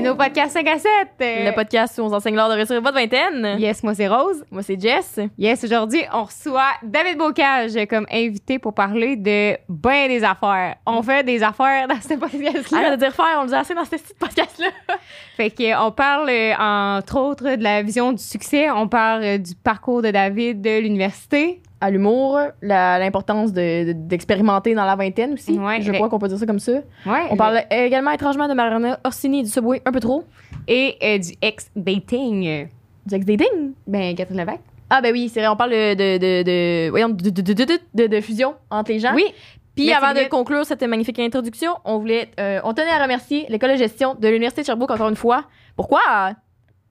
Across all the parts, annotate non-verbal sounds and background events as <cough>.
Bienvenue au podcast 5 à 7. Le podcast où on s'enseigne l'art de réussir votre vingtaine. Yes, moi c'est Rose. Moi, c'est Jess. Yes, aujourd'hui, on reçoit David Bocage comme invité pour parler de ben des affaires. On fait des affaires dans ce podcast-là. Arrête de dire faire, on le dit assez dans ce petit podcast-là. <laughs> Fait qu'on parle, euh, entre autres, de la vision du succès. On parle euh, du parcours de David de l'université. À l'humour, l'importance de- de- d'expérimenter dans la vingtaine aussi. Ouais, Je crois qu'on peut dire ça comme ça. Ouais. On parle également étrangement de Mariana Orsini et du Subway un peu trop. Et euh, du ex-dating. Du ex-dating? Ben, Catherine Levac. Ah, ben oui, c'est vrai, on parle de, de, de, de- voyons, de, de, de, de, de- de fusion entre les gens. Oui. Puis avant de conclure cette magnifique introduction, on voulait, euh, on tenait à remercier l'école de gestion de l'Université de Sherbrooke encore une fois. Pourquoi?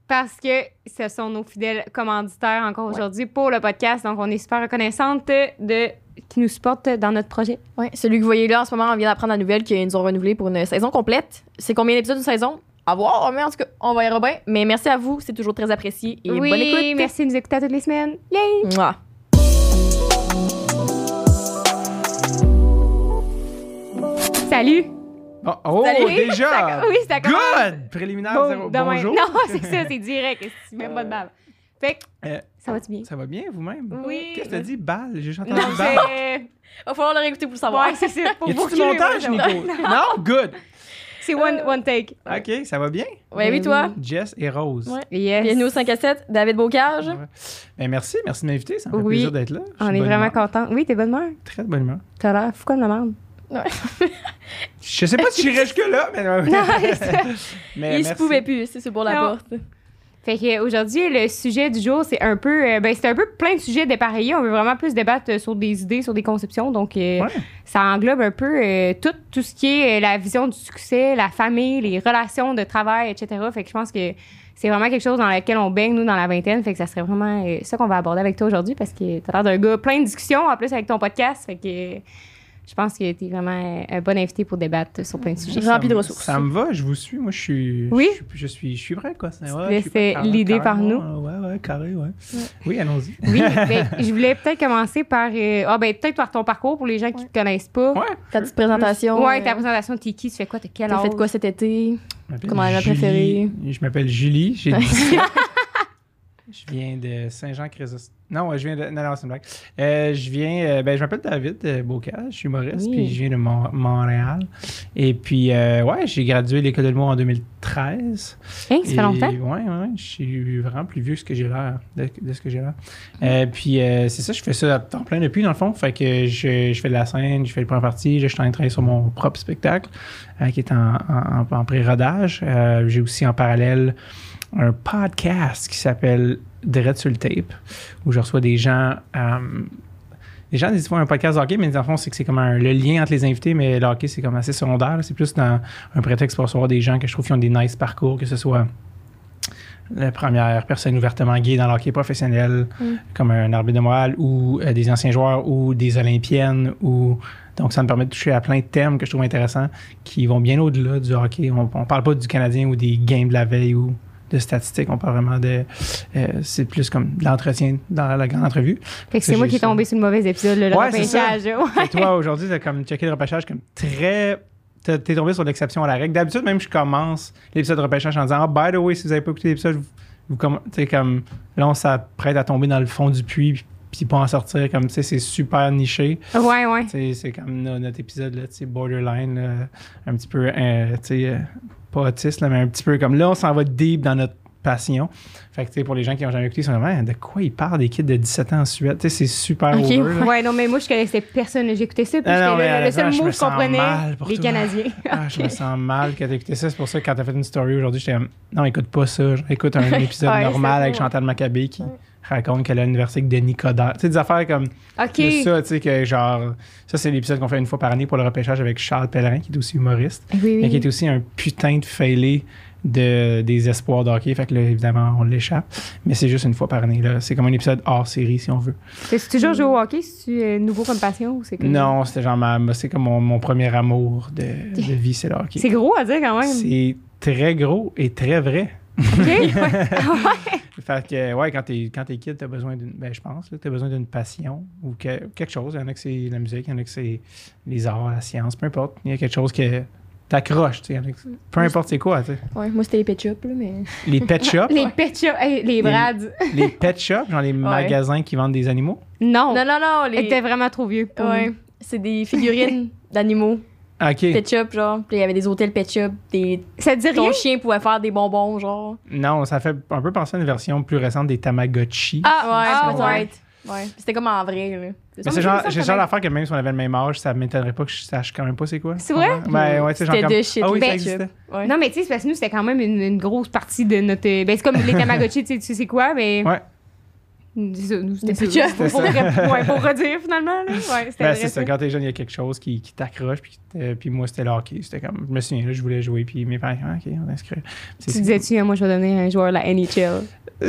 Parce que ce sont nos fidèles commanditaires encore aujourd'hui pour le podcast. Donc, on est super reconnaissante de qui nous supportent dans notre projet. Ouais, celui que vous voyez là en ce moment, on vient d'apprendre la nouvelle qu'ils nous ont renouvelé pour une saison complète. C'est combien d'épisodes d'une saison? À voir, mais en tout cas, on verra bien. Mais merci à vous, c'est toujours très apprécié et oui, bonne écoute. merci de nous écouter toutes les semaines. Yay! Mouah. Salut! Oh, oh, Salut. déjà! <laughs> Oui, c'est d'accord. Good! Préliminaire, Boum, zéro. demain. bonjour. Non, <laughs> c'est ça, c'est direct. C'est même pas de balle. Fait que, Euh, ça va-tu bien? Ça va bien, vous-même? Oui. Qu'est-ce que t'as dit? Balle? J'ai juste Non, entendu balle. c'est. <laughs> Va falloir le réécouter pour le savoir. Ouais, c'est ça. Pour Y vous a-tu du montage, Nico? Non? Good! C'est one, one take. OK, ça va bien? Ouais, oui, toi? Jess et Rose. Ouais. Yes. Bienvenue au 5 à 7, David Bocage. Ouais. Ben, merci, merci de m'inviter. Ça me fait Oui. plaisir d'être là. Je suis On est vraiment humeur. contents. Oui, t'es bonne humeur? Très de bonne humeur. T'as l'air fou comme la merde. Je sais pas si j'irai jusque-là, mais. <laughs> <laughs> mais Il se pouvait plus, c'est pour la Non. porte. Fait que aujourd'hui, le sujet du jour, c'est un peu. euh, ben, c'est un peu plein de sujets dépareillés. On veut vraiment plus débattre euh, sur des idées, sur des conceptions. Donc, euh, Ouais. ça englobe un peu euh, tout, tout ce qui est la vision du succès, la famille, les relations de travail, etc. Fait que je pense que c'est vraiment quelque chose dans lequel on baigne, nous, dans la vingtaine. Fait que ça serait vraiment euh, ça qu'on va aborder avec toi aujourd'hui parce que t'as l'air d'un gars plein de discussions en plus avec ton podcast. Fait que euh, je pense que t'es vraiment un bon invité pour débattre sur plein de sujets. Rempli Ça de me- ressources. Ça me va, je vous suis. Moi, je suis. Oui? Je, je suis, je suis quoi. C'est- ouais, je suis laisser prêt, carré- l'idée par nous. Ouais, ouais, carré, ouais. Oui, allons-y. Oui, <laughs> ben, je voulais peut-être commencer par. euh, ah, ben, peut-être par ton parcours pour les gens qui ne te connaissent pas. Ouais. Ta petite présentation. Ouais, euh, ta présentation, t'es qui, tu fais quoi, t'as quel T'as âge? fait quoi cet été? Comment elle a préféré? Je m'appelle Julie, j'ai <laughs> 17 Je viens de Saint-Jean-Chrysostome. Non, je viens de. Non, non, c'est une blague. Euh, je viens. euh, ben, je m'appelle David euh, Bocage, je suis humoriste, Oui. puis je viens de Mon- Montréal. Et puis, euh, ouais, j'ai gradué l'école de l'humour en 2013. Hein, ça fait longtemps? Ouais, ouais, je suis vraiment plus vieux que ce que j'ai l'air, de, de ce que j'ai l'air. Euh, puis, euh, c'est ça, je fais ça à temps plein depuis, dans le fond. Fait que je, je fais de la scène, je fais le première partie, je suis en train de travailler sur mon propre spectacle, qui est en, en, en- en pré-rodage. Euh, j'ai aussi en parallèle un podcast qui s'appelle Dread sur le tape, où je reçois des gens. euh, les gens disent souvent un podcast de hockey, mais dans le fond, c'est que c'est comme un- le lien entre les invités, mais le hockey, c'est comme assez secondaire. C'est plus dans un prétexte pour recevoir des gens que je trouve qui ont des nice parcours, que ce soit la première personne ouvertement gay dans le hockey professionnel, Mm. comme un arbitre de Montréal, ou euh, des anciens joueurs, ou des Olympiennes, ou. Donc, ça me permet de toucher à plein de thèmes que je trouve intéressants qui vont bien au-delà du hockey. On, on parle pas du Canadien ou des games de la veille ou de statistiques. On parle vraiment de. euh, c'est plus comme de l'entretien dans la grande entrevue. Fait que c'est moi qui ça. tombé sur le mauvais épisode, le Ouais, repêchage. ouais. Et toi, aujourd'hui, t'as comme checké le repêchage comme très. T'es tombé sur l'exception à la règle. D'habitude, même, je commence l'épisode de repêchage en disant Ah, by the way, si vous avez pas écouté l'épisode, vous, vous comm- tu sais, comme. Là, on s'apprête à tomber dans le fond du puits, puis, puis pas en sortir. Comme, tu sais, c'est super niché. Ouais, ouais. C'est comme no- notre épisode, là, tu sais, borderline, là, un petit peu, euh, tu sais, euh, pas autiste, là, mais un petit peu comme là, on s'en va deep dans notre passion. Fait que, tu sais, pour les gens qui n'ont jamais écouté, ils sont vraiment, de quoi ils parlent des kids de 17 ans en Suède? Tu sais, c'est super Ok, over. Ouais, non, mais moi, je connaissais personne. J'écoutais ça, puis Ah non, le seul mot que je comprenais, les. Canadiens. Ah, je me <laughs> sens mal que t'as écouté ça. C'est pour ça que quand t'as fait une story aujourd'hui, j'étais non, écoute pas ça. Écoute un <laughs> épisode Ouais, normal avec. Chantal Maccabé qui raconte qu'elle a une avec Denis Coderre. Tu sais, des affaires comme c'est ça, tu sais, que genre, ça, c'est l'épisode qu'on fait une fois par année pour le repêchage avec Charles Pellerin, qui est aussi humoriste, Oui, mais qui est aussi un putain de failé de, des espoirs de hockey. Fait que là, évidemment, on l'échappe. Mais c'est juste une fois par année. là. C'est comme un épisode hors série, si on veut. T'as-tu toujours joué au hockey? C'est-tu euh, nouveau comme passion ou c'est comme... Non, c'était genre, ma- c'est comme mon, mon premier amour de, de vie, c'est le hockey. C'est gros à dire quand même. C'est très gros et très vrai. OK? Ouais. <laughs> Ouais. Fait que, ouais, quand t'es, quand t'es kid, t'as besoin d'une, ben, je pense, là, t'as besoin d'une passion ou que- quelque chose. Il y en a que c'est la musique, il y en a que c'est les arts, la science, peu importe. Il y a quelque chose que t'accroches, tu sais. Peu importe c'est quoi, tu sais. Ouais, moi, c'était les pet shops, là, mais. <laughs> Les pet shops, Les pet shops, hey, les Brads. les pet shops, genre les magasins qui vendent des animaux? Non. Non, non, non, Elle était les. vraiment trop vieux. pour Ouais. nous. C'est des figurines <laughs> d'animaux. OK. Pet shop, genre. Puis il y avait des hôtels pet shop. Des... Ça te dit rien? Ton chien pouvait faire des bonbons, genre. Non, ça fait un peu penser à une version plus récente des Tamagotchi. Ah, ouais, ah, peut-être. Ouais. Puis C'était comme en vrai, là. Mais c'est genre, j'ai genre d'affaire que même si on avait le même âge, ça m'étonnerait pas que je sache quand même pas c'est quoi. C'est vrai? Ben ouais, sais, genre C'était comme... de shit, Ah oui, les ça existait. Ouais. Non, mais tu sais, c'est parce que nous, c'était quand même une, une grosse partie de notre. Ben, c'est comme les Tamagotchi, tu sais, tu sais c'est quoi, mais. Ouais. C'était <laughs> Pour, ouais, pour redire, finalement. Là. Ouais, Ben, c'est ça, quand t'es jeune, il y a quelque chose qui, qui t'accroche, puis, euh, puis moi, c'était le hockey. C'était comme, je me souviens, là, je voulais jouer, puis mes parents, ah, OK, on inscrit. Tu disais-tu, hein, moi, je vais devenir un joueur de la NHL.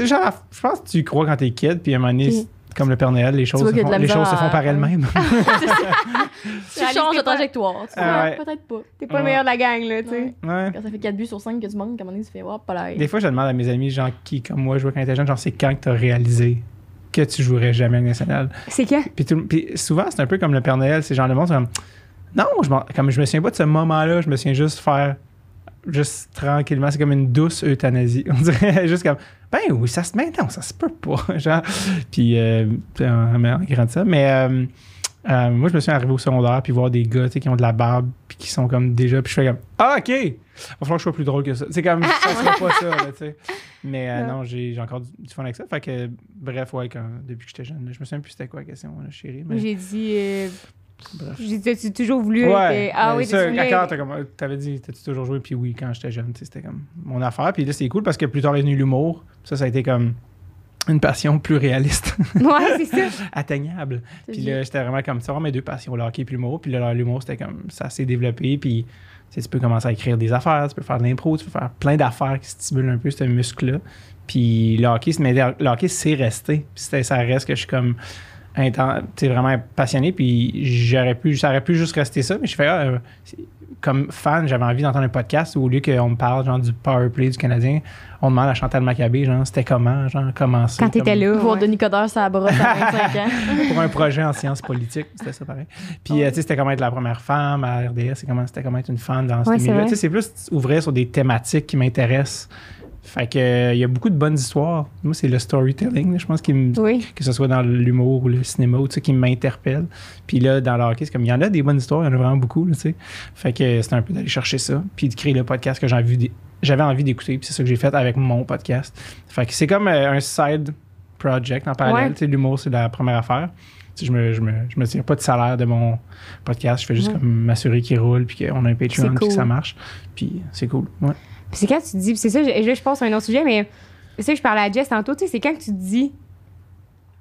Genre, je pense que tu crois quand t'es kid, puis à un moment donné, comme le Père Noël, les choses, se font, les choses se font par elles-mêmes. <laughs> Tu changes de trajectoire. Tu Ah vois, ouais. peut-être pas. T'es pas le meilleur de la gang, là, tu sais. Ouais. Quand ça fait 4 buts sur 5 que tu manques, à un moment donné, tu fais, hop, pas là. Des fois, je demande à mes amis, genre, qui, comme moi, jouaient quand ils étaient jeunes, genre, c'est quand que t'as réalisé que tu jouerais jamais à national. C'est quand? Puis, tout- puis souvent, c'est un peu comme le Père Noël, c'est genre le monde, c'est comme, non, je comme je me souviens pas de ce moment-là, je me souviens juste faire, juste tranquillement, c'est comme une douce euthanasie. <laughs> On dirait juste comme, ben oui, ça se met, non, ça se peut pas. <laughs> genre, puis, euh, en, en grandissant. Mais euh, euh, moi, je me suis arrivé au secondaire, puis voir des gars, qui ont de la barbe, puis qui sont comme déjà, puis je fais comme, ah, ok, va falloir que je sois plus drôle que ça. C'est comme, ça pas ça, là. Mais euh, Non. j'ai encore du, du fun avec ça. Fait que, bref, ouais, quand, depuis que j'étais jeune, là, je me souviens plus c'était quoi la question, là, chérie. Mais, J'ai dit. euh, bref. j'ai toujours voulu Ouais, être. Ah euh, oui, ça, quand t'avais dit, t'as-tu toujours joué? Puis oui, quand j'étais jeune, tu sais, c'était comme mon affaire. Puis là, c'est cool parce que plus tard est venu l'humour. Ça, ça a été comme une passion plus réaliste, <laughs> Ouais, c'est ça. atteignable. Puis là, j'étais vraiment comme ça, mes deux passions, le hockey puis l'humour. Puis là, l'humour, c'était comme ça s'est développé. Puis tu peux commencer à écrire des affaires, tu peux faire de l'impro, tu peux faire plein d'affaires qui stimulent un peu ce muscle-là. Puis le hockey, c'est- mais le hockey, c'est resté. Puis ça reste que je suis comme vraiment passionné. Puis j'aurais pu, ça aurait pu juste rester ça. Mais je fais, ah, euh, comme fan, j'avais envie d'entendre un podcast où au lieu qu'on me parle genre du power play du Canadien, on demande à Chantal Maccabé, genre, c'était comment, genre, comment ça. Quand t'étais comme- là. Ouais. Denis Coderre, ça brosse à 25 ans. <laughs> pour un projet en sciences politiques. C'était ça pareil. Puis, euh, tu sais, c'était comment être la première femme à RDS, c'est comment, c'était comment être une femme dans ce Ouais, milieu-là. vrai. Tu sais, c'est plus ouvrir sur des thématiques qui m'intéressent. Fait que, euh, il y a beaucoup de bonnes histoires. Moi, c'est le storytelling, je pense, qui me- Oui. que ce soit dans l'humour ou le cinéma, ou, qui m'interpelle. Puis là, dans le hockey, c'est comme, il y en a des bonnes histoires, il y en a vraiment beaucoup, là, tu sais. Fait que euh, c'était un peu d'aller chercher ça, puis de créer le podcast que j'avais envie d'écouter, puis c'est ça que j'ai fait avec mon podcast. Fait que c'est comme euh, un side project en parallèle. Ouais. Tu sais, l'humour, c'est la première affaire. Je me, je me, je me tire pas de salaire de mon podcast. Je fais juste Ouais. comme m'assurer qu'il roule, puis qu'on a un Patreon, puis que ça marche. Puis c'est cool. Ouais. Puis c'est quand tu dis, puis c'est ça, je- là, je pense à un autre sujet, mais c'est ça que je parlais à Jess tantôt, tu sais, c'est quand que tu te dis.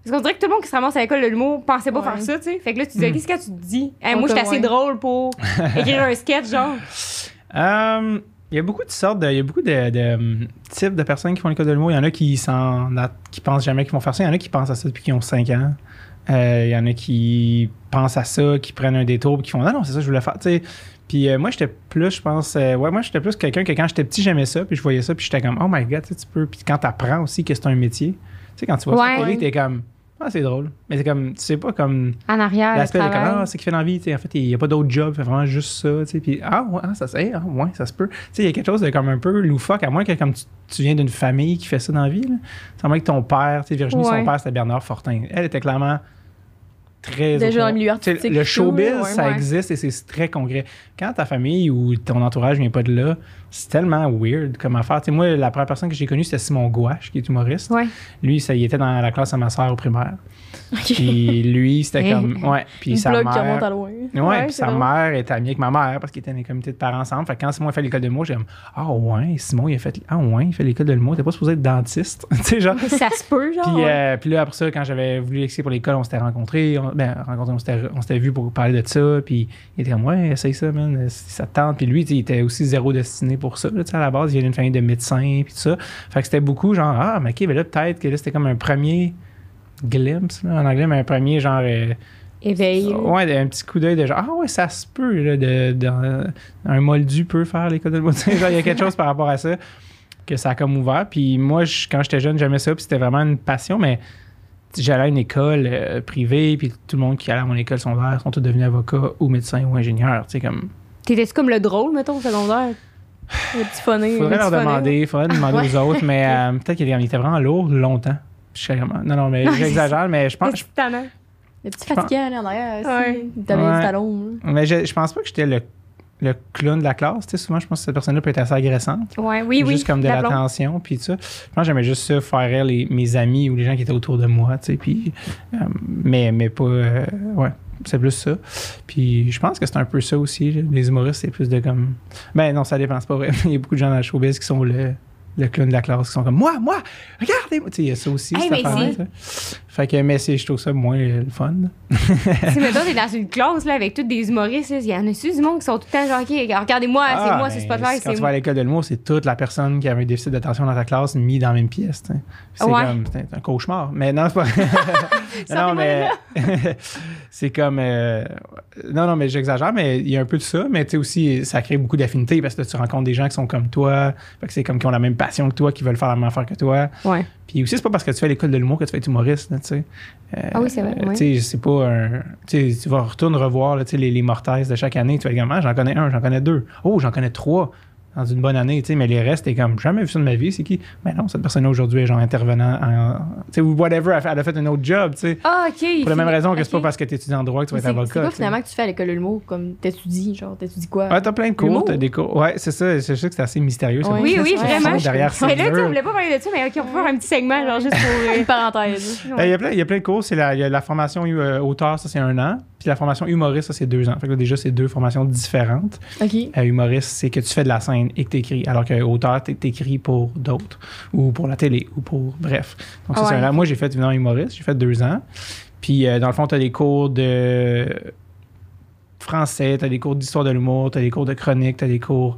Parce qu'on dirait que tout le monde qui se ramasse à l'école de l'humour pensait pas Ouais. faire ça, tu sais. Fait que là, tu dis, Mm. qu'est-ce que tu te dis? Hey, moi, je suis assez drôle pour <laughs> écrire un sketch, genre. Euh, Il y a beaucoup de sortes, de- il y a beaucoup de, de, types de personnes qui font l'école de l'humour. Il y en a qui s'en, qui pensent jamais qu'ils vont faire ça. Il y en a qui pensent à ça depuis qu'ils ont 5 ans. Euh, il y en a qui pensent à ça, qui prennent un détour, puis qui font non, non, c'est ça que je voulais faire. tu sais. Puis euh, moi, j'étais plus, je pense, euh, ouais, moi, j'étais plus quelqu'un que quand j'étais petit, j'aimais ça, puis je voyais ça, puis j'étais comme, oh my god, tu sais, tu peux. Puis quand t'apprends aussi que c'est un métier, tu sais, quand tu vois ça Ouais. télé, t'es comme, ah, c'est drôle. Mais c'est comme, tu sais pas comme. En arrière, L'aspect de comme, ah, c'est qui fait l'envie, tu sais, en fait, il n'y a pas d'autre job, c'est vraiment juste ça, tu sais, puis ah, ouais, ah, ça, c'est, ah, ouais, ça se peut. Tu sais, il y a quelque chose de comme un peu loufoque, à moins que comme tu, tu viens d'une famille qui fait ça dans la vie, là. C'est à moins que ton père, tu sais, Virginie, Ouais. son père, c'était Bernard Fortin. Elle était clairement très... Déjà dans le milieu artistique Le showbiz, tout, ouais, ça ouais. existe et c'est très concret. Quand ta famille ou ton entourage vient pas de là, c'est tellement weird comme affaire. Moi, la première personne que j'ai connue, c'était Simon Gouache, qui est humoriste. Ouais. Lui, ça, il était dans la classe à ma soeur au primaire. Puis lui, c'était comme... Ouais, puis Une sa plug qui mère... remonte à loin. Ouais, puis sa mère était amie avec ma mère parce qu'ils étaient dans les comités de parents ensemble. Fait que quand Simon a fait l'école de mots, j'ai comme Ah ouais, Simon il a fait Ah ouais, il fait l'école de mots, t'es pas supposé être dentiste. <laughs> tu sais, genre. Ça se peut, genre. Puis, euh, puis là, après ça, quand j'avais voulu expliquer pour l'école, on s'était rencontrés. On, ben, rencontrés, on s'était, on s'était vus pour parler de ça. Puis il était comme, ouais, essaye ça, man, ça te tente. Puis lui, il était aussi zéro destiné pour ça. Là, tu sais, à la base, il vient d'une famille de médecins. Puis tout ça. Fait que c'était beaucoup genre, ah, mais ok, ben là, peut-être que là, c'était comme un premier glimpse, là, en anglais, mais un premier genre. euh, Éveil. Ouais, un petit coup d'œil de genre, ah ouais, ça se peut, là, de, de- un moldu peut faire l'école de mots. Il y a quelque <laughs> chose par rapport à ça que ça a comme ouvert. Puis moi, je- quand j'étais jeune, j'aimais ça, puis c'était vraiment une passion, mais j'allais à une école euh, privée, puis tout le monde qui allait à mon école secondaire sont tous devenus avocats ou médecins ou ingénieurs. Tu sais, comme, T'étais-tu comme le drôle, mettons, au secondaire? <sighs> Le petit phoné. Faudrait petit leur demander, faudrait demander aux autres, mais euh, <laughs> peut-être qu'il était vraiment lourd longtemps. Non, non, mais j'exagère, mais je pense. C'est tannant. Le petit fatiguant, là, en arrière. Du talon. Mais je, je pense pas que j'étais le, le clown de la classe. Tu sais, souvent, je pense que cette personne-là peut être assez agressante. Ouais, oui, oui. juste comme de l'attention, puis tout ça. Je pense que j'aimais juste ça, faire rire les, mes amis ou les gens qui étaient autour de moi, tu sais, puis... euh, mais, mais pas... euh, ouais, c'est plus ça. Puis je pense que c'est un peu ça aussi, les humoristes, c'est plus de comme... Ben non, ça dépend, c'est pas vrai. <laughs> Il y a beaucoup de gens dans le showbiz qui sont le, le clown de la classe, qui sont comme « Moi, moi, regardez-moi! » Tu sais, il y a ça aussi, Hey, cette mais affaire-là, c'est-. Fait que, mais c'est, je trouve ça moins le fun. Si, <laughs> mettons, t'es dans une classe, là, avec tous des humoristes, il y en a-tu du monde qui sont tout le temps genre, OK, regardez-moi, c'est Ah, moi, mais ce spotlight, Quand c'est tu vas à l'école de l'humour, c'est toute la personne qui avait un déficit d'attention dans ta classe mis dans la même pièce. C'est Ouais. comme c'est un cauchemar. Mais non, c'est pas. <laughs> <laughs> non, mais c'est comme. euh, Non, non, mais j'exagère, mais il y a un peu de ça. Mais tu sais aussi, ça crée beaucoup d'affinités parce que tu rencontres des gens qui sont comme toi. Fait que c'est comme qui ont la même passion que toi, qui veulent faire la même affaire que toi. Ouais. Puis aussi, c'est pas parce que tu fais l'école de l'humour que tu vas être humoriste, là, tu sais. Euh, Ah oui, c'est vrai, euh. Tu sais, c'est pas un. Tu sais, tu vas retourner revoir là, les, les mortaises de chaque année. Tu vas comme, Ah, j'en connais un, j'en connais deux. Oh, j'en connais trois dans une bonne année, tu sais. Mais les restes, t'es comme, jamais vu ça de ma vie, c'est qui? Mais non, cette personne-là aujourd'hui est genre intervenant en. Tu sais, ou whatever, elle a fait- un autre job, tu sais. Ah, OK. Pour la même raison que c'est pas parce que tu étudies en droit que tu vas C'est être c'est avocat. quoi tu sais. finalement que tu fais à l'école l'humour? Comme t'étudies, genre, t'étudies quoi? Ouais, t'as plein de cours, t'as des cours. Ouais, c'est ça, c'est sûr que c'est assez mystérieux. Ouais. Oui, oui, vraiment. Derrière Mais là, tu voulait pas parler de ça, mais OK, on peut faire un petit segment, genre, juste pour. euh, <laughs> Une parenthèse. Ben, Il y, a plein, il y a plein de cours. C'est la, il y a la formation euh, auteur, ça c'est un an. Puis la formation humoriste, ça c'est deux ans. Fait que là, déjà, c'est deux formations différentes. OK. Euh, humoriste, c'est que tu fais de la scène et que tu écris. Alors que auteur, tu écris pour d'autres. Ou pour la télé. Ou pour. Bref. Donc, ça, Ah c'est ouais. un an. Moi, j'ai fait évidemment humoriste. J'ai fait deux ans. Puis euh, dans le fond, tu as des cours de français, tu as des cours d'histoire de l'humour, tu as des cours de chronique, tu as des cours.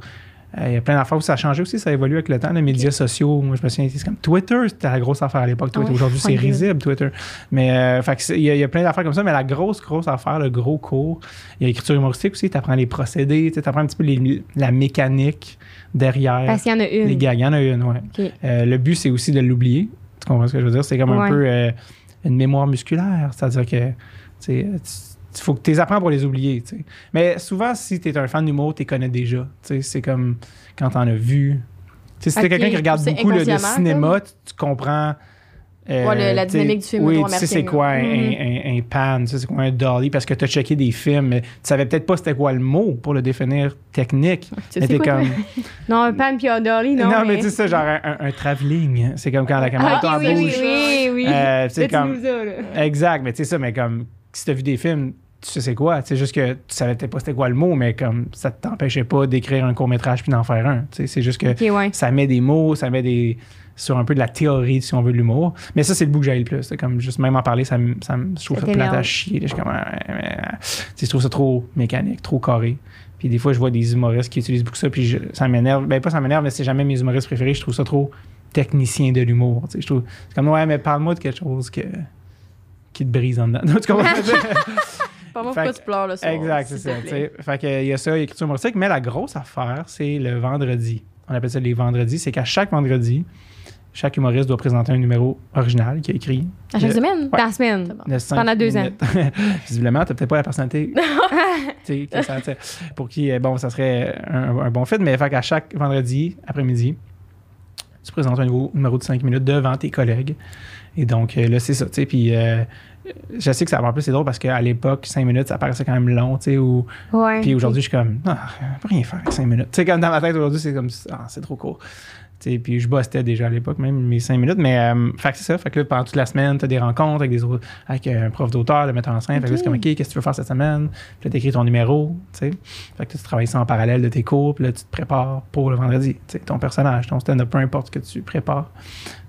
Euh, Il y a plein d'affaires où ça a changé aussi, ça a évolué avec le temps. Les médias sociaux, moi je me souviens, c'est comme Twitter, c'était la grosse affaire à l'époque. Twitter. Aujourd'hui, c'est risible, Twitter. Mais euh, il y, a- il y a plein d'affaires comme ça, mais la grosse, grosse affaire, le gros cours, il y a l'écriture humoristique aussi, tu apprends les procédés, tu apprends un petit peu les- la mécanique derrière Parce qu'il y en a une. les gags. Il y en a une, ouais. Euh, le but, c'est aussi de l'oublier. Tu comprends ce que je veux dire? C'est comme un peu euh, une mémoire musculaire. C'est-à-dire que tu il faut que tu les apprends pour les oublier. Mais souvent, si tu es un fan d'humour, tu les connais déjà. C'est comme quand tu en as vu. Si tu Ok, quelqu'un qui regarde beaucoup de inconsciemment, cinéma, tu, tu comprends. euh, Ouais, le- la dynamique du film Oui, tu sais c'est quoi un, Mhm. un- un pan, tu sais c'est quoi un dolly, parce que tu as checké des films, mais tu savais peut-être pas c'était quoi le mot pour le définir technique. Tu mais sais t'es quoi, comme? <laughs> Non, un pan puis un dolly, non. non, mais, tu sais ça, genre un, un, travelling. C'est comme quand la caméra Ah, t'en OK, oui, oui, bouge. oui, oui. Euh, tu comme- as. Exact, mais tu sais ça, mais comme si tu as vu des films, tu sais c'est quoi. C'est juste que tu savais pas c'était quoi le mot, mais comme ça t'empêchait pas d'écrire un court-métrage puis d'en faire un. C'est juste que ouais. ça met des mots, ça met des sur un peu de la théorie, si on veut, de l'humour. Mais ça, c'est le bout que j'ai le plus. C'est comme juste même en parler, ça, me- ça, me- je trouve Ça ça plate à chier. Je, suis comme. Tu sais, je trouve ça trop mécanique, trop carré. Puis des fois, je vois des humoristes qui utilisent beaucoup ça, puis je- ça m'énerve. Ben, pas ça m'énerve, mais c'est jamais mes humoristes préférés. Je trouve ça trop technicien de l'humour. Je trouve, c'est comme, ouais, mais parle-moi de quelque chose que, qui te brise en dedans. tu comprends ce que je veux dire? <laughs> Pas moi, Fait pourquoi que- tu pleures le soir? Exact, c'est ça. Fait que, il y a ça, il y a l'écriture humoristique, mais la grosse affaire, c'est le vendredi. On appelle ça les vendredis. C'est qu'à chaque vendredi, chaque humoriste doit présenter un numéro original qu'il a écrit. À chaque Le- semaine? Dans la semaine? Bon. cinq Pendant deux ans. minutes. <laughs> Visiblement, t'as peut-être pas la personnalité. <laughs> que ça- pour qui, euh, bon, ça serait un, un bon fit, mais fait qu'à chaque vendredi après-midi, tu présentes un nouveau numéro de 5 minutes devant tes collègues. Et donc, euh, là, c'est ça, tu sais. Puis, euh, je sais que ça va en plus, c'est drôle parce qu'à l'époque, 5 minutes, ça paraissait quand même long, tu sais, ou Ouais. puis aujourd'hui, je suis comme, ah, rien faire avec 5 minutes. Tu sais, comme dans ma tête aujourd'hui, c'est comme, ah, c'est trop court. Tu puis je bossais déjà à l'époque, même mes 5 minutes. Mais, euh, fait que c'est ça. Fait que là, pendant toute la semaine, tu as des rencontres avec, des autres, avec euh, un prof d'auteur, le metteur en scène. Fait que là, c'est comme, OK, qu'est-ce que tu veux faire cette semaine? Puis là, tu écris ton numéro, tu sais. Fait que tu travailles ça en parallèle de tes cours, puis là, tu te prépares pour le vendredi. Tu sais, ton personnage, ton stand-up, peu importe ce que tu prépares.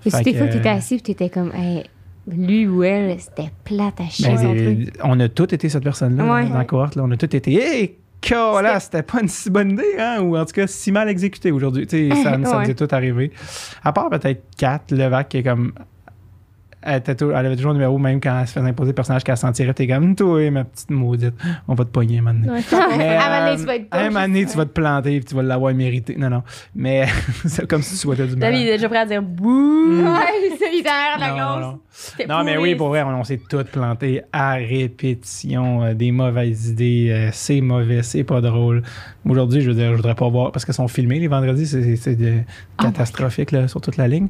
Et Fait si des fois que t'étais euh, assis, puis t'étais comme, hey, lui ou elle, c'était plate à chier Ben, truc. on a tous été cette personne-là Ouais. dans la cohorte. Là. On a tous été, hey, là, c'était pas une si bonne idée, hein? ou en tout cas si mal exécuté aujourd'hui. Tu sais, ça, <laughs> ça Ouais. nous est tout arrivé. À part peut-être Kat Levac qui est comme elle, était elle avait toujours le numéro, même quand elle se faisait imposer le personnage qu'elle sentirait. T'es comme, toi, ma petite maudite, on va te pogner maintenant. <laughs> Mais, À un moment donné, euh, tu vas être à un poche. moment donné, tu vas te planter et tu vas l'avoir mérité. Non, non. Mais <laughs> c'est comme si tu souhaitais du mal. David est déjà prêt à dire bouh. Ouais, c'est il derrière la Non, grosse. non, non. C'est Non, mais oui, pour vrai, on, on s'est toutes plantés à répétition. euh, des mauvaises idées. euh, c'est mauvais, c'est pas drôle. Aujourd'hui, je veux dire, je voudrais pas voir. Parce qu'elles sont filmées les vendredis, c'est Oh catastrophique là, sur toute la ligne.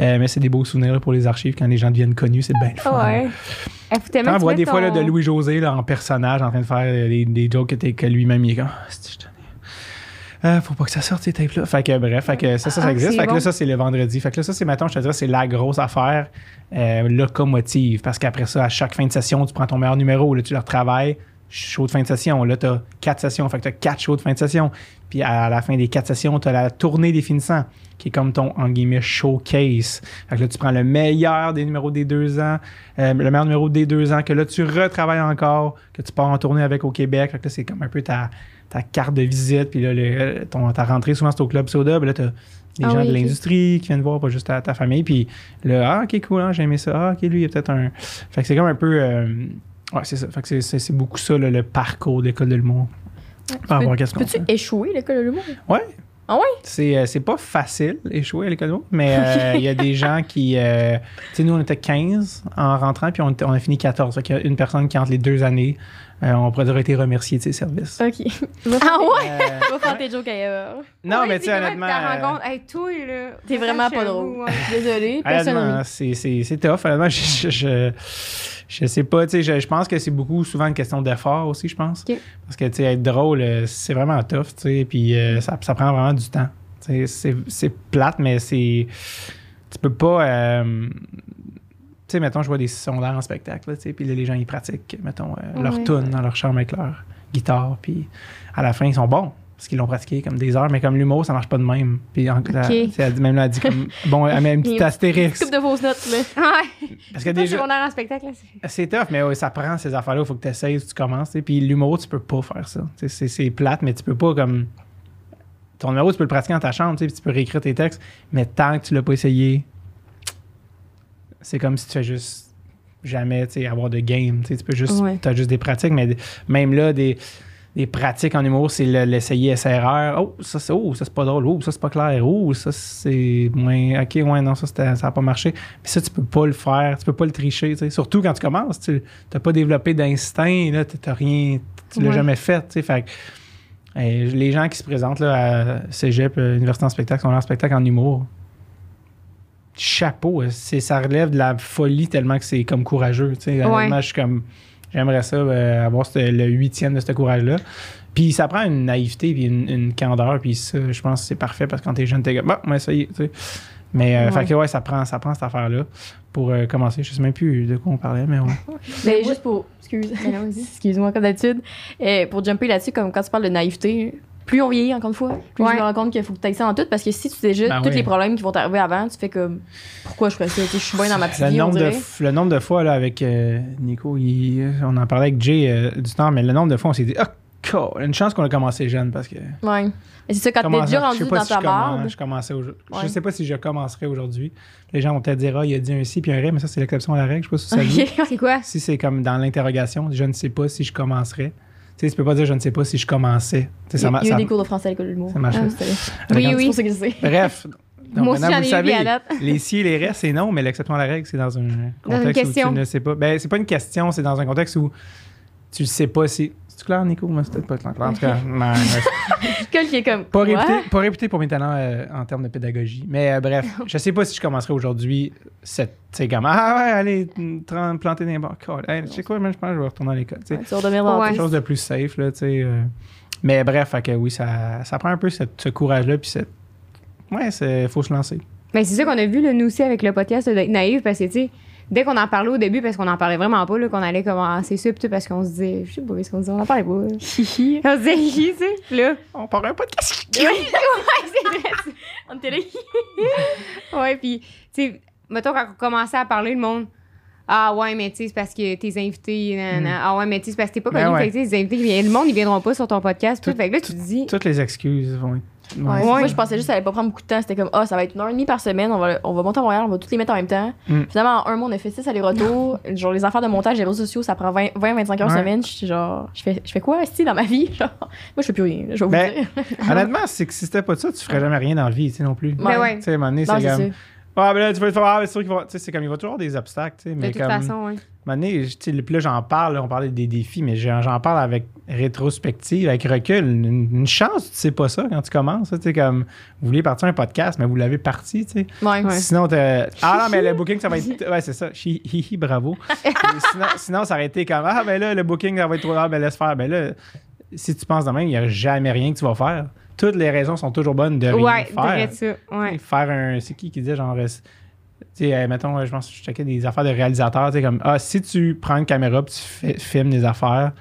Euh, mais c'est des beaux souvenirs là, pour les archives. Quand les gens deviennent connus, c'est bien le fun. Ouais. On voit des fois là, de Louis-José là, en personnage en train de faire des, des jokes que, que lui-même il est comme Ah, Euh, faut pas que ça sorte ces tapes là. Fait que bref, fait que ça, ça, ça Ah, existe. Fait que là, ça, c'est le vendredi. Fait que là, ça, c'est maintenant, je te dirais, c'est la grosse affaire euh, locomotive. Parce qu'après ça, à chaque fin de session, tu prends ton meilleur numéro, là, tu le retravailles. Show de fin de session. Là, tu as quatre sessions. Fait que tu as quatre shows de fin de session. Puis à la fin des quatre sessions, tu as la tournée des finissants, qui est comme ton, en guillemets, showcase. Fait que là, tu prends le meilleur des numéros des deux ans, euh, le meilleur numéro des deux ans, que là, tu retravailles encore, que tu pars en tournée avec au Québec. Fait que là, c'est comme un peu ta, ta carte de visite. Puis là, le- ton, ta rentrée, souvent, c'est au Club Soda. Puis là, tu des Ah gens oui, de l'industrie qui viennent voir, pas juste ta, ta famille. Puis là, ah, ok, cool, hein, j'ai aimé ça. Ah, ok, lui, il y a peut-être un. Fait que c'est comme un peu. euh, ouais, c'est ça. Fait que c'est- beaucoup ça, le parcours de l'école de l'humour. Par rapport à qu'est-ce qu'on Peux-tu échouer l'école de l'humour? Ouais. Ah ouais? C'est, euh, c'est pas facile échouer à l'école de l'humour, mais <laughs> euh, il y a des gens qui. euh, tu sais, nous, on était 15 en rentrant, puis on, a fini 14. Fait qu'il y a une personne qui, entre les deux années, euh, on pourrait été remercié de ses services. Ok. <laughs> Ah ouais? <laughs> Va faire tes jokes ailleurs. non, mais tu sais, honnêtement. Ta euh, rencontre, hey, toi, là. T'es vraiment pas drôle. Ouais. Désolée, personne c'est, c'est, c'est tough. Honnêtement, je, je, je, je sais pas. Tu sais, je, je pense que c'est beaucoup souvent une question d'effort aussi, je pense. Parce que, tu sais, être drôle, euh, c'est vraiment tough, tu sais. Puis euh, ça, ça prend vraiment du temps. Tu sais, c'est, c'est plate, mais c'est. Tu peux pas. euh, sais, mettons, je vois des sondaires en spectacle, là, tu sais, puis là, les gens, ils pratiquent, mettons, euh, leur Ouais. tune dans leur chambre avec leur guitare, puis à la fin, ils sont bons, parce qu'ils l'ont pratiqué comme des heures, mais comme l'humour, ça marche pas de même. Puis en- la- elle dit- même là, elle dit comme, <laughs> bon, elle met une petite astérix. Coupe de fausses notes, là. Ouais. Parce que déjà, en spectacle, là. c'est- c'est tough, mais ouais, ça prend ces affaires-là, il faut que tu essayes, tu commences, puis l'humour, tu peux pas faire ça. C'est c'est plate, mais tu peux pas comme... Ton numéro, tu peux le pratiquer dans ta chambre, puis tu peux réécrire tes textes, mais tant que tu l'as pas essayé, c'est comme si tu fais juste jamais, tu sais, avoir de game, tu peux juste... Ouais. T'as juste des pratiques, mais même là, des, des pratiques en humour, c'est le- l'essayer SRR. Oh, ça, c'est oh, ça, c'est pas drôle. Oh, ça, c'est pas clair. Oh, ça, c'est moins... OK, ouais, non, ça, ça a pas marché. Puis ça, tu peux pas le faire, tu peux pas le tricher. Surtout quand tu commences, tu n'as pas développé d'instinct, là, tu rien, tu l'as Ouais. jamais fait, tu sais. Fait les gens qui se présentent là, à Cégep, euh, Université en spectacle, sont là en spectacle en humour. Chapeau, euh, c'est, ça relève de la folie tellement que c'est comme courageux, tu sais. Honnêtement, je suis comme, j'aimerais ça, euh, avoir le huitième de ce courage-là. Puis ça prend une naïveté puis une, une candeur, puis ça, je pense que c'est parfait parce que quand t'es jeune, t'es comme, bon, on va essayer, tu sais. Mais, euh, Ouais. fait que ouais, ça prend, ça prend cette affaire-là pour euh, commencer. Je sais même plus de quoi on parlait, mais ouais. <laughs> Mais moi- juste pour. Excuse. <laughs> Excuse-moi, comme d'habitude. Euh, pour jumper là-dessus, comme quand tu parles de naïveté, plus on vieillit, encore une fois, plus Ouais. je me rends compte qu'il faut que tu ailles ça en tout. Parce que si tu sais déjà Ben tous oui. les problèmes qui vont t'arriver avant, tu fais comme. Pourquoi je ferais ça? Je suis bien dans ma petite le, vie, on nombre de, dirait. le nombre de fois là, avec euh, Nico, il- on en parlait avec Jay euh, du temps, mais le nombre de fois on s'est dit, ah, cool, une chance qu'on a commencé jeune parce que. Ouais. Mais c'est ça, quand t'es déjà rendu dans si ta je, commence- marde. je commençais Je sais pas si je commencerai aujourd'hui. Les gens vont peut-être dire, ah, il a dit un si puis un ré, mais ça, c'est l'exception à la règle. Je sais pas si ça se dit. Ok. C'est quoi? Si c'est comme dans l'interrogation, je ne sais pas si je commencerai. Tu sais, tu peux pas dire je ne sais pas si je commençais. Tu sais, ça il y a eu des cours de français à l'école de l'humour. ça marche. Ah, Oui, oui. Pour que sais. Bref. Donc, <laughs> Moi aussi, vous savez, les si et les restes, c'est non, mais l'exception à la règle, c'est dans un contexte où tu ne sais pas. Ben, c'est pas une question, c'est dans un contexte où tu ne sais pas si. C'est clair, Nico? Moi, c'est peut-être pas clair? En tout cas, non, ouais. Quel qui est comme. pas, réputé, pas réputé pour mes talents euh, en termes de pédagogie. Mais euh, bref, <laughs> je sais pas si je commencerai aujourd'hui. cette- C'est comme, ah ouais, allez, planter des barres. Hey, tu sais quoi, moi, je pense que je vais retourner à l'école. tu sais. Ouais, Tu quelque chose de plus safe, là, tu sais. euh. Mais bref, fait que oui, ça, ça prend un peu cette- ce courage-là, puis cette... Ouais, il faut se lancer. Mais c'est ça qu'on a vu, là, nous aussi, avec le podcast, d'être naïf, parce que, tu sais, dès qu'on en parlait au début, parce qu'on en parlait vraiment pas, qu'on allait commencer ça, pis tout, parce qu'on se disait, je sais pas ce qu'on disait, on en parlait pas. <laughs> On se disait, hi, tu sais, Puis là. On un podcast. <laughs> ouais, c'est vrai. <laughs> On était là. Ouais, puis, tu sais, mettons, quand on commençait à parler, le monde. Ah ouais, mais tu sais, c'est parce que tes invités. nanana. Ah ouais, mais tu sais, c'est parce que t'es pas Ben connu. ouais. Fait que, tu sais, les invités, le monde, ils viendront pas sur ton podcast. Tout. Tout- fait que là, tu te dis. Toutes les excuses vont être Ouais. Ouais. Moi, je pensais juste que ça allait pas prendre beaucoup de temps. C'était comme, ah, ça va être une heure et demie par semaine. On va, on va monter à Montréal, on va toutes les mettre en même temps. Mm. Finalement, en un mois, on a fait 6 allers-retours. <laughs> genre, les affaires de montage, les réseaux sociaux, ça prend 20-25 heures Ouais. semaine. Je suis genre, je fais, je fais quoi, ici, dans ma vie? <laughs> Genre, moi, je fais plus rien. Je vais vous Ben, dire. Honnêtement, c'est que si c'était pas ça, tu ferais jamais rien dans la vie, tu sais, non plus. Ben ouais. Tu sais, à un moment donné, c'est comme. Ah, ben là, tu vas te faire. Ah, ben, c'est sûr qu'il va. Tu sais, c'est comme, il va toujours avoir des obstacles, tu sais. De Mais toute comme. façon, ouais. Moment donné, puis là, j'en parle, là, on parlait des défis, mais j'en j'en parle avec rétrospective, avec recul. Une, une chance, tu sais pas ça quand tu commences. Tu sais, comme, vous voulez partir un podcast, mais vous l'avez parti, tu sais. Ouais. Ouais. Sinon, ah non, mais le <laughs> booking, ça va être. Ouais, c'est ça. Hi, hi, hi, bravo. <laughs> Sinon, sinon, ça aurait été comme, ah, ben là, le booking, ça va être trop tard, ben laisse faire. Ben là, si tu penses de même, il n'y a jamais rien que tu vas faire. Toutes les raisons sont toujours bonnes de rien Ouais, faire. direct ça. Ouais. Faire un. C'est qui qui disait genre. euh, Tu sais, euh, mettons, euh, je pense que je checkais des affaires de réalisateur. Tu sais, comme, ah, si tu prends une caméra puis tu fais- filmes des affaires,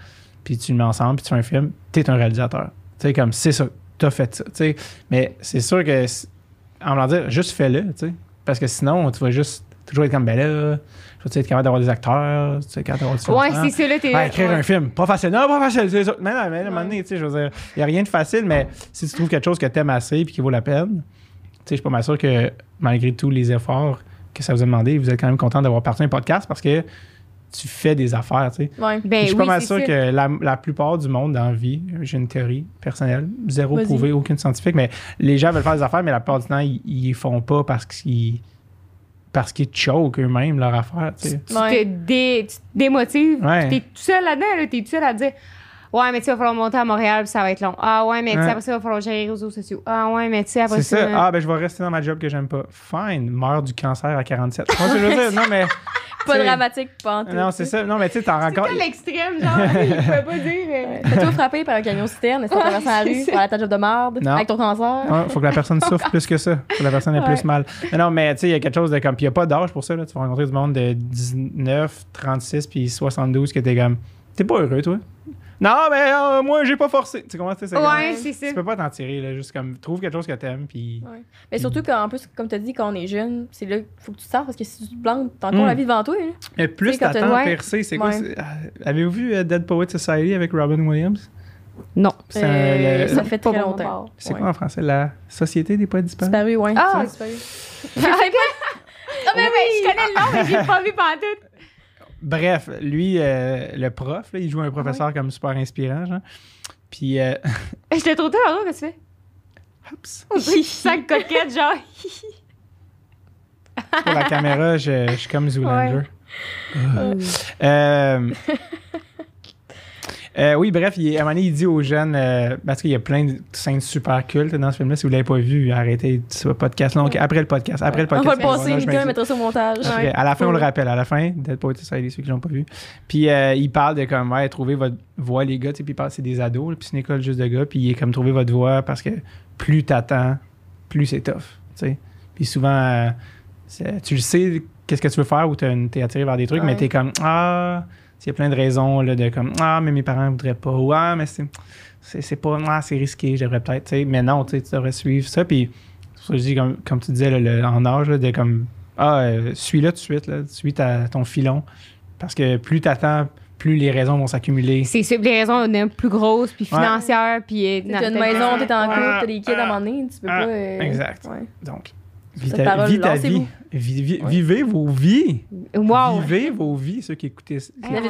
puis tu le mets ensemble, puis tu fais un film, t'es un réalisateur. Tu sais, comme, c'est ça, t'as fait ça. Tu sais, mais c'est sûr que, en voulant dire, juste fais-le, tu sais. Parce que sinon, tu vas juste toujours être comme, ben là, je vais être capable d'avoir des acteurs, tu sais, capable d'avoir du Ouais, c'est ça, là, t'es. Ouais, écrire ouais. un film. Pas facile. Non, pas facile. C'est ça. Mais non, mais à un moment donné, tu sais, je veux dire, il n'y a rien de facile, mais si tu trouves quelque chose que tu aimes assez et qui vaut la peine, tu sais, je suis pas mal sûr que malgré tous les efforts que ça vous a demandé, vous êtes quand même content d'avoir parti un podcast parce que tu fais des affaires, tu sais. Ouais. Ben je suis oui, pas mal sûr que la, la plupart du monde dans la vie, j'ai une théorie personnelle, zéro prouvée, aucune scientifique, mais les gens veulent faire des affaires, mais la plupart du temps, ils, ils les font pas parce qu'ils parce qu'ils choquent eux-mêmes leur affaire, tu sais. Tu Ouais. te dé- tu te démotives. Ouais. tout seul là-dedans, là. T'es tout seul à dire. Ouais, mais tu sais, il va falloir monter à Montréal, puis ça va être long. Ah, ouais, mais tu sais, après ça, il va falloir gérer les réseaux sociaux. Ah, ouais, mais tu sais, après C'est ça. ça. Ah, ben, je vais rester dans ma job que j'aime pas. Fine. Meurs du cancer à 47. Moi, ce que je veux dire, non, mais. <laughs> Pas dramatique, pas en tout. Non, c'est ça. Non, mais tu sais, t'en rends c'est l'extrême, genre, il pouvait pas dire. euh, <laughs> Fais-toi frapper par un camion citerne, est-ce que traverses la rue, c'est par la ta job de marde, Non. avec ton cancer? Faut que la personne <laughs> souffre plus que ça. Faut que la personne ait plus mal. Mais non, mais tu sais, il y a quelque chose de comme. Puis il n'y a pas d'âge pour ça. Là. Tu vas rencontrer du monde de 19, 36, puis 72 que t'es comme. T'es pas heureux, toi? Non, mais euh, moi, j'ai pas forcé. Tu comprends? C'est Ouais, c'est ça. Tu peux pas t'en tirer, là. Juste comme. Trouve quelque chose que t'aimes, puis. Ouais. Mais surtout qu'en plus, comme tu as dit, quand on est jeune, c'est là qu'il faut que tu te sors parce que si tu te plantes, t'as encore Mm. la vie devant toi. Là. Mais plus t'attends t'as- à ouais. percer, c'est quoi? Ah, Avez-vous vu euh, Dead Poet Society avec Robin Williams? Non. Euh, ça le- fait très longtemps. C'est Ouais. quoi en français? La Société des poètes disparus? Disparu, ouais. Ah, Ça, disparu. <laughs> Ah, ben, ben, je connais le nom, mais j'ai pas vu pantoute. Bref, lui, euh, le prof, là, il joue un professeur comme super inspirant, genre. Puis, euh, Je te trouve tellement drôle, qu'est-ce que tu fais? oups, On tu sens coquette, genre. pour la caméra, je, je suis comme Zoolander. Ouais. Euh, euh, oui, bref, il, à un moment donné, il dit aux jeunes, euh, parce qu'il y a plein de scènes super cultes dans ce film-là. Si vous ne l'avez pas vu, arrêtez ce podcast. Donc, après le podcast. Après le On podcast. va le passer, me dis- mettra ça au montage. Après, à la fin, on le rappelle. À la fin, Dead Poet Society, ceux qui l'ont pas vu. Puis euh, il parle de comme, ouais, trouver votre voix, les gars. Puis il parle, c'est des ados. Puis c'est une école juste de gars. Puis il est comme, trouver votre voix parce que plus t'attends, plus c'est tough. tu sais. Puis souvent, tu le sais, qu'est-ce que tu veux faire ou t'es attiré vers des trucs, mais t'es comme, ah, il y a plein de raisons là, de comme, ah, mais mes parents voudraient pas. Ou, ah, mais c'est c'est c'est pas, ah, c'est risqué, je devrais peut-être. tu sais. Mais non, tu sais, tu devrais suivre ça. Puis je dis, comme, comme tu disais là, le- en âge, là, de comme, ah, euh, suis-le tout de suite, là, suis ta, ton filon. Parce que plus t'attends, plus les raisons vont s'accumuler. C'est sûr, les raisons plus grosses, puis Ouais. financières, puis. euh, T'as une maison, t'es en Ouais. couple, t'as des kids à un moment donné, tu peux Ah, pas. euh, exact. ouais. Donc, Cette parole, lancez-vous. vie. Vi- vi- Ouais. Vivez vos vies. Wow! Vivez vos vies, ceux qui.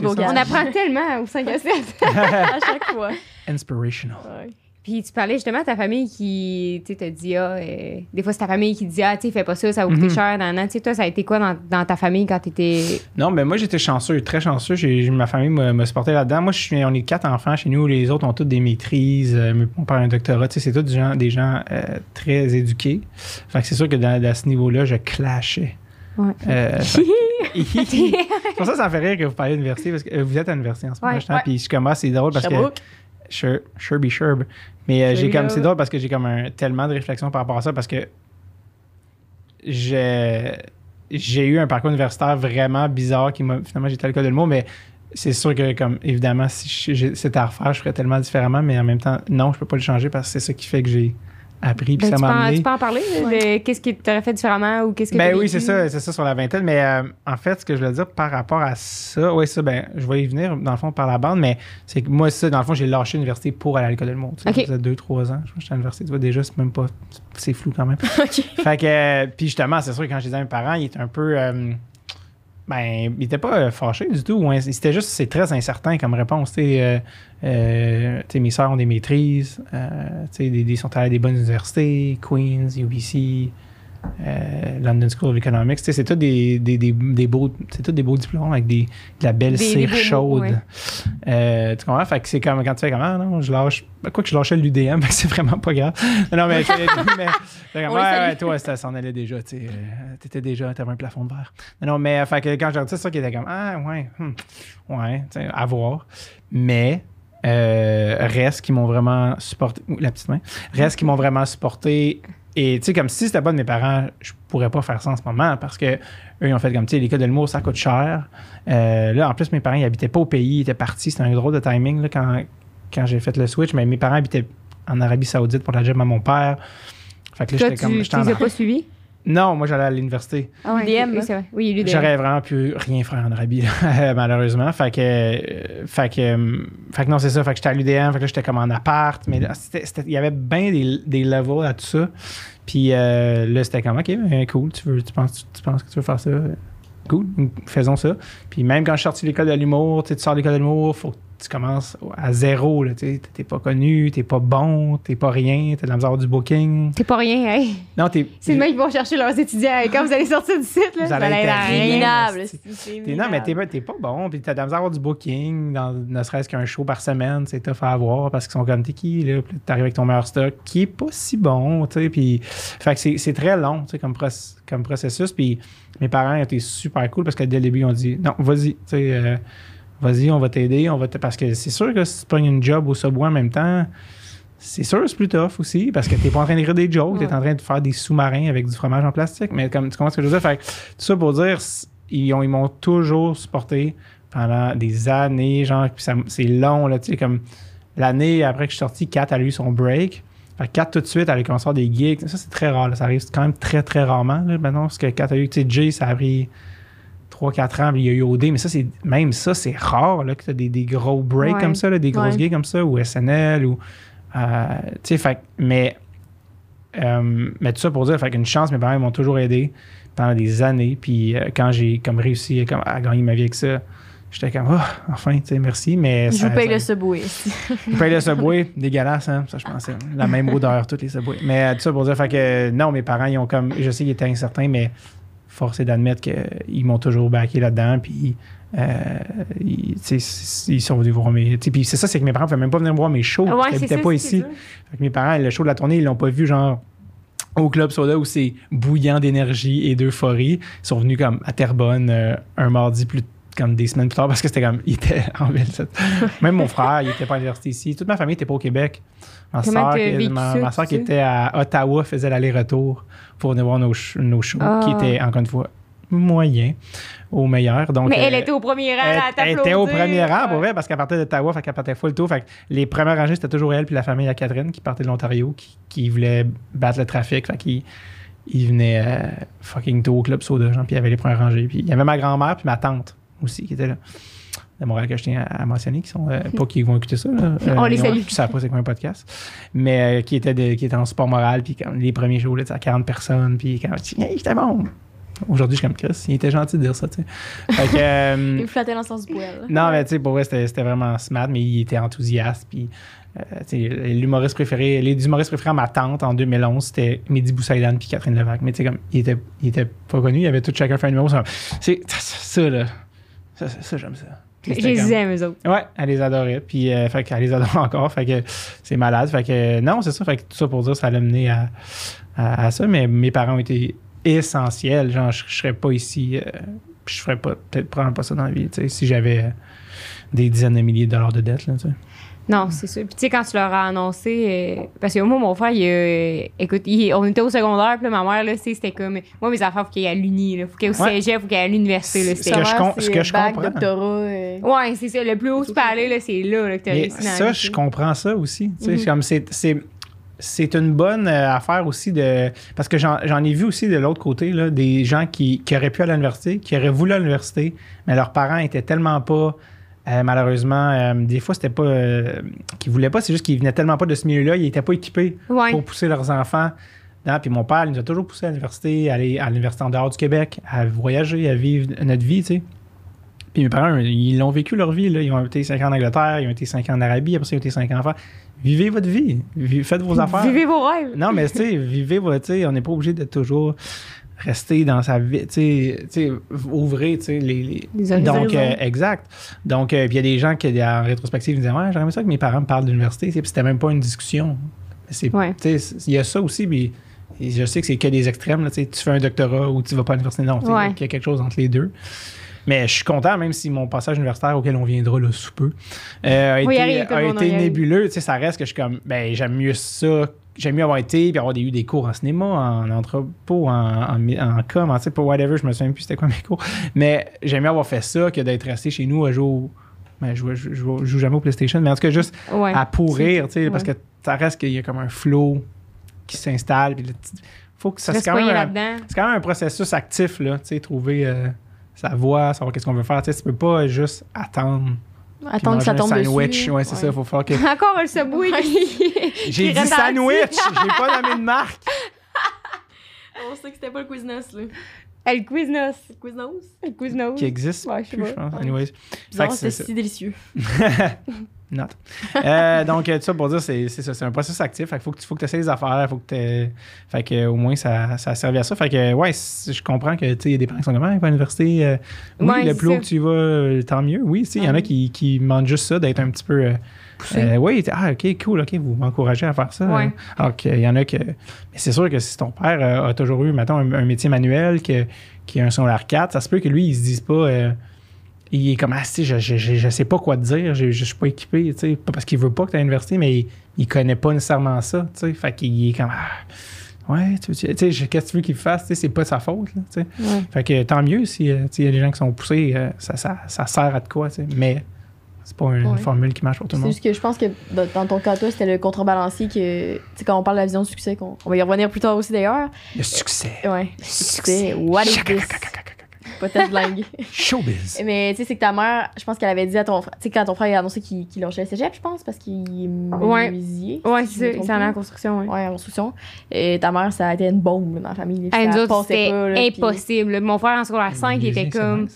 Bogart. On apprend tellement au 5 à 7. <laughs> à chaque fois. Inspirational. Ouais. Puis tu parlais justement de ta famille qui, te dit, ah, euh, des fois c'est ta famille qui te dit, ah, tu sais, fais pas ça, ça va coûter Mhm. cher, nan, nan. Tu sais, toi, ça a été quoi dans, dans ta famille quand t'étais. Non, mais moi, j'étais chanceux, très chanceux. J'ai, j'ai- ma famille m'a, m'a supporté là-dedans. Moi, je suis, on est quatre enfants chez nous. Les autres ont tous des maîtrises. euh, mon père a un doctorat. Tu sais, c'est tous des gens, des gens euh, très éduqués. Fait que c'est sûr que dans, à ce niveau-là, je clashais. Ouais. Euh, <laughs> c'est pour ça que ça me fait rire que vous parliez d'université, parce que euh, vous êtes à l'université en ce moment, puis je commence, c'est drôle parce que. Sure, Sherby Sherb. Mais euh, j'ai comme c'est drôle parce que j'ai comme un, tellement de réflexion par rapport à ça parce que j'ai j'ai eu un parcours universitaire vraiment bizarre qui m'a finalement j'étais à l'école de le mot mais c'est sûr que comme évidemment si c'était à refaire je ferais tellement différemment mais en même temps non je peux pas le changer parce que c'est ça qui fait que j'ai appris, puis Ben, ça tu, m'a peux en, amené. tu peux en parler de qu'est-ce que tu aurais fait différemment ou qu'est-ce que Ben oui, vécu? c'est ça, c'est ça sur la vingtaine. Mais euh, en fait, ce que je voulais dire par rapport à ça, oui, ça, ben, je vais y venir dans le fond par la bande, mais c'est que moi, ça, dans le fond, j'ai lâché l'université pour aller à l'école de Ok. Ça faisait deux, trois ans. Je suis à l'université, tu vois, déjà, c'est même pas. C'est flou quand même. <laughs> OK. fait que, euh, puis justement, c'est sûr que quand je disais à mes parents, ils étaient un peu. euh, ben, ils étaient pas euh, fâchés du tout. ouais. C'était juste, c'est très incertain comme réponse. Euh, euh, mes soeurs ont des maîtrises, euh, des, des, sont allés à des bonnes universités, Queens, UBC, euh, London School of Economics. C'est tout des, des, des, des beaux, c'est tout des beaux diplômes avec des, de la belle cire chaude. ouais. Euh, tu comprends? Fait que c'est comme quand tu fais comme, ah non, je lâche. ben, Quoi que je lâchais l'UDM, <laughs> c'est vraiment pas grave. Non, non, mais, mais <laughs> ouais, toi, ça s'en allait déjà, tu euh, T'étais déjà, t'avais un plafond de verre. Non, non, mais fait que quand j'ai c'est ça qui était comme, ah ouais, hmm, ouais, à voir. Mais, euh, reste qui m'ont vraiment supporté, Ouh, la petite main, reste qui m'ont vraiment supporté. Et tu sais, comme si c'était pas de mes parents, je pourrais pas faire ça en ce moment parce que eux, ils ont fait comme, tu sais, l'école de l'humour, ça coûte cher. Euh, là, en plus, mes parents, ils habitaient pas au pays, ils étaient partis. C'était un drôle de timing là, quand, quand j'ai fait le switch. Mais mes parents habitaient en Arabie Saoudite pour la job à mon père. Fait que là, j'étais comme. tu les as pas suivis? Non, moi, j'allais à l'université. Ah ouais, UDM, oui, c'est vrai. Oui, l'UDM. J'aurais vraiment pu rien faire en Arabie, là, <laughs> malheureusement. Fait que, euh, fait, que, euh, fait que non, c'est ça. Fait que j'étais à l'UDM, fait que là, j'étais comme en appart. Mais il y avait bien des, des levels à tout ça. Puis euh, là, c'était comme, OK, ben, cool, tu, veux, tu, penses, tu penses que tu veux faire ça? Cool, faisons ça. Puis même quand je suis sorti de l'école de l'humour, tu sais, tu sors de l'école de l'humour, faut que tu commences à zéro. là, tu. T'es pas connu, t'es pas bon, t'es pas rien, t'as de la misère à avoir du booking. T'es pas rien, hey. Non, t'es. C'est le qui vont chercher leurs étudiants. Et quand vous allez sortir du site, là, Vous allez être rien. minable. non, mais t'es, minable. pas- bon, puis t'as de la misère à avoir du booking, dans, ne serait-ce qu'un show par semaine, c'est tough à avoir parce qu'ils sont comme t'es qui, là, puis t'arrives avec ton meilleur stock qui est pas si bon, tu sais, puis. Fait que c'est, très long, tu sais, comme processus, puis mes parents étaient super cool parce que dès le début, ils ont dit non, vas-y, tu sais, euh, vas-y, on va t'aider, on va te. Parce que c'est sûr que si tu pognes une job au subway en même temps, c'est sûr que c'est plus tough aussi parce que t'es pas en train d'écrire des jokes, t'es en train de faire des sous-marins avec du fromage en plastique. Mais comme tu comprends ce que je veux dire? Fait que tout ça pour dire, ils, ont, ils m'ont toujours supporté pendant des années, genre, puis c'est long, là, tu sais, comme l'année après que je suis sorti, Kat a eu son break. Fait que Kat, tout de suite, elle a commencé à des gigs. Ça, c'est très rare, là. ça arrive quand même très, très rarement, là, maintenant, parce que Kat a eu, tu sais, Jay, ça a pris 3-4 ans, il y a eu OD, mais ça, c'est même ça, c'est rare, là, que tu as des, des gros breaks Ouais. comme ça, là, des grosses Ouais. gigs comme ça, ou SNL, ou. euh, tu sais, mais. euh, mais tout ça pour dire, fait qu'une chance, mes parents m'ont toujours aidé pendant des années. Puis euh, quand j'ai comme réussi comme, à gagner ma vie avec ça, j'étais comme, oh, enfin, tu sais, merci. Mais Je ça- vous paye ça- le subway. <laughs> je paye le Subway, dégueulasse, hein, ça je pensais. La même odeur, toutes les Subway. Mais tout ça pour dire, fait que non, mes parents, ils ont comme, je sais qu'ils étaient incertains, mais force est d'admettre qu'ils m'ont toujours backé là-dedans, puis euh, ils, ils sont venus voir mes. Puis c'est ça, c'est que mes parents ne pouvaient même pas venir voir mes shows, Ouais, c'est n'habitaient pas ici. dur. Fait que mes parents, le show de la tournée, ils l'ont pas vu, genre, au Club Soda où c'est bouillant d'énergie et d'euphorie. Ils sont venus comme à Terrebonne euh, un mardi plus comme des semaines plus tard parce que c'était comme ils étaient <laughs> en ville. Même mon frère, il était pas à l'université ici. Toute ma famille était pas au Québec. Ma soeur, vécu ma, soeur qui était à Ottawa faisait l'aller-retour pour venir voir nos, nos shows, Ah. qui étaient encore une fois moyens au meilleur. Donc, Mais elle euh, était au premier rang elle, à elle était au premier rang, pour vrai, parce qu'elle partait d'Ottawa, fait qu'elle partait full tour. Fait que les premières rangées, c'était toujours elle puis la famille à Catherine qui partait de l'Ontario, qui, qui voulait battre le trafic. Fait qu'ils ils venaient euh, fucking tôt au Club Soda, genre, puis il y avait les premières rangées. Puis il y avait ma grand-mère puis ma tante aussi qui était là. De Montréal que je tiens à, mentionner, qui sont euh, <laughs> pas qui vont écouter ça. Là. On les ils ont- salue. Pas c'est quoi un podcast. Mais euh, qui, était de- qui était en sport moral, puis les premiers shows, là, à 40 personnes, puis quand hey, c'était bon. Aujourd'hui, je suis comme Chris. Il était gentil de dire ça, tu sais. Fait que, euh, <laughs> Il me flattait dans le sens du poil. non, mais tu sais, pour vrai, c'était vraiment smart, mais il était enthousiaste. Puis, euh, l'humoriste préféré, les humoristes préférés à ma tante en 2011, c'était Mehdi Boussaïdan puis Catherine Levac. Mais tu sais, comme, il était, il était pas connu, il avait tout chacun fait un numéro. C'est ça, là. Ça, ça, ça, j'aime ça. Je les aime, eux autres. Ouais, elle les adorait. Puis, euh, fait qu'elle les adore <laughs> encore. Fait que c'est malade. Fait que, euh, non, c'est ça. Fait que tout ça pour dire, ça l'a mené à, à, à ça. Mais mes parents ont été essentiels. Genre, je, je serais pas ici. euh, puis je ferais pas, peut-être probablement pas ça dans la vie. tu sais, si j'avais euh, des dizaines de milliers de dollars de dettes, là. Non, c'est sûr. Puis tu sais, quand tu leur as annoncé, euh, parce que moi, mon frère, il, euh, écoute, il- on était au secondaire, puis là, ma mère, là, c'était comme, moi, mes affaires, faut qu'il y ait à l'uni, là, faut qu'il y ait au Ouais. cégep, faut qu'il y ait à l'université, là, Ce que je com- ce que je bac, comprends. doctorat. euh, Ouais, c'est ça, le plus haut tu peux aller, là, c'est là, là, que t'as réussi ça, je comprends ça aussi. Tu sais, c'est comme c'est, c'est- c'est une bonne euh, affaire aussi de. Parce que j'en j'en ai vu aussi de l'autre côté, là, des gens qui, qui auraient pu aller à l'université, qui auraient voulu à l'université, mais leurs parents étaient tellement pas. Euh, malheureusement, euh, des fois, c'était pas euh, qu'ils voulaient pas, c'est juste qu'ils venaient tellement pas de ce milieu-là, ils étaient pas équipés Ouais. pour pousser leurs enfants. Non, puis mon père, il nous a toujours poussé à l'université, à aller à l'université en dehors du Québec, à voyager, à vivre notre vie, tu sais. Puis mes parents, ils l'ont vécu leur vie. Là. Ils ont été 5 ans en Angleterre, ils ont été 5 ans en Arabie, après ça, ils ont été 5 ans en France. Vivez votre vie. Vi- Faites vos <laughs> affaires. Vivez vos rêves. Non, mais tu sais, vivez votre. tu sais, On n'est pas obligé de toujours rester dans sa vie. Tu sais, ouvrez tu sais, les. les-. Donc, euh, exact. Donc, euh, puis il y a des gens qui, en rétrospective, me disaient Ouais, j'aimerais ça que mes parents me parlent d'université. Puis c'était même pas une discussion. Ouais. Il y a ça aussi, puis je sais que c'est que des extrêmes. Là, tu sais, tu fais un doctorat ou tu vas pas à l'université. Non, Ouais. il y a quelque chose entre les deux. Mais je suis content, même si mon passage universitaire auquel on viendra là sous peu euh, a Oui, été, le a été nébuleux. Tu sais, ça reste que je suis comme, ben, j'aime mieux ça. J'aime mieux avoir été, puis avoir eu des cours en cinéma, en entrepôt, en, en, en com, en, pas whatever, je me souviens plus c'était quoi mes cours. Mais j'aime mieux avoir fait ça que d'être resté chez nous à jouer au- Ben, je, je, joue- je joue jamais au PlayStation, mais en tout cas, juste Ouais. à pourrir, tu sais, parce que ça reste qu'il y a comme un flow qui s'installe. Puis faut que ça c'est quand, même c'est quand même un processus actif, là, tu sais, trouver euh, sa voie, savoir qu'est-ce qu'on veut faire. Tu sais, tu peux pas juste attendre. Puis Attendre que ça tombe un sandwich. dessus. Ouais, c'est ça, il faut faire que. Encore un subway. <laughs> J'ai dit sandwich! J'ai pas nommé de marque! <laughs> On sait que c'était pas le Quiznos, là. Elle Quiznos. Quiznos? Elle Quiznos. Qui existe Ouais, je sais plus, pas. je pense. Ouais. Anyways. C'est si délicieux. <laughs> Not. Euh, <laughs> donc, euh, tout ça pour dire, c'est c'est ça, c'est un processus actif. Fait faut que tu faut que essaies les affaires. Faut que fait que, euh, au moins, ça, ça a servi à ça. Fait que, ouais, je comprends que, tu sais, il y a des parents qui sont comme, ah, à l'université, euh, oui, Ouais, le plus haut que tu vas, tant mieux. Oui, tu sais, il y en a qui, qui demandent juste ça, d'être un petit peu. euh, euh, oui, ah, ok, cool, ok, vous m'encouragez à faire ça. Ouais. Alors qu'il y en a que. Mais c'est sûr que si ton père euh, a toujours eu, mettons, un, un métier manuel, que, qui a un secondaire 4, ça se peut que lui, il se dise pas. euh, il est comme, ah, je, je, je, je sais pas quoi te dire, je, je suis pas équipé, tu sais. Pas parce qu'il veut pas que tu à l'université, mais il, il connaît pas nécessairement ça, tu sais. Fait qu'il est comme, ah, ouais, tu tu sais, qu'est-ce que tu veux qu'il fasse, tu sais, c'est pas de sa faute, là, tu sais. Ouais. Fait que tant mieux si euh, tu sais, il y a des gens qui sont poussés, euh, ça, ça, ça sert à de quoi, tu sais. Mais c'est pas une Ouais. formule qui marche pour tout le C'est monde. juste que je pense que dans dans ton cas, toi, c'était le contrebalancier que, tu sais, quand on parle de la vision du succès, qu'on- on va y revenir plus tard aussi d'ailleurs. Le succès. Ouais. Le succès. What is this? Peut-être langue. <laughs> Showbiz. Mais tu sais, c'est que ta mère, je pense qu'elle avait dit à ton frère, tu sais, quand ton frère a annoncé qu'il qu'il lâchait le cégep, je pense, parce qu'il est Ouais. menuisier. Ouais, si c'est ça. C'est en pas. construction, ouais. Ouais, en construction. Et ta mère, ça a été une bombe dans la famille. c'était pas, puis- impossible. Mon frère en secondaire 5, il était comme.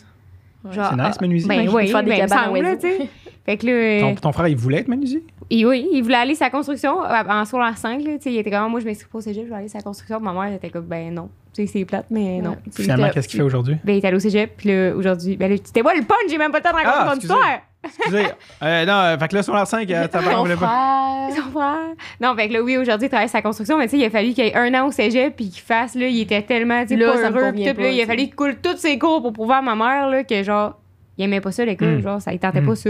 C'est nice, menuisier. Ben oui, faire des ben, me cabanes là, tu sais. Fait que là, euh, Ton, ton frère, il voulait être menuisier? Il, oui, il voulait aller sa construction euh, en secondaire 5, là, tu sais. Il était comme, moi, je m'inscris pas au cégep, je vais aller sa construction. Ma mère, elle était comme, ben non. Tu sais, c'est plate, mais non. Ouais. Finalement, qu'est-ce qu'il fait aujourd'hui? Ben, il est allé au cégep, puis là, aujourd'hui. Ben là, c'était moi le punch, j'ai même pas le temps de raconter Ah, mon excusez. histoire. Excusez. Euh, non, euh, fait que là, sur la 5, ta mère Ton voulait pas. frère. Son frère. Non, fait que là, oui, aujourd'hui, il travaille sa construction, mais tu sais, il a fallu qu'il ait un an au cégep, puis qu'il fasse, là, il était tellement, tu sais, pas heureux, tout, pas, là, il a fallu qu'il coule tous ses cours pour prouver à ma mère, là, que genre, il aimait pas ça, l'école, Mm. genre, ça, il tentait Mm. pas ça.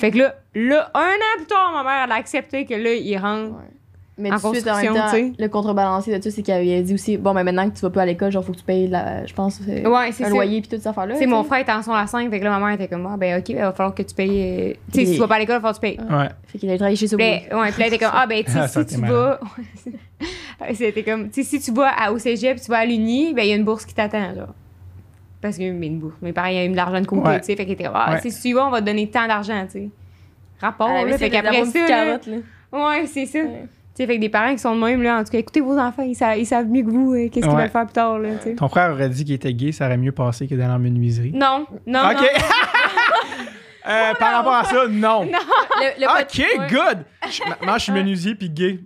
Fait que là, là, un an plus tard, ma mère, elle a accepté que là, il rentre. Ouais. Mais En tout de suite, en même construction, temps, tu sais. le contrebalancier de ça, c'est qu'il avait dit aussi, bon, mais maintenant que tu vas pas à l'école, genre, faut que tu payes, la, je pense, euh, Ouais, c'est un ça. loyer puis toutes ces affaires-là. Tu sais, tu mon frère était en son à 5, fait que là, ma mère était comme, ah, ben, ok, ben, il va falloir que tu payes. euh, Tu sais, si tu vas pas à l'école, il va falloir que tu payes. Ouais. Fait qu'il a travaillé chez Subway. Puis là, ouais, puis là, elle était comme, ah, ben, tu sais, <laughs> Ah, si tu vas. <laughs> C'était comme, tu sais, si tu vas à- au cégep, tu vas à l'Uni, ben, il y a une bourse qui t'attend, genre. Parce que, mais une bourse. Mes parents, ils ont mis de l'argent de côté, Ouais. tu sais. Fait qu'ils étaient ah, Ouais. si tu y vas, on va te donner tant d'argent, tu sais. Rapport, avait là. Fait qu'après ça. là, carotte, là. Ouais, c'est ça. Ouais. Tu sais, fait que des parents qui sont de même, là, en tout cas, écoutez vos enfants, ils, sa- ils savent mieux que vous, euh, qu'est-ce qu'ils veulent faire plus tard, là, tu sais. Ton frère aurait dit qu'il était gay, ça aurait mieux passé que dans la menuiserie. Non, non, OK. non. <laughs> Euh, par rapport à ça, non. Le, le OK, ouais. good. Je- Moi, je suis menuisier puis gay.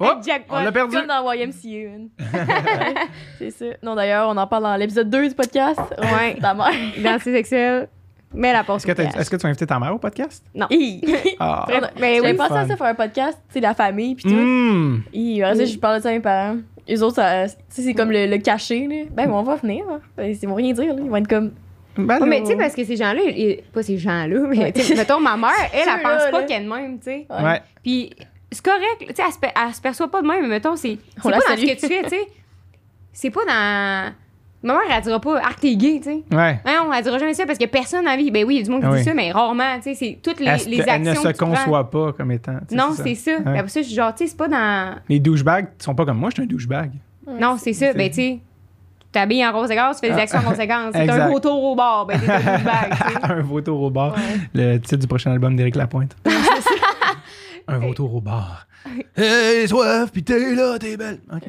Hop, Jackpot. on l'a perdu. Comme dans YMCA. man. <laughs> c'est ça. Non, d'ailleurs, on en parle dans l'épisode 2 du podcast. Ouais. Ta mère. Identité sexuelle, mais la passe Est-ce que, t'as- est-ce que tu as invité ta mère au podcast? Non. Hi. <laughs> Ah. On a- ben J'avais oui. pensé à fun. ça, faire un podcast, tu sais, la famille, puis tout. Mmh. Hi, après ça, je parlais de ça à mes parents. Les autres, ça- tu sais, c'est comme le, le caché, là. Ben, on va venir. hein. Ben, ils vont rien dire, là. Ils vont être comme. Ben, Ouais, mais tu sais, parce que ces gens-là, ils- pas ces gens-là, mais tu sais, mettons, ma mère, elle, elle, Ceux-là, pense pas là. qu'elle est de même, tu sais. Ouais. Ouais. Puis c'est correct, tu sais, elle, se per- elle se perçoit pas de même, mais mettons, c'est pas dans ce que tu fais, tu sais. C'est pas dans. Ma mère, elle dira pas, ah, t'es gay, tu sais. Ouais. Non, elle dira jamais ça parce que personne n'a envie. Ben oui, il y a du monde qui Ah dit oui. ça, mais rarement, tu sais. C'est toutes les, Elle, les elle actions. ne se que tu prends. conçoit pas comme étant. Non, c'est ça. Ouais. Puis Après ça, je suis genre, tu sais, c'est pas dans. Les douchebags sont pas comme moi, je suis un douchebag. Non, c'est ça. Ben, tu sais, tu t'habilles en conséquence, tu fais des Ah. actions en conséquence. <laughs> C'est <laughs> un vautour au bar. Ben, t'es un un vautour au bar. Le titre du prochain album d'Éric Lapointe. <laughs> un vautour au bar. Hey, soif, pis t'es là, t'es belle. Ok.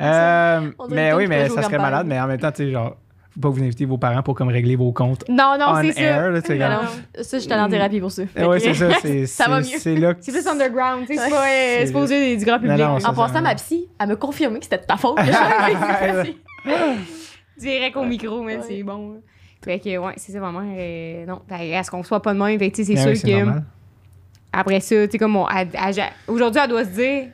Euh, <laughs> On dirait mais oui, que mais ça serait malade, mais en même temps, tu sais, genre, faut pas vous inviter vos parents pour comme régler vos comptes. Non, non, On c'est ça. air, là, tu sais, Non, comme- non. Ça, je suis allée en thérapie pour ça. Fait Ouais, que- c'est ça. <laughs> C'est, Ça va c'est- mieux. C'est là que C'est plus underground, tu sais. C'est Ouais. pas euh, C'est- supposé du grand public. Non, non, là. ça, En passant, ma psy, elle me confirmé que c'était de ta faute. que fait ça. Direct au micro, mais Ouais. c'est bon. là. Fait que, ouais, c'est ça, vraiment. euh, non, ben, à ce qu'on soit pas de même, fait que, tu sais, c'est Ben sûr oui, c'est que. normal. Après ça, tu sais, comme on- elle- elle- aujourd'hui, elle doit se dire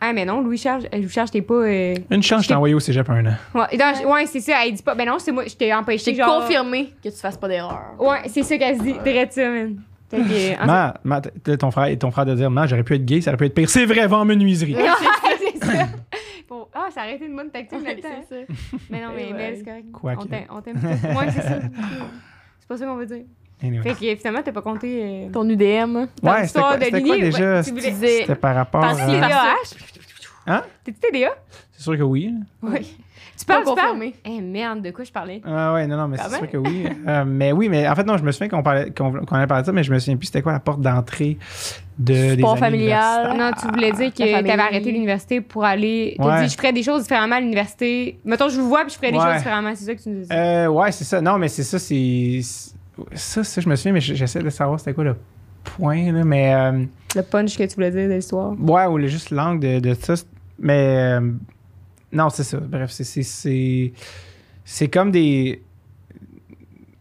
Ah, mais non, Louis-Charles, euh, Louis-Charles, je t'ai pas. euh, Une chance, je t'ai envoyé au cégep un an. Ouais, non, je- ouais, c'est ça. Elle dit pas Ben non, c'est moi, je t'ai Je empêché. t'ai genre... confirmé que tu fasses pas d'erreur. Ouais, c'est ça qu'elle se dit. Direct ça, man. Que, en Ma, ma, ton frère et ton frère de dire, man, j'aurais pu être gay, ça aurait pu être pire. C'est vrai, vends menuiserie. Ouais, <laughs> c'est ça. Bon, ah, ça aurait été une bonne tactique Ouais, là-dedans. c'est ça. Mais non, mais ouais. c'est correct. Quoi on t'aime. On t'aime tous. Ouais, c'est ça. C'est pas ça qu'on veut dire. Anyway. Fait que finalement, t'as pas compté. Euh, Ton UDM. dans Ouais, c'était quoi, de c'était quoi Lily, déjà? ouais, tu voulais- Tu disais. C'était par rapport à... TDAH? Hein? T'es-tu TDA? C'est sûr que oui. Oui. Tu parles, tu parles? Eh merde, de quoi je parlais? Ah ouais, non, non, mais c'est sûr même. que oui. Euh, mais oui, mais en fait, non, je me souviens qu'on parlait, qu'on, qu'on avait parlé de ça, mais je me souviens plus c'était quoi la porte d'entrée de, Sport familial. Non, tu voulais dire que famille. t'avais arrêté l'université pour aller. T'as Ouais. dit, je ferais des choses différemment à l'université. Mettons, je vous vois, puis je ferais des Ouais. choses différemment. C'est ça que tu nous dis. Euh, ouais, c'est ça. Non, mais c'est ça, c'est. Ça, ça, je me souviens, mais j'essaie de savoir c'était quoi le point, là, mais. euh, Le punch que tu voulais dire de l'histoire? ouais, ou le, juste l'angle de, de ça. Mais. euh, non, c'est ça. Bref, c'est. C'est, c'est, c'est comme des.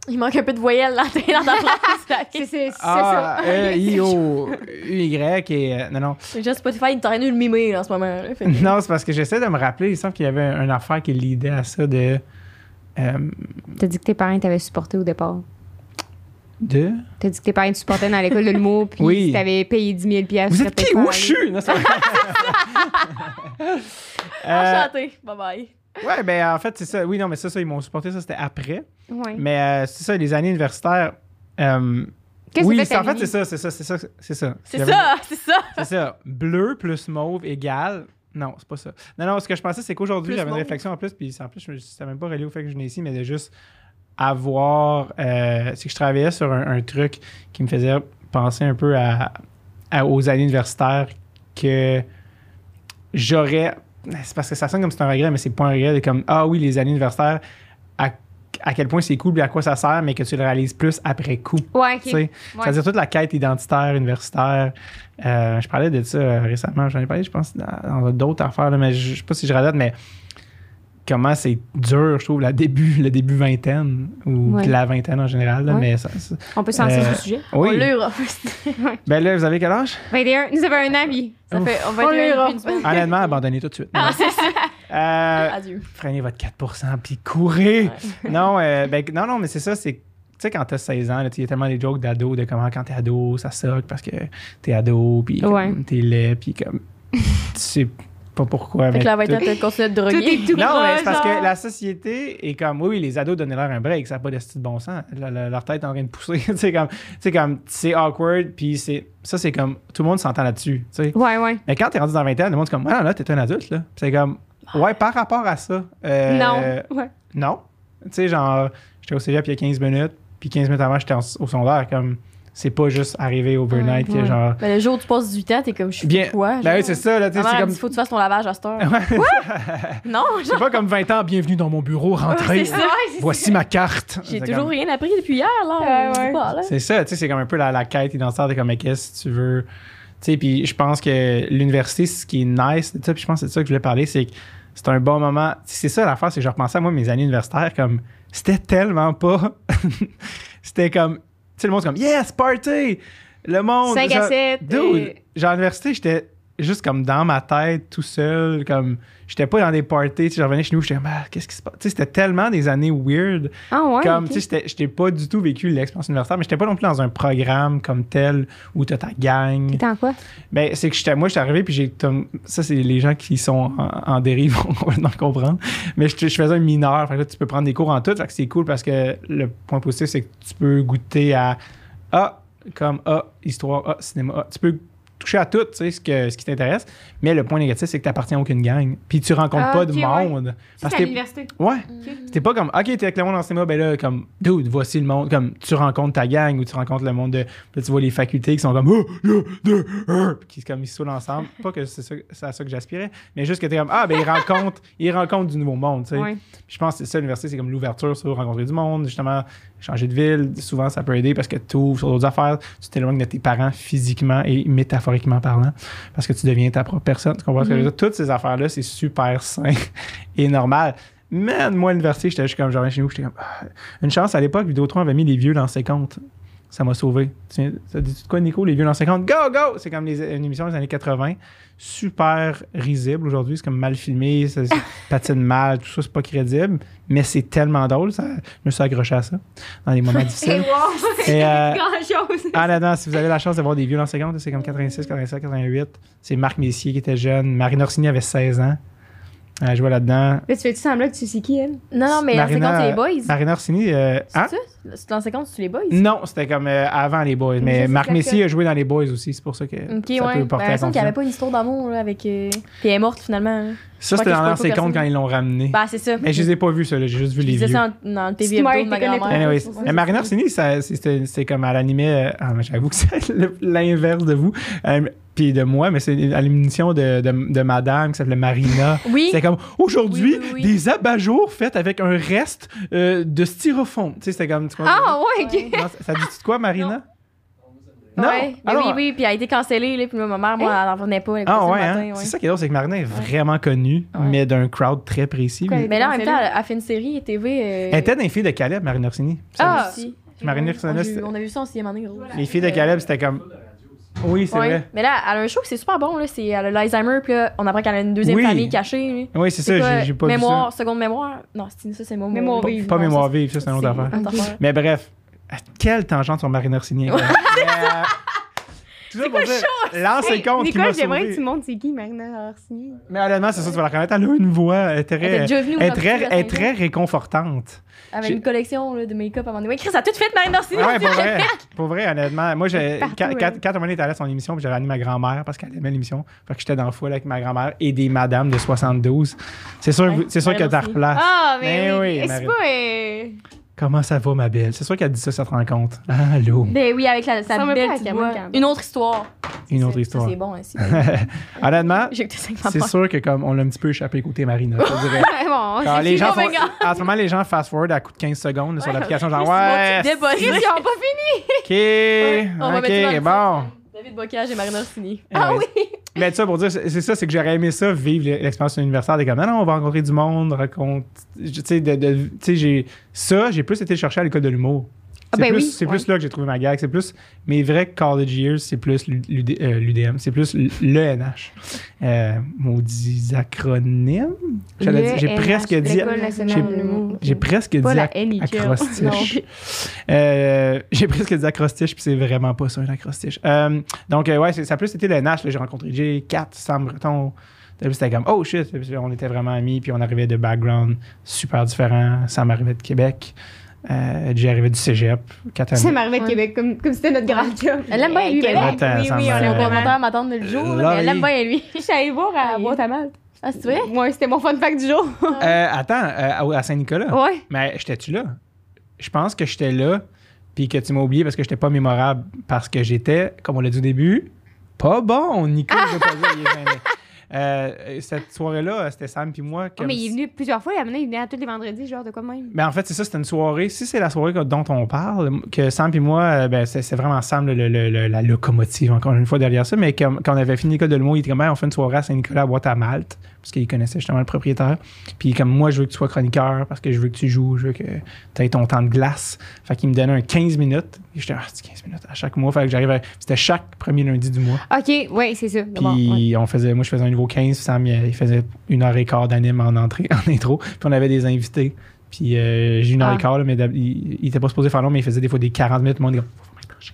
Il manque un peu de voyelles dans ta dans ta <laughs> phrase. C'est Ah, ça. E, I, O, U, Y, et. euh, non, non. Gens Spotify, ils t'auraient dû le mimer en ce moment. là. Fait Non, c'est parce que j'essaie de me rappeler. Il semble qu'il y avait une affaire qui l'idée à ça de. euh, T'as dit que tes parents t'avaient supporté au départ. De? T'as dit que tes parents te supportaient dans l'école de l'humour, puis Oui. si t'avais payé 10 000 piastres, Vous tu êtes qui? Où pas je suis? Non. <laughs> Euh, Enchanté. Bye bye. ouais, ben en fait, c'est ça. Oui, non, mais ça, ça, ils m'ont supporté. Ça, c'était après. Ouais. Mais euh, c'est ça, les années universitaires. euh, Qu'est-ce oui, que en fait, c'est ça, c'est ça, c'est ça, c'est ça. C'est ça, c'est ça. C'est ça. Bleu plus mauve égale. Non, c'est pas ça. Non, non, ce que je pensais, c'est qu'aujourd'hui, j'avais une réflexion en plus, puis en plus, je ne même pas relié au fait que je venais ici, mais de juste avoir. euh, c'est que je travaillais sur un, un truc qui me faisait penser un peu à, à- aux années universitaires que j'aurais. C'est parce que ça sonne comme si c'était un regret, mais c'est pas un regret. de comme, ah oui, les années universitaires, à, à quel point c'est cool, et à quoi ça sert, mais que tu le réalises plus après coup. Ouais, Tu ok. sais, Ouais. C'est-à-dire toute la quête identitaire, universitaire. Euh, je parlais de ça euh, récemment. J'en ai parlé, je pense, dans, dans d'autres affaires, là, mais je, je sais pas si je radote, mais comment c'est dur, je trouve, le début, le début vingtaine, ou Ouais. la vingtaine en général. là, Ouais. mais ça, ça- On peut se lancer Euh, sur le sujet. On oui. lure. <laughs> Ben là, vous avez quel âge? 21, nous avons un avis. Ça Ouf. fait, on va On être lure. une semaine. Honnêtement, abandonnez tout de suite. <laughs> Ah, c'est ça. Euh, Adieu. prenez votre 4% puis courez. Ouais. <laughs> non, euh, ben, non, non, mais c'est ça, c'est. Tu sais, quand t'as 16 ans, il y a tellement des jokes d'ado, de comment quand t'es ado, ça soque parce que t'es ado, puis t'es laid, puis comme. Pas pourquoi. Fait mais que la tout- 20 ans, t'as continué de Tout droguer. est tout Non, mais c'est parce que la société est comme, oui, oui, les ados donnaient leur un break, ça n'a pas de style de bon sens. Leur tête est en train de pousser. <laughs> tu sais, comme, sais, comme, c'est awkward, puis c'est, ça, c'est comme, tout le monde s'entend là-dessus, tu sais. Ouais, ouais. Mais quand t'es rendu dans 20 ans, le monde est comme, ah, là, t'es un adulte, là. C'est comme, ouais, par rapport à ça. euh, non. Ouais. Non. Tu sais, genre, j'étais au cégep il y a 15 minutes, puis 15 minutes avant, j'étais en- au secondaire, comme, c'est pas juste arrivé overnight que Ouais. genre. Ben, le jour où tu passes 18 ans, t'es comme, je suis Bien. quoi? Ben oui, c'est ça, là, c'est comme. dit, faut que tu fasses ton lavage à cette heure. <laughs> non, C'est genre, pas comme 20 ans, bienvenue dans mon bureau, rentrez. c'est ça. Voici ma carte. J'ai C'est toujours comme- rien appris depuis hier, là. Ouais, ouais. C'est ça, tu sais, c'est comme un peu la, la quête identitaire de comme, mais qu'est-ce que tu veux? Tu sais, puis je pense que l'université, ce qui est nice puis je pense que c'est de ça que je voulais parler, c'est que c'est un bon moment. C'est ça l'affaire, c'est que je repensais à moi, mes années universitaires, comme, c'était tellement pas. <laughs> c'était comme, sais, le monde, c'est comme, yes, party! Le monde. 5 à genre- 7. Dude, genre, à l'université, j'étais juste comme dans ma tête, tout seul, comme j'étais pas dans des parties, tu sais, je revenais chez nous, j'étais comme, ah, qu'est-ce qui se passe? Tu sais, c'était tellement des années weird. Ah ouais. comme, ok. tu sais, j'étais- pas du tout vécu l'expérience universitaire, mais j'étais pas non plus dans un programme comme tel où t'as ta gang. T'étais en quoi? Ben, c'est que j'étais, moi, j'étais arrivé, puis j'ai. comme- Ça, c'est les gens qui sont en, en dérive <laughs> vont complètement comprendre. Mais je, je faisais un mineur. Fait que là, tu peux prendre des cours en tout. Fait que c'est cool parce que le point positif, c'est que tu peux goûter à. Ah, comme Ah, histoire, Ah, cinéma. Ah, tu peux toucher à tout, tu sais, ce, que, ce qui t'intéresse. Mais le point négatif, c'est que tu n'appartiens à aucune gang. Puis tu rencontres Ah, pas de ouais. monde. C'est Parce que. l'université. Ouais. C'était pas comme, OK, t'es avec le monde en cinéma, ben là, comme, dude, voici le monde. Comme, tu rencontres ta gang ou tu rencontres le monde de. Là, tu vois les facultés qui sont comme, oh, puis qui comme, ils se saoulent ensemble. <laughs> pas que c'est ça- c'est à ça que j'aspirais, mais juste que t'es comme, ah, ben, ils rencontrent, ils rencontrent du nouveau monde, tu sais. Ouais. Je pense que c'est ça, l'université, c'est comme l'ouverture sur rencontrer du monde, justement, changer de ville. Souvent, ça peut aider parce que tu ouvres sur d'autres affaires, tu t'éloignes de tes parents physiquement et métaphoriquement parlant parce que tu deviens ta propre personne. Tu comprends ce que je veux dire? Toutes ces affaires-là, c'est super sain <laughs> et normal. Man, moi, à l'université, j'étais juste comme, reviens chez nous, j'étais comme, ah. une chance à l'époque, Vidéotron avait mis les vieux dans ses comptes. Ça m'a sauvé. Tu Ça dit quoi, Nico, les vieux dans 50? Go, go! C'est comme les, une émission des années 80. Super risible aujourd'hui. C'est comme mal filmé, ça <laughs> patine mal, tout ça, c'est pas crédible. Mais c'est tellement drôle. Ça, je me suis accroché à ça dans les moments Et difficiles. <laughs> wow! Et, euh, ah là là, si vous avez la chance de voir des vieux dans 50, c'est comme 86, 87, 88. C'est Marc Messier qui était jeune. Marine Orsini avait 16 ans. Elle jouait là-dedans. Là, tu fais-tu semblant que tu sais qui, elle? Non, non, mais Marina- 50, c'est les boys. Marine Orsini, euh, hein? C'est ça? C'est l'an 50, c'est les boys? Non, c'était comme euh, avant les Boys. Mais Marc Messier que- a joué dans les Boys aussi. C'est pour ça que Ok, ça ouais. peut Ben, porter à semble qu'il n'y avait pas une histoire d'amour là, avec. euh, Puis elle est morte finalement. là. Ça, c'était dans 50 personne. quand ils l'ont ramené. Bah, c'est ça. Mais je les ai pas vus, ça. J'ai juste vu Je les vieux. ça en- dans le TV de ma grand-mère. Mais c'est ça. Orsini, c'était c'était comme elle animait. Ah, mais j'avoue que c'est l'inverse de vous. Euh, Puis de moi, mais c'est à l'émission de, de, de madame qui s'appelait Marina. Oui. C'était comme aujourd'hui, Oui, oui, oui. des abat-jours faits avec un reste euh, de styrofoam. Tu sais, c'était comme. Tu comprends? Ah, ouais, ok. Non, ça- ça dit de quoi, Marina? Non. Ouais, Ah oui, oui, puis elle a été cancellée, là, puis ma mère, moi, elle n'en revenait pas. elle Ah ouais, hein? ouais. C'est ça qui est drôle, c'est que Marina est vraiment connue, Ouais. mais d'un crowd très précis. Mais là, en même temps, elle a fait une série TV. euh, Elle était dans les filles de Caleb, Marina Orsini. Ah! Marine Ouais, Orsini, on, a vu- on a vu ça aussi à un moment donné, gros. Les filles de Caleb, c'était comme. Oui, c'est Ouais. vrai. Mais là, elle a un show c'est super bon. Là. C'est, elle a l'Alzheimer, puis là, on apprend qu'elle a une deuxième Oui. famille cachée. là. Oui, c'est C'est ça, quoi, j'ai- j'ai pas mémoire, vu seconde mémoire? Non, c'est, ça, c'est mémoire. Mémoire ça. vive. Pas Non, mémoire ça, vive, ça, c'est une autre affaire. Mais bref, à quelle tangente sur Marine Orsini? <laughs> Mais, euh, tout ça pour dire, L'an 50 qui m'a Nicole, j'aimerais que tu montres c'est qui, Marina Orsini. Mais honnêtement, c'est ça, tu vas la reconnaître. Elle a une voix Elle très, elle est très, de elle est très réconfortante. Avec une collection là, de make-up à un moment donné. Ouais, Chris, a tout fait Marine Orsini. Ouais, pour vrai. Pour vrai, honnêtement. Moi, j'ai- quand, elle. quand, était allé à son émission, j'avais amené ma grand-mère parce qu'elle aimait l'émission. Fait que j'étais dans le foule avec ma grand-mère et des madames de 72. C'est sûr, c'est sûr que t'as Orsini. replace. Ah, mais, Mais oui, c'est pas. Comment ça va, ma belle? C'est sûr qu'elle dit ça, ça te rend compte. Allô? Ben oui, avec la, sa Ça belle petite voix. Une autre histoire. Une autre histoire. C'est bon aussi. <laughs> Honnêtement, J'ai écouté ça avec ma c'est sûr que comme on l'a un petit peu échappé côté Marina. je dirais. <laughs> bon, les gens font- oh my God. en ce moment, les gens fast-forward à coup de 15 secondes sur l'application. Genre, ouais, ils pas <laughs> fini. ok, on va mettre ça dans ok, bon. David Bocage et Marine Orsini. Ah Ah oui. Mais ça pour dire, c'est ça, c'est que j'aurais aimé ça, vivre l'expérience universitaire. Des comme, non, on va rencontrer du monde, raconte. Tu sais, de, de- j'ai. Ça, j'ai plus été chercher à l'école de l'humour. Ah, C'est ben plus, oui, c'est ouais. plus là que j'ai trouvé ma gag. C'est plus mes vrais college years, c'est plus l'UD euh, l'UDM. C'est plus l'ENH. Euh, maudits acronymes. J'allais dire- J'ai presque dit. J'ai presque Pas dit ac- acrostiche. Euh, j'ai presque dit acrostiche, puis c'est vraiment pas ça, un acrostiche. Euh, donc, ouais, c'est- ça a plus été le NH. là. J'ai rencontré Jay, Kat, Sam Breton. C'était comme, oh shit, on était vraiment amis, puis on arrivait de backgrounds super différents. Sam arrivait de Québec, euh, Jay arrivait du cégep. Ça de Ouais. Québec comme comme si c'était notre grand job. Elle l'aime bien, lui, Québec. oui, oui, on est vraiment. commentaire à m'attendre le jour, mais elle l'aime bien, lui. Je suis allée voir à Boîte à Malte. Ah, c'est vrai? Ouais, c'était mon fun fact du jour. Euh, attends, euh, à à Saint-Nicolas. Ouais. Mais j'étais-tu là? Je pense que j'étais là, puis que tu m'as oublié parce que j'étais pas mémorable. Parce que j'étais, comme on l'a dit au début, pas bon. Nico <laughs> Euh, cette soirée-là, c'était Sam puis moi. Oh, comme mais il est venu plusieurs fois. Il, il venait à tous les vendredis, genre de quoi même. Ben, en fait, c'est ça, c'était une soirée. Si c'est la soirée dont on parle, que Sam et moi, euh, ben, c'est vraiment Sam, le- le- le- la locomotive, encore une fois, derrière ça. Mais quand on avait fini l'école de l'humour, il était comme, on fait une soirée à Saint-Nicolas à boîte à Malte, parce qu'il connaissait justement le propriétaire. Puis comme moi, je veux que tu sois chroniqueur, parce que je veux que tu joues, je veux que tu aies ton temps de glace. Fait qu'il me donnait un 15 minutes. Et j'étais, ah, c'est 15 minutes à chaque mois. Fait que j'arrivais, c'était chaque premier lundi du mois. OK, ouais, c'est ça. Puis Bon, ouais. on faisait, moi je faisais un niveau 15, Sam il faisait une heure et quart d'anime en entrée, <laughs> en intro. Puis on avait des invités. Puis euh, j'ai une heure Ah. et quart, là, mais il, il était pas supposé faire long, mais il faisait des fois des 40 minutes. Le monde c'est-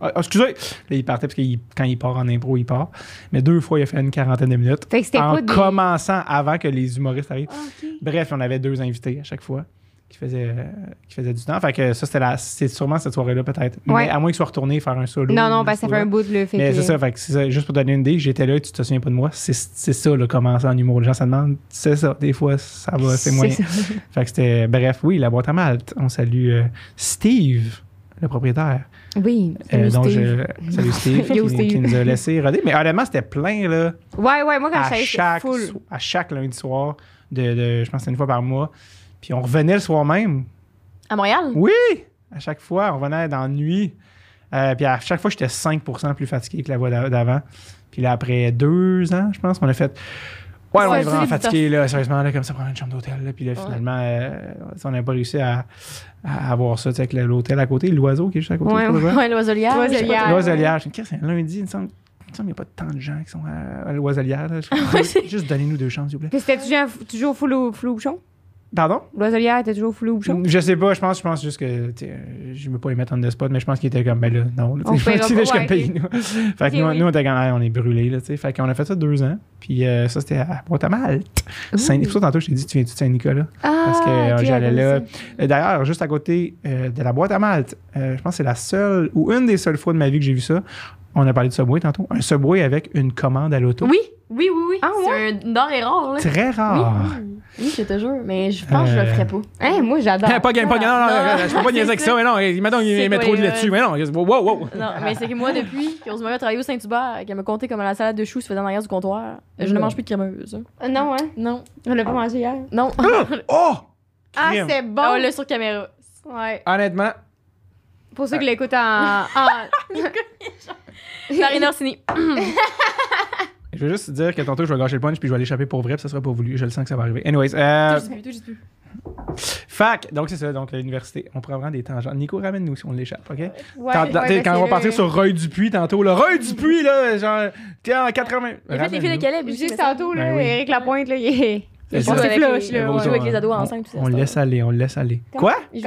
Ah, ah, excusez! Là, il partait parce que il- quand il part en impro, il part. Mais deux fois, il a fait une quarantaine de minutes. En pas des... commençant avant que les humoristes arrivent. Ah. Bref, on avait deux invités à chaque fois qui faisaient, euh, qui faisaient du temps. Fait que ça, c'était la, c'est sûrement cette soirée-là, peut-être. Ouais. Mais à moins qu'il soit retourné faire un solo. Non, non, que ça fait un bout de le fait Mais que- c'est ça, fait que c'est ça, juste pour te donner une idée, j'étais là, tu te souviens pas de moi? C'est c'est ça, là, commencer en humour. Les gens se demandent, c'est ça, des fois, ça va, c'est moyen. ça. <laughs> Fait que c'était, bref, oui, la boîte à malte. On salue euh, Steve, le propriétaire. Oui. Euh, salut, donc, Steve. je, salut Steve, <laughs> qui, Steve. qui nous a laissé roder. Mais honnêtement, c'était plein, là, Ouais, ouais, moi, quand c'était full. à chaque lundi soir, de, de- je pense que c'était une fois par mois. Puis on revenait le soir même. À Montréal? Oui! À chaque fois, on revenait dans la nuit. Euh, puis à chaque fois, j'étais 5% plus fatigué que la voix d'a- d'avant. Puis là, après deux ans, je pense, on a fait. Ouais, on Ouais, est vraiment fatigué, là, sérieusement, là, comme ça, prendre une chambre d'hôtel. là. Puis là, Ouais. finalement, euh, on n'a pas réussi à, à avoir ça, tu sais, avec l'hôtel à côté, l'oiseau qui est juste à côté. Ouais. Ouais, l'oiselière. L'oiselière. L'oiselière. Je me dis, c'est un lundi, il me semble. Il me semble qu'il n'y a pas tant de gens qui sont à, à l'oiselière. <laughs> Juste donnez-nous deux chances, s'il vous plaît. Puis c'était toujours, full au, full au bouchon? Pardon? L'oiselière était toujours full au bouchon? Je sais pas, je pense, je pense juste que je veux pas les mettre en the spot, mais je pense qu'il était comme ben là, non. là, On <laughs> tu sais, paiera je comme ouais, paye-nous. Fait que nous, oui. nous, on était comme, Ah, on est brûlés, là, tu sais. Fait qu'on a fait ça deux ans. Puis euh, ça, c'était à Boîte-à-Malte. Saint- C'est pour ça, tantôt, je t'ai dit, tu viens-tu de Saint-Nicolas? Ah, Parce que euh, j'allais là. Euh, D'ailleurs, juste à côté euh, de la boîte à Malte, euh, je pense que c'est la seule, ou une des seules fois de ma vie que j'ai vu ça. On a parlé de Subway tantôt. Un Subway avec une commande à l'auto. Oui, oui, oui, oui. Ah, c'est un denrée rare, là. Très rare. Oui, je te jure, mais je pense que je le Euh, ferais pas. Hein, moi, j'adore. pas game, pas game. Non, non, Non, non, je peux pas niaiser avec ça. Mais non, <laughs> mettons, il met trop de lait dessus. Mais non, wow, wow. Non, mais c'est que moi, depuis que Rosemary a travaillé au Saint-Hubert, qu'elle m'a compté comment la salade de choux se faisait en arrière du comptoir, je ne mange plus de crémeuse. hein. Euh, Non, hein? Non. On l'a pas mangé hier? Non. <laughs> Oh! Ah, c'est bon! Ah, on l'a sur caméra. Ouais. Honnêtement, Pour ceux qui l'écoutent en. en... <laughs> Marina Orsini. Je veux juste te dire que tantôt, je vais gâcher le punch puis je vais l'échapper pour vrai, puis ça sera pas voulu. Je le sens que ça va arriver. Anyways, euh, Tout juste plus, tout juste plus. fac, donc c'est ça, donc l'université. On prend vraiment des tangents. Nico, ramène-nous si on l'échappe, OK? Ouais, Quand, ouais, on va partir sur Reuil Dupuis tantôt, le Reuil Dupuis, là, genre, t'es en 80. Il a fait les filles de Caleb. Juste tantôt, là, Ben oui. Éric Lapointe, là, il est. Il joue ça. avec, les, ouais. joue avec les ados On- enceintes. tout ça, On laisse aller, on laisse aller. Quoi? Non, <laughs> je joue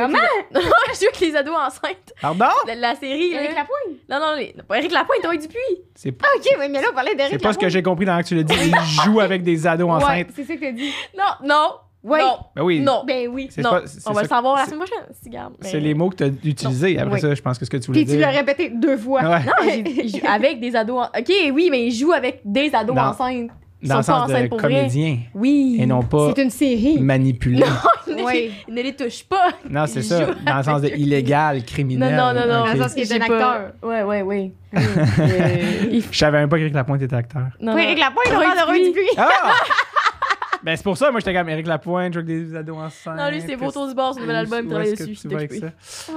avec les ados enceintes. Pardon? La, la série. Éric Lapointe? Non, non, les... pas Eric Lapointe, Thomas Dupuis. C'est Ah, ok, mais là, on parlait d'Éric c'est pas ce que j'ai compris dans ce que tu l'as dit. Il joue avec des ados Ouais, enceintes. c'est ça que t'as dit. Non, non. Ouais. Non. Ben oui. Non. Ben oui. Non. pas- on va le savoir la semaine prochaine. Si, garde. mais- C'est les mots que tu as utilisés. Après Oui. ça, je pense que ce que tu voulais Puis tu dire. l'as répété deux fois. Ouais. Non, avec des ados. en- Ok, oui, mais il joue avec des ados enceintes. Dans le sens de vrai. comédien Oui. et non pas C'est une série. manipulé. <laughs> Oui. Il ne les touche pas. Non, c'est ça. Dans le sens de illégal, Non, criminel. non, non, non. Ok. Dans le sens qu'il est un acteur. Ouais, ouais, ouais. <laughs> Euh, il- Je savais même pas qu'Éric Lapointe était acteur. Non, non. Éric Lapointe, on parle de Roy Dupuis. Dupuis. Ah! <laughs> ben, c'est pour ça, moi, j'étais comme Éric Lapointe, je joue avec des ados enceintes. Non, lui, c'est Photos du bord, son nouvel album, il travaille dessus. tu vas avec ça?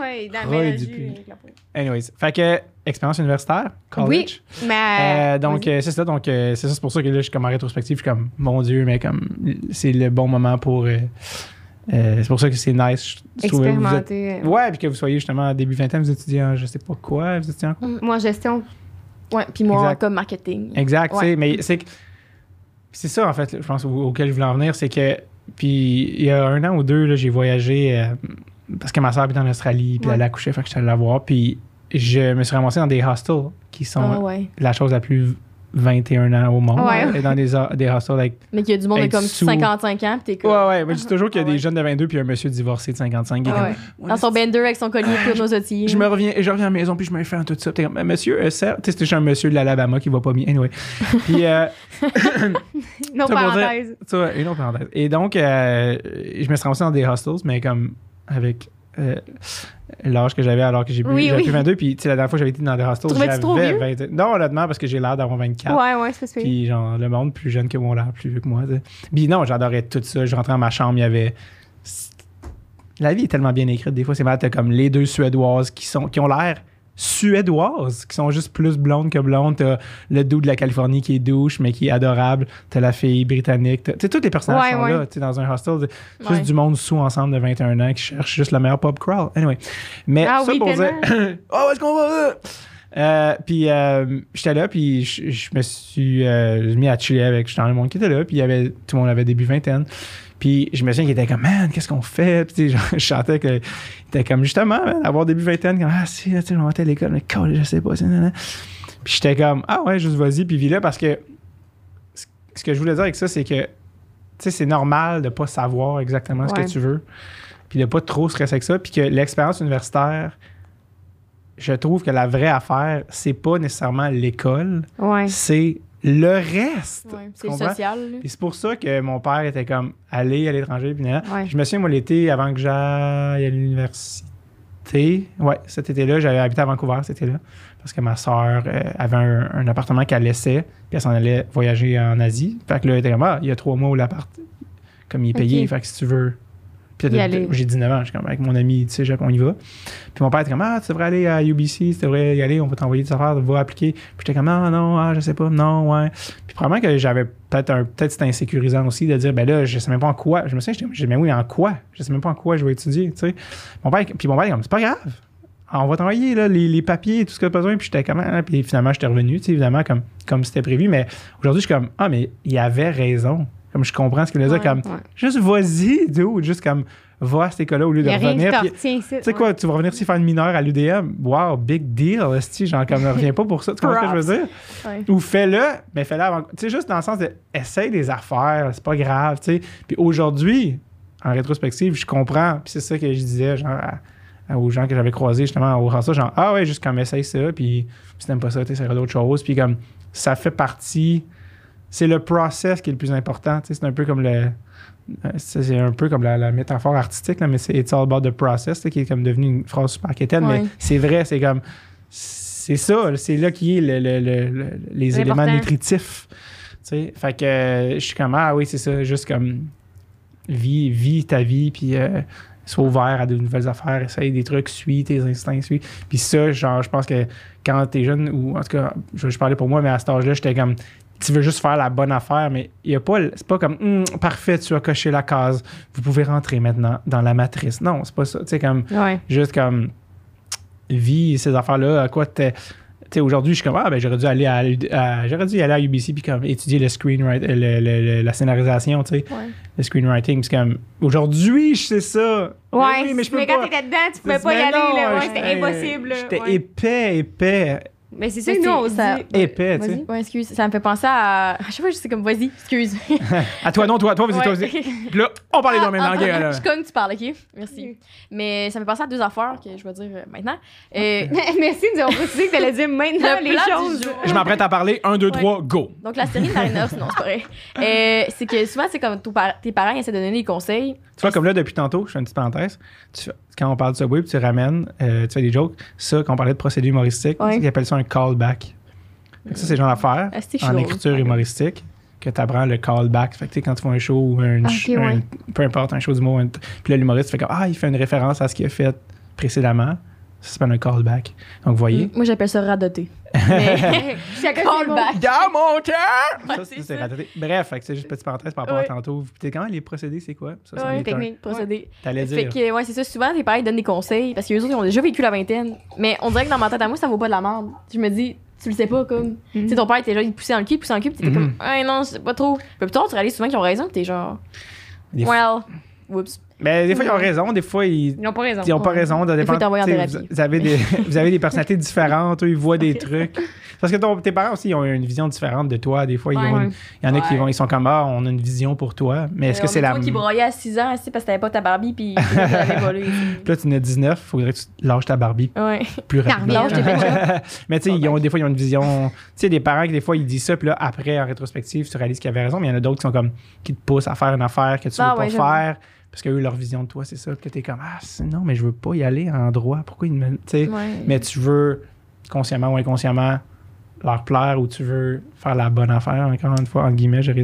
Oui, dans Roy. Éric Lapointe. Anyways. Fait que, expérience universitaire, college. Oui, mais. Euh, donc, euh, c'est ça. Donc, euh, c'est ça. C'est pour ça que là, je suis comme en rétrospective. Je suis comme, mon Dieu, mais comme, c'est le bon moment pour. euh, euh, c'est pour ça que c'est nice. Je vous êtes- expérimenter. Ouais, puis que vous soyez justement début vingtaine, vous étudiez en je sais pas quoi, vous étudiez en quoi? Moi, en gestion. Ouais, puis moi, Exact. comme marketing. Exact, tu sais, Ouais. mais c'est que- c'est ça en fait, je pense au- auquel je voulais en venir, c'est que puis il y a un an ou deux là, j'ai voyagé euh, parce que ma soeur habite en Australie, puis Ouais. elle a accouché, fait que j'étais allé la voir, puis je me suis ramassé dans des hostels qui sont Ah ouais. la chose la plus 21 ans au monde, Ouais. euh, dans des, des hostels avec Mais qu'il y a du monde de comme sous. 55 ans, pis t'es comme. Ouais ouais, moi je dis toujours qu'il y a Ah ouais. des jeunes de 22 puis un monsieur divorcé de 55 qui est Ah comme, ouais. Dans son bender avec son collier pour nos outils. Je me reviens, je reviens à la maison puis je me fais un tout ça. T'es comme, monsieur, euh, tu sais, c'était juste un monsieur de l'Alabama qui va pas bien. Anyway. <laughs> Puis, euh, <laughs> Non, dire- parenthèse. ça, une autre parenthèse. Et donc, euh, je me suis ramassé dans des hostels, mais comme avec euh, l'âge que j'avais alors que j'ai Oui, oui. plus 22. Puis, tu sais, la dernière fois que j'avais été dans des trop j'avais vieux? 20 Non, honnêtement, parce que j'ai l'air d'avoir 24. Ouais, ouais, c'est ça. Puis, genre, le monde plus jeune que moi, l'air plus vieux que moi. Puis, non, j'adorais tout ça. Je rentrais dans ma chambre, il y avait. La vie est tellement bien écrite. Des fois, c'est mal. T'as comme les deux Suédoises qui, sont, qui ont l'air suédoises, qui sont juste plus blondes que blondes. T'as le doux de la Californie qui est douche, mais qui est adorable. T'as la fille britannique. T'as- Tu sais, tous les personnages Ouais, sont ouais. là. Tu dans un hostel. Juste Ouais. du monde sous ensemble de 21 ans qui cherche juste le meilleur pub crawl. Anyway. Mais Ah ça oui, pour dire. <coughs> oh, est-ce qu'on va? là? Euh, puis euh, j'étais là, puis je, me suis euh, mis à chiller avec justement le monde qui était là, puis il y avait, tout le monde avait début vingtaine. Puis je me souviens qu'il était comme, man, qu'est-ce qu'on fait? Puis <laughs> genre, je chantais qu'il était comme, justement, man, avoir début vingtaine, comme, ah, si, là, tu sais, on va à l'école, mais colle, je sais pas. c'est nanana. Puis j'étais comme, ah ouais, juste vas-y, puis vis là, parce que ce- que je voulais dire avec ça, c'est que, tu sais, c'est normal de pas savoir exactement ce que tu veux, puis de pas trop stresser avec ça, puis que l'expérience universitaire, je trouve que la vraie affaire, c'est pas nécessairement l'école, Ouais. c'est le reste. Ouais, c'est social. Et c'est pour ça que mon père était comme aller à l'étranger. Puis. Ouais. Je me souviens, moi, l'été, avant que j'aille à l'université, ouais, cet été-là, j'avais habité à Vancouver cet été-là. Parce que ma soeur avait un, un appartement qu'elle laissait, puis elle s'en allait voyager en Asie. Fait que là, elle était comme, ah, il y a trois mois où l'appart, comme il est payé, fait que si tu veux. Puis Y là, aller. J'ai 19 ans, je suis comme avec mon ami, tu sais, Jacques, on y va. Puis mon père était comme, ah, tu devrais aller à UBC, tu devrais y aller, on va t'envoyer des affaires, va appliquer. Puis j'étais comme, ah, non, ah, je sais pas, non, ouais. Puis probablement que j'avais peut-être un, peut-être c'était insécurisant aussi de dire, ben là, je sais même pas en quoi. Je me souviens, j'ai dit, mais oui, en quoi? Je sais même pas en quoi je vais étudier, tu sais. Mon père, puis mon père, est comme, c'est pas grave. On va t'envoyer là, les, les papiers, tout ce que tu as besoin. Puis j'étais comme, ah, puis finalement, j'étais revenu, tu sais, évidemment, comme, comme c'était prévu. Mais aujourd'hui, je suis comme, ah, mais il avait raison. Comme je comprends ce qu'il a dit, Ouais, comme, ouais. juste vas-y, dude, juste comme, va à cette école-là au lieu de revenir. tu sais quoi, tu vas revenir ici faire une mineure à l'UDM. Wow, big deal, esti, genre comme reviens pas pour ça. Tu comprends ce que je veux dire? Ouais. Ou fais-le, mais fais-le avant. Tu sais, juste dans le sens de essaye des affaires, c'est pas grave, tu sais. Puis aujourd'hui, en rétrospective, je comprends. Puis c'est ça que je disais, genre, à- à- aux gens que j'avais croisés justement au ça, genre, ah ouais, juste comme essaye ça, puis si t'aimes pas ça, tu essaieras d'autres choses. Puis comme, ça fait partie. C'est le process qui est le plus important, tu sais. C'est un peu comme le. euh, C'est un peu comme la, la métaphore artistique, là, mais c'est It's all about the process, qui est comme devenu une phrase super quétaine, Ouais. mais c'est vrai, c'est comme. C'est ça, c'est là qui est le- le- le- le- les éléments L'important. nutritifs. Tu sais, fait que euh, je suis comme, ah oui, c'est ça, juste comme, vis, vis ta vie, puis euh, sois ouvert à de nouvelles affaires, essaye des trucs, suis tes instincts, suis. Puis ça, genre, je pense que quand t'es jeune, ou en tout cas, je, je parlais pour moi, mais à cet âge-là, j'étais comme, tu veux juste faire la bonne affaire, mais il y a pas, c'est pas comme, Hum, parfait, tu as coché la case, vous pouvez rentrer maintenant dans la matrice. Non, c'est pas ça. Tu sais, comme, Ouais. juste comme vis ces affaires-là, à quoi t'es. Tu sais, aujourd'hui, je suis comme, ah, ben, j'aurais dû aller à, à- j'aurais dû aller à UBC puis comme étudier le screenwriting, le- la scénarisation, tu sais, Ouais. le screenwriting. C'est comme, aujourd'hui, je sais ça. Mais Ouais, oui, mais je peux mais quand pas. t'étais dedans, tu pouvais pas y aller. Ouais, c'était impossible. J'étais Ouais. épais, épais, Mais c'est ça que nous, c'est- on ça- dit. épais, tu sais. Vas-y. Ouais, excuse, ça me fait penser à. À chaque fois, je sais comme, vas-y, excuse. <laughs> À toi, non, toi, toi, vas-y, toi, Ouais. vas-y. Puis là, on parlait Ah, de ah, gars, ah, là. Je suis comme tu parles, ok? Merci. Mais ça me fait penser à deux affaires que je vais dire euh, maintenant. Euh, <laughs> Merci de nous avoir précisé que t'allais dire maintenant Le les choses. Je m'apprête à parler. Un, deux, Ouais. trois, go. donc, la série Marina, <laughs> sinon, c'est pas vrai. Euh, c'est que souvent, c'est comme tes parents essaient de donner des conseils. Tu vois, comme là, depuis tantôt, je fais une petite parenthèse. Tu fais- quand on parle de Subway, puis tu ramènes, euh, tu fais des jokes. Ça, quand on parlait de procédé humoristique, Ouais. ils appellent ça un callback. Que ça, c'est genre d'affaire Ah, en écriture humoristique que tu apprends le callback. Fait que tu sais, quand tu fais un show ou un, Ah, ch- ok, ouais. un- peu importe, un show d'humour, un- puis là, l'humoriste fait comme Ah, il fait une référence à ce qu'il a fait précédemment. Ça s'appelle un callback. Donc, vous voyez. Moi, j'appelle ça radoter. Mais. <laughs> <laughs> Callback. Dans mon cœur! Ça, c'est. Bref, fait c'est juste une petite parenthèse par rapport Ouais. à tantôt. Puis t'es quand les procédés, c'est quoi? Ça, Ouais, technique, procédé. T'allais Fait dire. que, ouais, c'est ça. Souvent, tes parents, ils donnent des conseils parce qu'eux autres, ils ont déjà vécu la vingtaine. Mais on dirait que dans ma tête à moi, ça vaut pas de la merde. Je me dis, tu le sais pas, comme. Tu sais, ton père était là, il poussait dans le cul, il poussait dans le cul, pis t'étais Mhm. comme, ah non, c'est pas trop. Puis plus tard, tu réalises souvent qu'ils ont raison, pis t'es genre, Des well, whoops. Mais des fois, ils ont raison. Des fois, ils, Ils n'ont pas raison. Ils n'ont pas Ouais. raison. Ça Des fois, dépend. en sais, thérapie. vous, avez des, <laughs> vous avez des personnalités différentes. eux, ils voient des trucs. Parce que ton- tes parents aussi, ils ont une vision différente de toi. Des fois, ils Ouais. ont une- il y en a qui vont, ils sont comme ah, on a une vision pour toi. Mais est-ce que c'est la. toi qui broyait à 6 ans, aussi, parce que t'avais pas ta Barbie, pis <laughs> tu l'avais. Puis là, tu n'as 19, il faudrait que tu lâches ta Barbie Ouais. plus rapidement. Lâche tes <laughs> pet mais tu sais, ils ont- des fois, ils ont une vision. Tu sais, des parents qui, des fois, ils disent ça, puis là, après, en rétrospective, tu réalises qu'ils avaient raison, mais il y en a d'autres qui sont comme. qui te poussent à faire une affaire que tu Ah veux pas faire Parce que eux, leur vision de toi, c'est ça. Puis que t'es comme, ah, c'est- non, mais je veux pas y aller en droit. Pourquoi ils me. Tu sais, Ouais. mais tu veux, consciemment ou inconsciemment, leur plaire ou tu veux faire la bonne affaire, encore une fois, entre guillemets, j'aurais-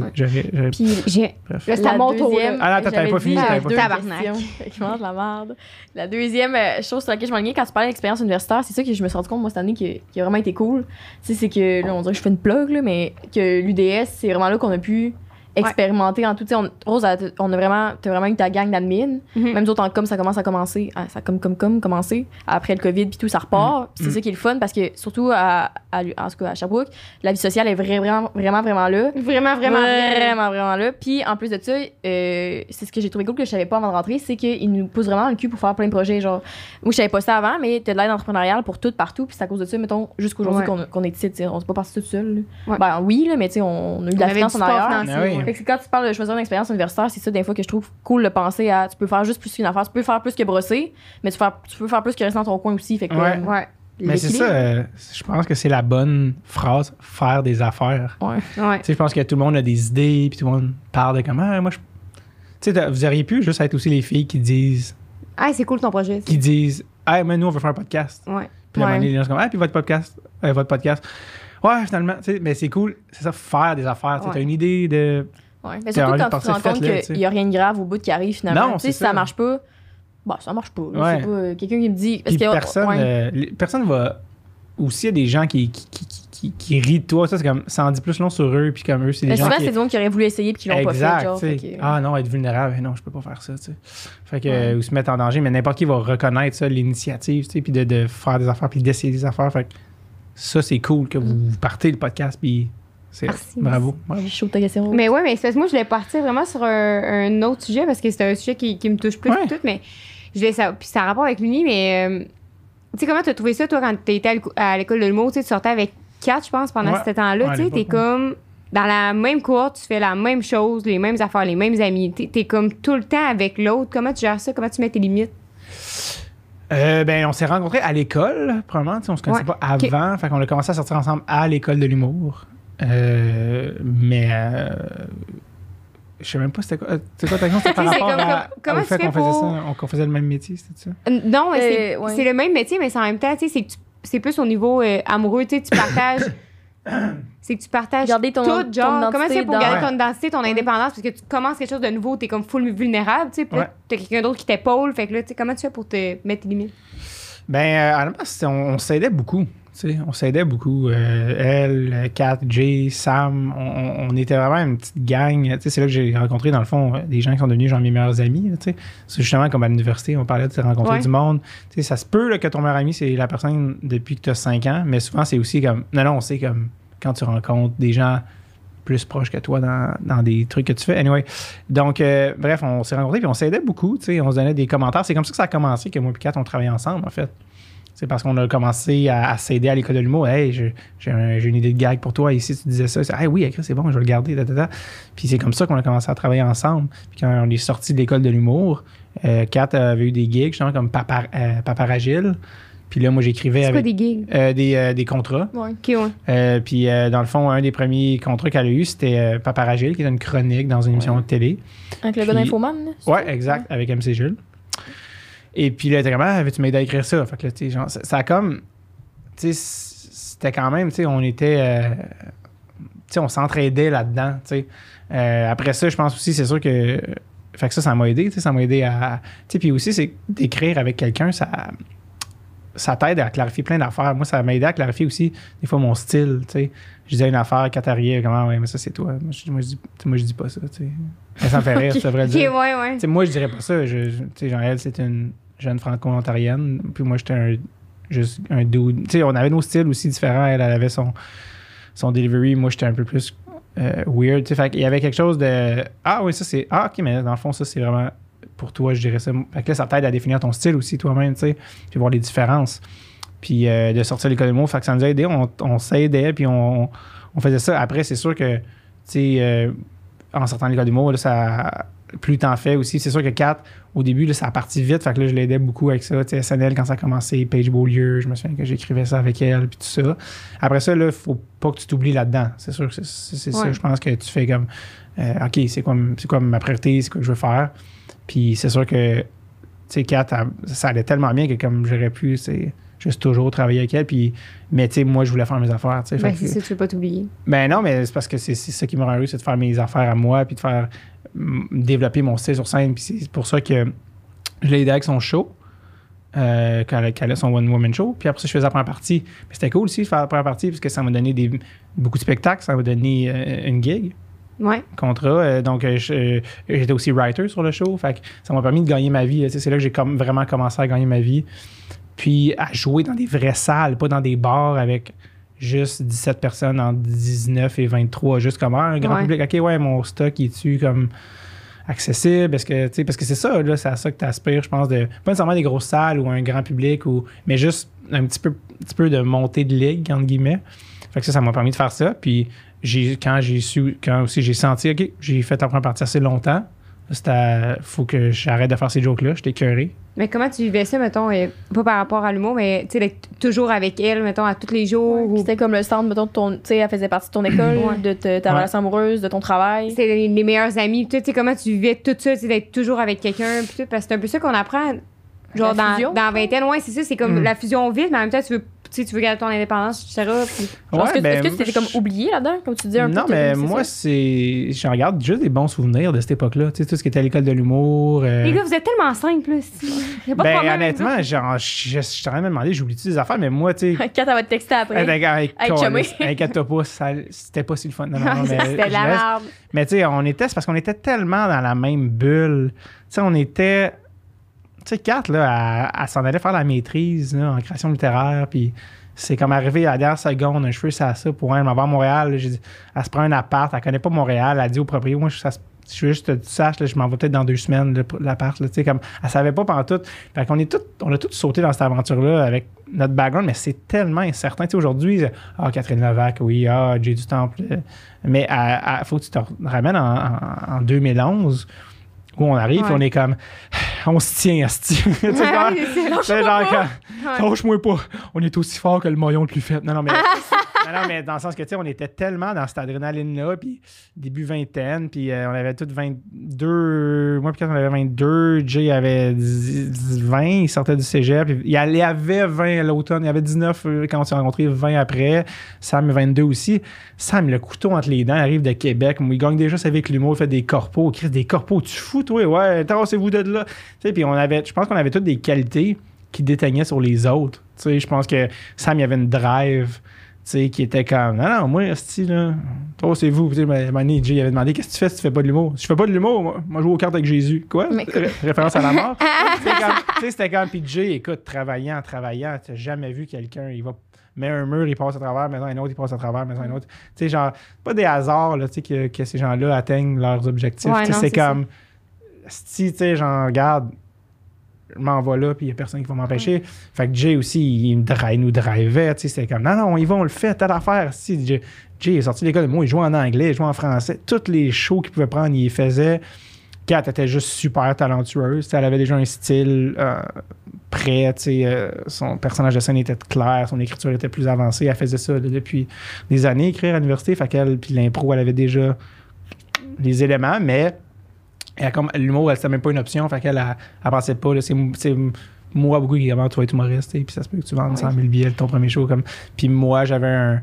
Puis J'ai-. Là, c'est à la mon tour, deuxième- là. Ah, attends, t'avais pas fini, t'avais pas fini. de <laughs> la merde. La deuxième euh, chose sur laquelle je m'enlignais quand tu parlais d'expérience universitaire, c'est ça que je me suis rendu compte, moi, cette année, qui, qui a vraiment été cool. Tu sais, c'est que, là, on dirait que je fais une plug, là, mais que l'UDS, c'est vraiment là qu'on a pu expérimenter en tout. Tu sais, on, Rose, a- on a vraiment, t'as vraiment eu ta gang d'admin. Mhm. Même d'autres en com, ça commence à commencer, ah, ça a comme, comme, comme commencé. Après le COVID, puis tout, ça repart. Puis c'est ça qui est le fun parce que, surtout à, à, en tout cas, à Sherbrooke, la vie sociale est vra- vraiment, vraiment, vraiment là. Vraiment, vraiment, vraiment. vraiment, vraiment là. Puis en plus de ça, euh, c'est ce que j'ai trouvé cool que je savais pas avant de rentrer, c'est qu'ils nous poussent vraiment le cul pour faire plein de projets. Genre, moi, je savais pas ça avant, mais t'as de l'aide entrepreneuriale pour tout, partout. Puis c'est à cause de ça, mettons, jusqu'aujourd'hui Ouais. qu'on qu'on est ici. tu sais, On s'est pas parti tout seul. Ben oui, là, mais tu sais, on, on a eu de On la finance en arrière. Ah ouais. Fait que c'est quand tu parles de choisir une expérience universitaire, c'est ça des fois que je trouve cool de penser à tu peux faire juste plus qu'une affaire, tu peux faire plus que brosser, mais tu, faire- tu peux faire plus que rester dans ton coin aussi. Fait que Ouais. euh, Ouais. Mais c'est ça, euh, je pense que c'est la bonne phrase, faire des affaires. Ouais. Ouais. Tu sais, je pense que tout le monde a des idées, puis tout le monde parle de comment, moi, je. Tu sais, vous auriez pu juste être aussi les filles qui disent, Ah, c'est cool ton projet. qui disent, ah, mais nous, on veut faire un podcast. Ouais. Puis là, Ouais. les gens sont comme, ah, puis votre podcast, euh, votre podcast. Ouais, finalement, tu sais, mais c'est cool, c'est ça, faire des affaires. Tu Ouais. T'as une idée de. Ouais. Mais surtout de quand tu te rends compte tu qu'il n'y a rien de grave au bout qui arrive finalement. Non, tu sais, si ça. marche pas, bah ça marche pas. Ouais. Pas euh, quelqu'un qui me dit. Parce que, personne, ouais. euh, les- personne va. Aussi, il y a des gens qui, qui, qui, qui, qui rient de toi. Ça, c'est comme. Ça en dit plus long sur eux, puis comme eux, c'est des Mais gens souvent, qui. c'est des gens qui auraient voulu essayer puis qui l'ont pas fait. Genre, tu sais. fait que- Ah non, être vulnérable, non, je peux pas faire ça, tu sais. Fait que, Ouais. euh, ou se mettre en danger, mais n'importe qui va reconnaître ça, l'initiative, tu sais, puis de, de faire des affaires, puis d'essayer des affaires. Fait que ça, c'est cool que vous partez le podcast, puis c'est Merci, bravo. bravo. Je suis chaud de ta question. Mais ouais, mais c'est parce que moi, je voulais partir vraiment sur un, un autre sujet parce que c'est un sujet qui, qui me touche plus Ouais. que tout, mais je voulais ça. Puis ça a rapport avec l'Uni, mais euh, tu sais, comment t'as trouvé ça, toi, quand t'étais à l'éco- à l'école de l'humour, tu tu sortais avec quatre, je pense, pendant Ouais. ce temps-là, Ouais, tu sais, t'es comme dans la même cohorte, tu fais la même chose, les mêmes affaires, les mêmes amis, t'es t'es comme tout le temps avec l'autre. Comment tu gères ça? Comment tu mets tes limites? Euh, ben, on s'est rencontrés à l'école, probablement. tu sais, On se connaissait Ouais. pas avant. Fait qu'on a commencé à sortir ensemble à l'école de l'humour. Euh, mais. Euh, je sais même pas c'était quoi. euh, C'est quoi ta question? C'était par <laughs> rapport comme- à, comme- comment au fait qu'on faisait pour- ça, on- qu'on faisait le même métier, c'était ça? Non, mais c'est ouais. c'est le même métier, mais c'est en même temps, tu sais, c'est que tu- c'est plus au niveau euh, amoureux, tu sais, tu partages. <laughs> <clears throat> c'est que tu partages Garder ton- tout, ton genre, comment tu fais pour garder dans- ton identité, ton indépendance, parce que tu commences quelque chose de nouveau, t'es comme full vulnérable, tu sais, Ouais. t'as quelqu'un d'autre qui t'épaule, fait que là, tu sais, comment tu fais pour te mettre tes limites? Ben, euh, honnêtement, c'était- on, on s'aidait beaucoup. On s'aidait beaucoup. Euh, elle, Kat, Jay, Sam, on, on- on était vraiment une petite gang. C'est là que j'ai rencontré, dans le fond, euh, des gens qui sont devenus genre mes meilleurs amis. C'est justement comme à l'université, on parlait de se rencontrer Ouais. du monde. Ça se peut là, que ton meilleur ami, c'est la personne depuis que tu as 5 ans, mais souvent, c'est aussi comme. Non, non, c'est comme quand tu rencontres des gens plus proches que toi dans, dans des trucs que tu fais. Anyway, donc, euh, bref, on s'est rencontrés puis on s'aidait beaucoup. On se donnait des commentaires. C'est comme ça que ça a commencé, que moi et Kat, on travaillait ensemble, en fait. C'est parce qu'on a commencé à, à s'aider à l'école de l'humour. Hey, j'ai un- j'ai une idée de gag pour toi. Ici, tu disais ça. Hey, oui, écrit, c'est bon, je vais le garder. ta, ta, ta. Puis c'est comme ça qu'on a commencé à travailler ensemble. Puis quand on est sorti de l'école de l'humour, euh, Kat avait eu des gigs, justement, comme Papa, euh, Paparagile. Puis là, moi, j'écrivais C'est quoi avec des gigs? euh, des, euh, des contrats. Ouais. Ok, ouais. Euh, puis dans le fond, un des premiers contrats qu'elle a eu, c'était Paparagile, qui est une chronique dans une émission de télé. Avec le gars Puis- d'Infoman. là, Ouais, ça? exact, avec MC Jules. Et puis là, comme, ah, veux-tu m'aider à écrire ça? Fait que là, tu sais, genre, ça, ça a comme. Tu sais, c'était quand même, tu sais, on était. euh, tu sais, on s'entraidait là-dedans, tu sais. Euh, après ça, je pense aussi, c'est sûr que. Fait que ça, ça m'a aidé, tu sais, ça m'a aidé à. Tu sais, puis aussi, c'est d'écrire avec quelqu'un, ça. Ça t'aide à clarifier plein d'affaires. Moi, ça m'a aidé à clarifier aussi, des fois, mon style. Je disais une affaire, Qatarier, comment, ouais, mais ça, c'est toi. Moi, je, moi, je dis, tu sais, moi, je dis pas ça, tu sais. Mais ça me fait rire, <laughs> dire. ouais, ouais. Tu sais, moi, je dirais pas ça. Je, genre, elle, c'est une jeune franco-ontarienne. Puis moi, j'étais un, juste un dude. On avait nos styles aussi différents. Elle, elle avait son, son delivery. Moi, j'étais un peu plus euh, weird. Fait qu'il y avait quelque chose de. Ah oui, ça, c'est. Ah, ok, mais dans le fond, ça, c'est vraiment pour toi, je dirais ça. Fait que là, ça t'aide à définir ton style aussi toi-même, tu sais. Puis voir les différences. Puis euh, de sortir l'école de mots. Fait que ça nous a aidé. On, on s'aidait. Puis on, on faisait ça. Après, c'est sûr que, tu sais, euh, en sortant l'école du mot, là, ça, plus t'en fais aussi. C'est sûr que 4, au début, là, ça a parti vite. Fait que là, je l'aidais beaucoup avec ça. Tu sais, SNL, quand ça a commencé, Paige Beaulieu, je me souviens que j'écrivais ça avec elle, puis tout ça. Après ça, là, faut pas que tu t'oublies là-dedans. C'est sûr que c'est, ça. Je pense que tu fais comme, euh, OK, c'est quoi, quoi ma priorité, c'est quoi que je veux faire? Puis c'est sûr que, tu sais, Kat, ça allait tellement bien que comme j'aurais pu, c'est juste toujours travailler avec elle. Puis, mais tu sais, moi, je voulais faire mes affaires. Ben, fait que- ça, tu veux pas t'oublier. ben non, mais c'est parce que c'est ça qui me rend heureux, c'est de faire mes affaires à moi, puis de faire développer mon style sur scène. Puis c'est pour ça que je l'ai aidé avec son show, euh, quand elle, quand elle a son One Woman Show. Puis après ça, je faisais la première partie. Mais c'était cool aussi de faire la première partie, parce que ça m'a donné des, beaucoup de spectacles, ça m'a donné euh, une gig, Ouais. contrat. Euh, donc, euh, euh, j'étais aussi writer sur le show. Fait que ça m'a permis de gagner ma vie. Tu C'est là que j'ai comme vraiment commencé à gagner ma vie. Puis à jouer dans des vraies salles, pas dans des bars avec juste 17 personnes en 19 et 23, juste comme ah, un grand Ouais. public. OK, ouais, mon stock est-tu comme accessible? Est-ce que, tu sais, parce que c'est ça, là, c'est à ça que tu aspires, je pense, de pas nécessairement des grosses salles ou un grand public, ou, mais juste un petit peu, un petit peu de montée de ligue, entre guillemets. Fait que ça, ça m'a permis de faire ça. Puis j'ai, quand j'ai su, quand aussi j'ai senti, OK, j'ai fait la première partie assez longtemps. C'était, faut que j'arrête de faire ces jokes-là, j'étais curé. Mais comment tu vivais ça, mettons, euh, pas par rapport à l'humour, mais tu sais, d'être toujours avec elle, mettons, à tous les jours? Ou... C'était comme le centre, mettons, de ton. Tu sais, elle faisait partie de ton école, Ouais. de te- ta Ouais. relation amoureuse, de ton travail. C'était les, les meilleurs amis. Tu sais, comment tu vivais tout ça, tu sais, d'être toujours avec quelqu'un, pis tout, parce que c'est un peu ça qu'on apprend. Genre, La dans, fusion. dans la vingtaine, ouais, c'est ça, c'est comme Mm. la fusion vite, mais en même temps, tu veux, tu sais, tu veux garder ton indépendance, etc. Genre, est-ce que, Ouais, ben, est-ce que tu t'étais comme oublié là-dedans, comme tu disais un peu? Non, t'as mais moi, c'est. Je regarde juste des bons souvenirs de cette époque-là. Tu sais, tout ce qui était à l'école de l'humour. euh, Les gars, vous êtes tellement simples, là. Y a pas de ben, problème. honnêtement, genre, je je suis en train de me demander, j'oublie-tu des affaires, mais moi, tu sais. <laughs> Quand elle va te texter après. Avec, avec, pas, c'était pas si le fun. Non, non, non, mais, C'était la merde. mais tu sais, on était, c'est parce qu'on était tellement dans la même bulle. Tu sais, on était. Tu sais, Kat, là, elle, s'en allait faire la maîtrise en création littéraire, puis c'est comme arrivé à la dernière seconde, un cheveu, ça, ça, pour elle, m'en va à Montréal. elle se prend un appart, elle connaît pas Montréal, elle dit au propriétaire, moi, je, veux juste que tu saches, je m'en vais peut-être dans deux semaines, l'appart, tu sais, comme, elle savait pas pendant tout. Fait qu'on est tout, on a tous sauté dans cette aventure-là avec notre background, mais c'est tellement incertain. Tu sais, aujourd'hui, ah, Catherine Levac, oui, ah, Jay du Temple. euh, Mais il faut que tu te ramènes en, en- en 2011 où on arrive Ouais. on est comme, <sighs> on se tient, asti. <laughs> Tu sais, genre, lâche-moi pas, on est aussi fort que le maillon de fait. Non, non, mais, non, mais dans le sens que, tu sais, on était tellement dans cette adrénaline-là, puis début vingtaine, puis euh, on avait toutes 22, moi, puis quand on avait 22, Jay avait 10 20, il sortait du cégep, puis il y avait- il y avait 20 à l'automne, il y avait 19 euh, quand on s'est rencontrés, 20 après, Sam 22 aussi. Sam, le couteau entre les dents, arrive de Québec, il gagne déjà sa vie avec l'humour, il fait des corpos, Chris, des corpos, tu fous, toi, ouais, tassez-vous de là. Tu sais, puis on avait, je pense qu'on avait toutes des qualités qui déteignaient sur les autres. Tu sais, je pense que Sam, il avait une drive, sais, qui était comme, non, non, moi, esti, là, toi, c'est vous. Tu sais, ma- Manny, Jay, il avait demandé, qu'est-ce que tu fais si tu fais pas de l'humour? Je fais pas de l'humour, moi. Moi, je joue aux cartes avec Jésus. Quoi? Mais- Ré- référence à la mort. <laughs> C'était comme- tu sais, c'était comme, puis Jay, écoute, travaillant, travaillant, tu jamais vu quelqu'un, il va met un mur, il passe à travers, maintenant un autre, il passe à travers, maintenant un autre. Tu sais, genre, pas des hasards, là, tu sais, que, que ces gens-là atteignent leurs objectifs. Ouais, Tu sais, non, c'est comme, si, tu sais, j'en regarde, je m'en vais là, puis il n'y a personne qui va m'empêcher. Fait que Jay aussi, il, me drive, nous drivait, tu sais, c'était comme, non, non, on y va, on le fait, telle affaire. Si, Jay, Jay est sorti de l'école, moi, il jouait en anglais, il jouait en français, tous les shows qu'il pouvait prendre, il les faisait. Kat était juste super talentueuse, elle avait déjà un style euh, prêt, tu sais, euh, son personnage de scène était clair, son écriture était plus avancée, elle faisait ça depuis des années, écrire à l'université, fait qu'elle, puis l'impro, elle avait déjà les éléments, mais elle a comme l'humour, elle c'était même pas une option, fait qu'elle elle, elle pensait pas, là, c'est c'est moi beaucoup qui avant tu vas être humoriste, et puis ça se peut que tu vendes 100 000 billets de ton premier show, comme, puis moi j'avais un,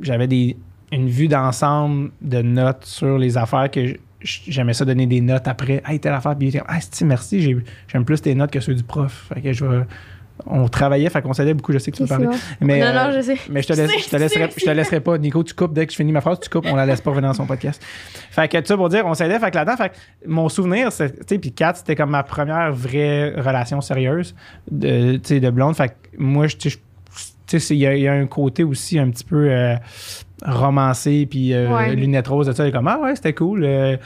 j'avais des, une vue d'ensemble de notes sur les affaires que j'aimais ça donner des notes après, hey telle affaire, puis ah si merci, j'ai- j'aime plus tes notes que ceux du prof, fait que je vais- on travaillait, fait qu'on s'aidait beaucoup, je sais que tu veux parler. Mais, non, euh, non, je sais. mais je te, laisse, <laughs> je, te laisserai, je te laisserai pas. Nico, tu coupes. Dès que je finis ma phrase, tu coupes. On la laisse pas revenir dans son podcast. Fait que tout ça pour dire, on s'aidait. Fait que là-dedans, fait que mon souvenir, c'est, tu sais, puis Kat, c'était comme ma première vraie relation sérieuse de, tu sais, de blonde. Fait que moi, je, tu sais, il y, a- il y a un côté aussi un petit peu euh, romancé, puis euh, Ouais. lunettes roses, de ça. Comme, ah ouais, c'était cool. Euh,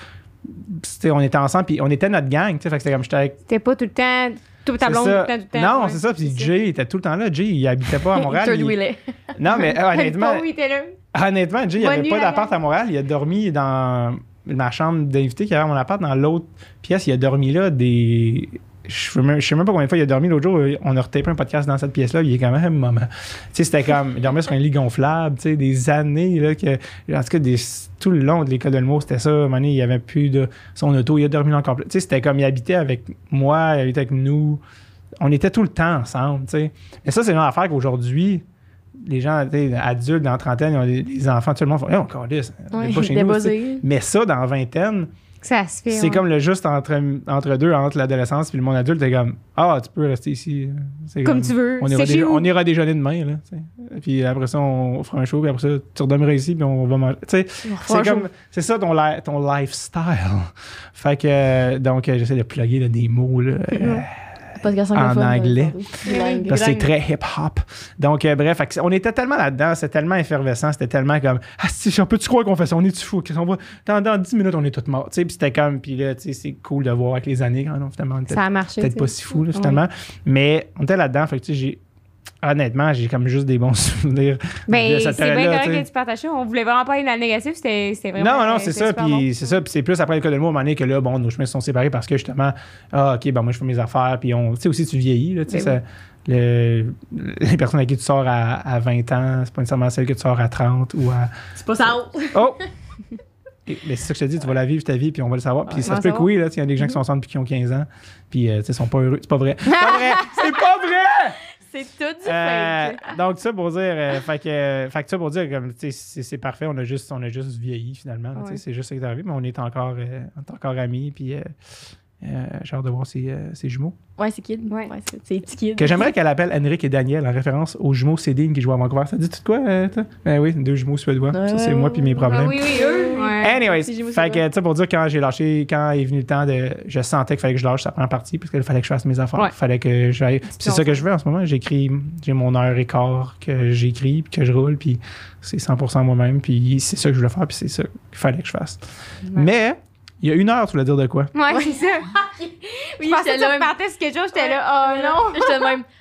on était ensemble, puis on était notre gang, tu sais. Fait que c'était comme, j'étais avec C'était pas tout le temps, tout ta c'est blonde, tout ça. le temps. Non, ouais, c'est ça. Puis Jay était tout le temps là. Jay, il habitait pas à <laughs> Montréal. Il- wheeler. Non, mais <laughs> euh, honnêtement, Pas où il était là. honnêtement, Jay, il avait pas d'appart à Montréal. Il a dormi dans ma chambre d'invité qui avait mon appart, dans l'autre pièce. Il a dormi là des je sais même, je sais même pas combien de fois il a dormi l'autre jour. On a retapé un podcast dans cette pièce-là. Il est quand même maman. Tu sais, c'était comme. Il dormait sur un lit gonflable, tu sais, des années, là, que. En tout cas, des, tout le long de l'école de l'humour, c'était ça. À un moment donné, il n'y avait plus de son auto. Il a dormi encore plus. Tu sais, c'était comme il habitait avec moi, il habitait avec nous. On était tout le temps ensemble, tu sais. Mais ça, c'est une affaire qu'aujourd'hui, les gens adultes dans la trentaine, ils ont des, des enfants, tout le monde font hey, on calisse, Ouais, pas chez <laughs> nous. Mais ça, dans la vingtaine, Ça se fait. c'est ouais. comme le juste entre, entre deux, entre l'adolescence et le monde adulte. T'es comme, ah, tu peux rester ici. Comme tu veux. On ira, chez on ira déjeuner demain. Là, puis après ça, on fera un show. Puis après ça, tu redemeuras ici. Puis on va manger. C'est comme, c'est ça ton, li- ton lifestyle. <laughs> fait que, euh, donc, euh, j'essaie de plugger là, des mots. Là, euh, Podcast en anglais. bilingue. parce que c'est très hip-hop. Donc, euh, bref, on était tellement là-dedans, c'était tellement effervescent, c'était tellement comme Ah, si, j'en peux-tu croire qu'on fait ça? On est-tu fou? Qu'est-ce qu'on va... dans, dans 10 minutes, on est tous morts. Puis c'était comme, puis là, c'est cool de voir avec les années quand on, finalement, on était Ça a marché. peut-être pas si fou, là, finalement. Mais on était là-dedans, fait que, tu sais, j'ai. Honnêtement, j'ai comme juste des bons <laughs> souvenirs. De cette c'est bien correct que tu partages. On voulait vraiment pas aller dans le négatif. C'était c'était vraiment. Non, non, euh, c'est ça. Puis bon. c'est ça. Puis c'est plus après l'école de mots, à un moment donné, que là, bon, nos chemins se sont séparés parce que justement, ah, OK, ben moi, je fais mes affaires. Puis on, tu sais, aussi, tu vieillis. Là, tu sais, Ben le- les personnes avec qui tu sors à, à 20 ans, c'est pas nécessairement celles que tu sors à 30 ou à. C'est pas ça. Oh! <laughs> Et- Mais c'est ça que je te dis, tu vas la vivre ta vie, puis on va le savoir. Puis Ouais. ça se peut que oui, là, il y a des gens qui sont ensemble depuis qu'ils ont 15 ans, puis euh, tu sais, ils sont pas heureux. C'est pas vrai. <laughs> C'est pas vrai! C'est pas vrai! C'est tout du Euh, fake. donc ça pour dire euh, fait que euh, fait que ça pour dire comme c'est c'est parfait on a juste on a juste vieilli finalement Ouais. c'est juste ça qui est arrivé mais on est encore euh, on est encore amis puis euh, j'ai hâte de voir ses, euh, ses jumeaux Ouais, c'est kid. Ouais. c'est- c'est kid. que j'aimerais qu'elle appelle Henrik et Daniel en référence aux jumeaux Cédine qui jouent à Vancouver ça dit tout de quoi euh, toi? ben oui deux jumeaux suédois ça c'est Ouais, moi puis mes ouais, problèmes Ah oui, oui, eux. Ouais. Anyways, fait que, tu sais, pour dire, quand j'ai lâché, quand est venu le temps de. Je sentais qu'il fallait que je lâche sa première partie, parce qu'il fallait que je fasse mes affaires. Ouais. Il fallait que j'aille. Puis C'est ça que je fais en ce moment. J'écris, j'ai mon heure et quart que j'écris, puis que je roule, puis c'est 100% moi-même, puis c'est ça que je voulais faire, puis c'est ça qu'il fallait que je fasse. Mais, il y a une heure, tu voulais dire de quoi? Ouais, c'est ça. <laughs> Oui, Je pensais j'étais que tu repartais sur quelque chose. J'étais là, oh non. J'étais même. <laughs>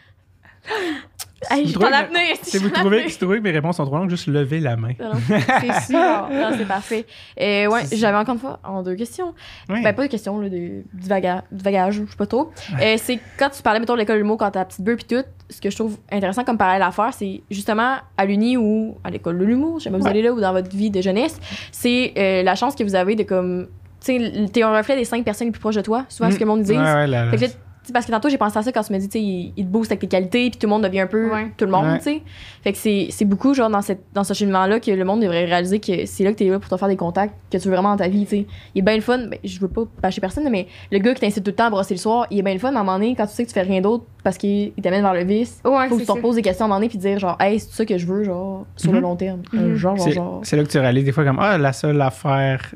Hey, je t'en que- apnée. Si vous trouvez, si vous trouvez que mes réponses sont trop longues, juste levez la main. C'est sûr. Non, c'est parfait. Euh, ouais, j'avais encore une fois en deux questions. Oui. Ben, pas de questions, là, de, du, vaga- du vagage, je sais pas trop. Euh, c'est quand tu parlais, mettons, de l'école de l'humour, quand t'as la petite beurre pis tout, ce que je trouve intéressant comme parallèle à faire, c'est justement à l'Uni ou à l'école de l'humour, je sais pas vous Ouais. allez là, ou dans votre vie de jeunesse, c'est euh, la chance que vous avez de comme. Tu sais, t'es un reflet des cinq personnes les plus proches de toi, souvent ce que le monde dit. Ouais, Fait que parce que tantôt, j'ai pensé à ça quand tu m'as dit, tu sais, il, il te booste avec tes qualités, puis tout le monde devient un peu Ouais. tout le monde, Ouais. tu sais. Fait que c'est c'est beaucoup, genre, dans, cette, dans ce cheminement-là, que le monde devrait réaliser que c'est là que t'es là pour te faire des contacts que tu veux vraiment dans ta vie, tu sais. Il est bien le fun, ben, je veux pas bâcher personne, mais le gars qui t'incite tout le temps à brosser le soir, il est bien le fun, mais à un moment donné, quand tu sais que tu fais rien d'autre parce qu'il il t'amène vers le vice, Ouais, faut que tu te ça. reposes des questions à un moment donné, puis te dire, genre, hey, c'est ça que je veux, genre, sur le Mhm. long terme. Mhm. Euh, genre, genre, C'est genre. c'est là que tu réalises des fois comme Ah, la seule affaire,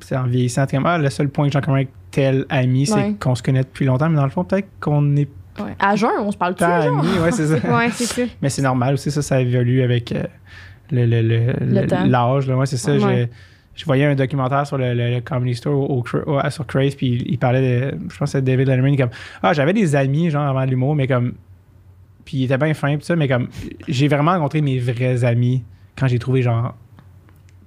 c'est en vieillissant, comme Ah, le seul point que j'ai en commun avec tel ami, c'est Ouais. qu'on se connaît depuis longtemps, mais dans le fond, peut-être qu'on n'est Ouais. À jeun, on se parle tout, amis. Ouais, c'est ça. <laughs> Ouais, c'est ça. Mais c'est normal aussi, ça, ça évolue avec euh, le, le, le- l'âge. là. Ouais, c'est ça. Je, je voyais un documentaire sur le, Comedy Store au, au sur Craze, puis il, il parlait de. Je pense que c'était David Letterman, comme Ah, j'avais des amis, genre, avant l'humour, mais comme. Puis il était bien fin, puis ça, mais comme. J'ai vraiment rencontré mes vrais amis quand j'ai trouvé, genre.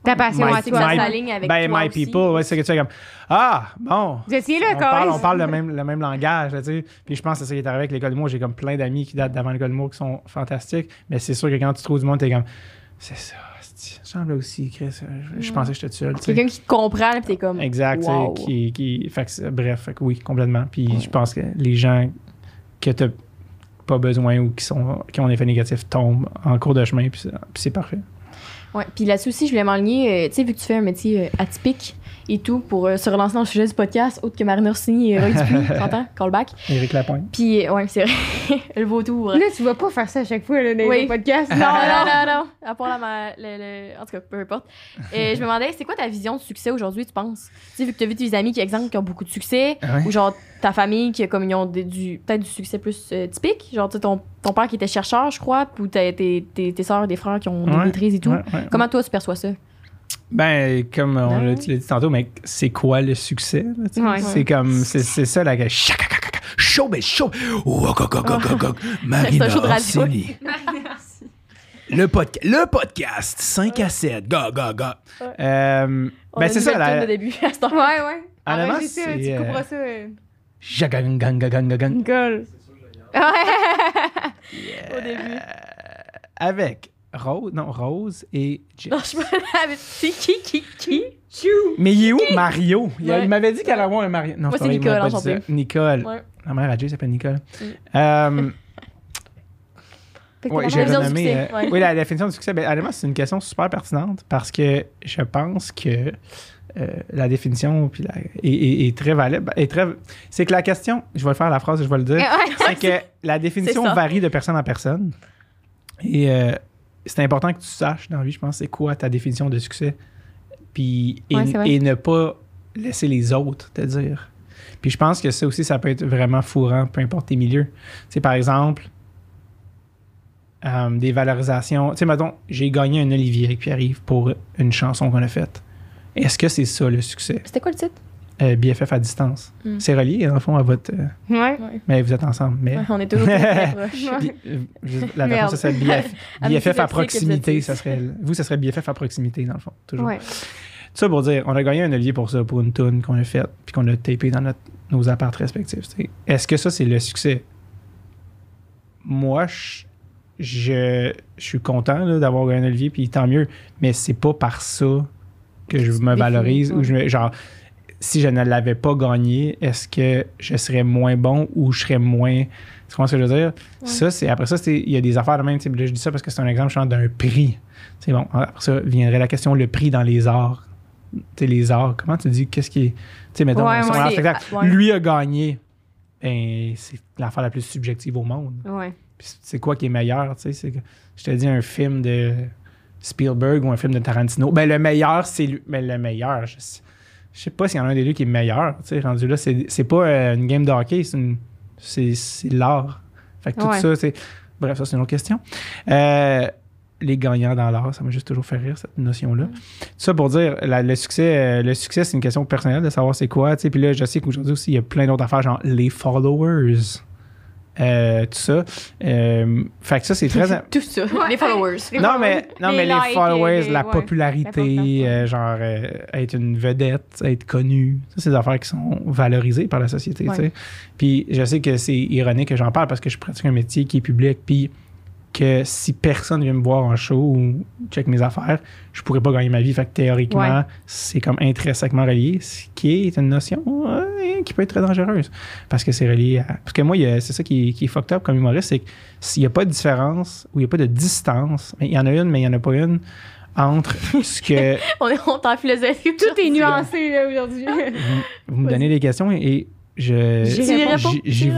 Ta passion My- à toi. ça my- s'aligne avec ben, toi my aussi. people, ouais, c'est que tu fais comme Ah, bon. Vous étiez là, On parle, on parle le même, le même langage, là, tu sais. Puis je pense que c'est ça qui est arrivé avec l'école de mots. J'ai comme plein d'amis qui datent d'avant l'école de mots qui sont fantastiques. Mais c'est sûr que quand tu trouves du monde, t'es comme, c'est ça, c'est- semble aussi, Chris. Je, je Ouais. pensais que j'étais seul. Quelqu'un qui te comprend, puis t'es comme. Exact, tu sais, wow. qui, qui, fait que c'est- bref, fait que oui, complètement. Puis je pense que les gens que t'as pas besoin ou qui, sont, qui ont un effet négatif tombent en cours de chemin, puis c'est parfait. Ouais, puis là-dessus aussi, je voulais m'enligner, euh, tu sais, vu que tu fais un métier euh, atypique et tout, pour euh, se relancer dans le sujet du podcast, autre que Marine Orsini et Roy Dupuis, <laughs> t'entends? Callback. Éric Lapointe. Puis, euh, ouais, c'est vrai, <laughs> le vautour. Là, tu vas pas faire ça à chaque fois, là, dans Oui. les podcasts. Non, non, non, non. À part la, ma- le, le- En tout cas, peu importe. Et je me demandais, c'est quoi ta vision de succès aujourd'hui, tu penses? Tu sais, vu que tu as vu tes amis qui, exemple, qui ont beaucoup de succès, Ah ouais. ou genre ta famille qui a comme ils ont des- du, peut-être du succès plus euh, typique, genre tu sais, ton, ton père qui était chercheur, je crois, ou t'as tes, tes, tes soeurs, des frères qui ont des Ouais, maîtrises et tout. Ouais, ouais. Comment toi tu perçois ça? Ben, comme on Ouais. l'a dit tantôt, mais c'est quoi le succès? Ouais. C'est comme, c'est c'est ça, la Chaud, mais chaud. C'est un show de radio. Orsini. <laughs> Le, podca- le podcast 5 à 7. Ga, ga, ga. Euh, On ben, c'est ça. la- début à ce. Ouais, ouais. Honnêtement, Arrête ça, c'est, tu euh, couperas ça. euh. Jagangangagangagang. Nicole. <laughs> Au début. Avec Rose, non, Rose et Jess. Non, je me l'avais. C'est qui, qui, qui? Mais il est où? Mario? Il, a- Ouais. il m'avait dit qu'elle allait avoir un Mario. Non, Moi, c'est m'a Nicole, ça. Nicole. Ouais. La mère à Jay s'appelle Nicole. Mm. Euh, Fait que ouais, la j'ai définition du renommé. succès, euh, ouais. Oui, la définition du succès. Ben, c'est une question super pertinente parce que je pense que euh, la définition puis la- est, est- est très valable. Est très, c'est que la question, je vais faire la phrase et je vais le dire, Ouais. c'est <laughs> que la définition varie de personne en personne. Et euh, c'est important que tu saches dans la vie, je pense, c'est quoi ta définition de succès. Puis, et, Ouais, ne pas laisser les autres te dire. Puis je pense que ça aussi, ça peut être vraiment fourrant, peu importe tes milieux. Tu sais, par exemple, euh, des valorisations. Tu sais, mettons, j'ai gagné un Olivier avec Pierre-Yves pour une chanson qu'on a faite. Est-ce que c'est ça le succès? C'était quoi le titre? Euh, BFF à distance. Mm. C'est relié, dans le fond, à votre. euh, Ouais. Mais vous êtes ensemble. Mais Ouais, on est toujours très <laughs> proches. Euh, la Merde. ça serait BF, BFF <laughs> à proximité. Ça serait, vous, ça serait BFF à proximité, dans le fond. Toujours. Ouais. Tout ça pour dire, on a gagné un Olivier pour ça, pour une tune qu'on a faite, puis qu'on a tapé dans notre, nos apparts respectifs. Est-ce que ça, c'est le succès? Moi, je, je, je suis content là, d'avoir gagné un Olivier, puis tant mieux, mais c'est pas par ça que je me valorise. Ou je me- genre, si je ne l'avais pas gagné, est-ce que je serais moins bon ou je serais moins. Tu comprends ce que je veux dire? Ça, c'est après ça, c'est- il y a des affaires de même. là, je dis ça parce que c'est un exemple d'un prix. C'est bon. Après ça viendrait la question le prix dans les arts. Les arts, comment tu dis qu'est-ce qui est. Tu sais, mettons, Ouais, son ouais, art c'est- spectacle, ouais. lui a gagné. Ben, c'est l'affaire la plus subjective au monde. C'est quoi qui est meilleur, tu sais? c'est que- Je te dis un film de Spielberg ou un film de Tarantino. Ben, le meilleur, c'est lui. Ben, le meilleur, je sais, je sais pas s'il y en a un des deux qui est meilleur, tu sais, rendu là. C'est pas euh, une game de hockey, c'est l'art. Fait que tout Ouais. ça, c'est. Bref, ça, c'est une autre question. Euh, les gagnants dans l'art, ça m'a juste toujours fait rire, cette notion-là. Tout ça pour dire, la- le succès, euh, le succès, c'est une question personnelle de savoir c'est quoi, tu sais. Puis là, je sais qu'aujourd'hui aussi, il y a plein d'autres affaires, genre les followers. Euh, tout ça. Euh, fait que ça, c'est très. Tout ça. Ouais. Les followers. Non, mais, non, Les mais les followers, les- la ouais, popularité, euh, genre euh, être une vedette, être connu, ça, c'est des affaires qui sont valorisées par la société. Ouais. tu sais. Puis je sais que c'est ironique que j'en parle parce que je pratique un métier qui est public, puis que si personne vient me voir en show ou check mes affaires, je pourrais pas gagner ma vie. Fait que théoriquement, Ouais. c'est comme intrinsèquement relié, ce qui est une notion euh, qui peut être très dangereuse. Parce que c'est relié à. Parce que moi, c'est ça qui est, qui est fucked up comme humoriste, c'est que s'il n'y a pas de différence ou il n'y a pas de distance, mais il y en a une, mais il n'y en a pas une entre ce que <laughs> On est en philosophie. Tout est nuancé aujourd'hui. vous me donnez des questions et je J'y Tu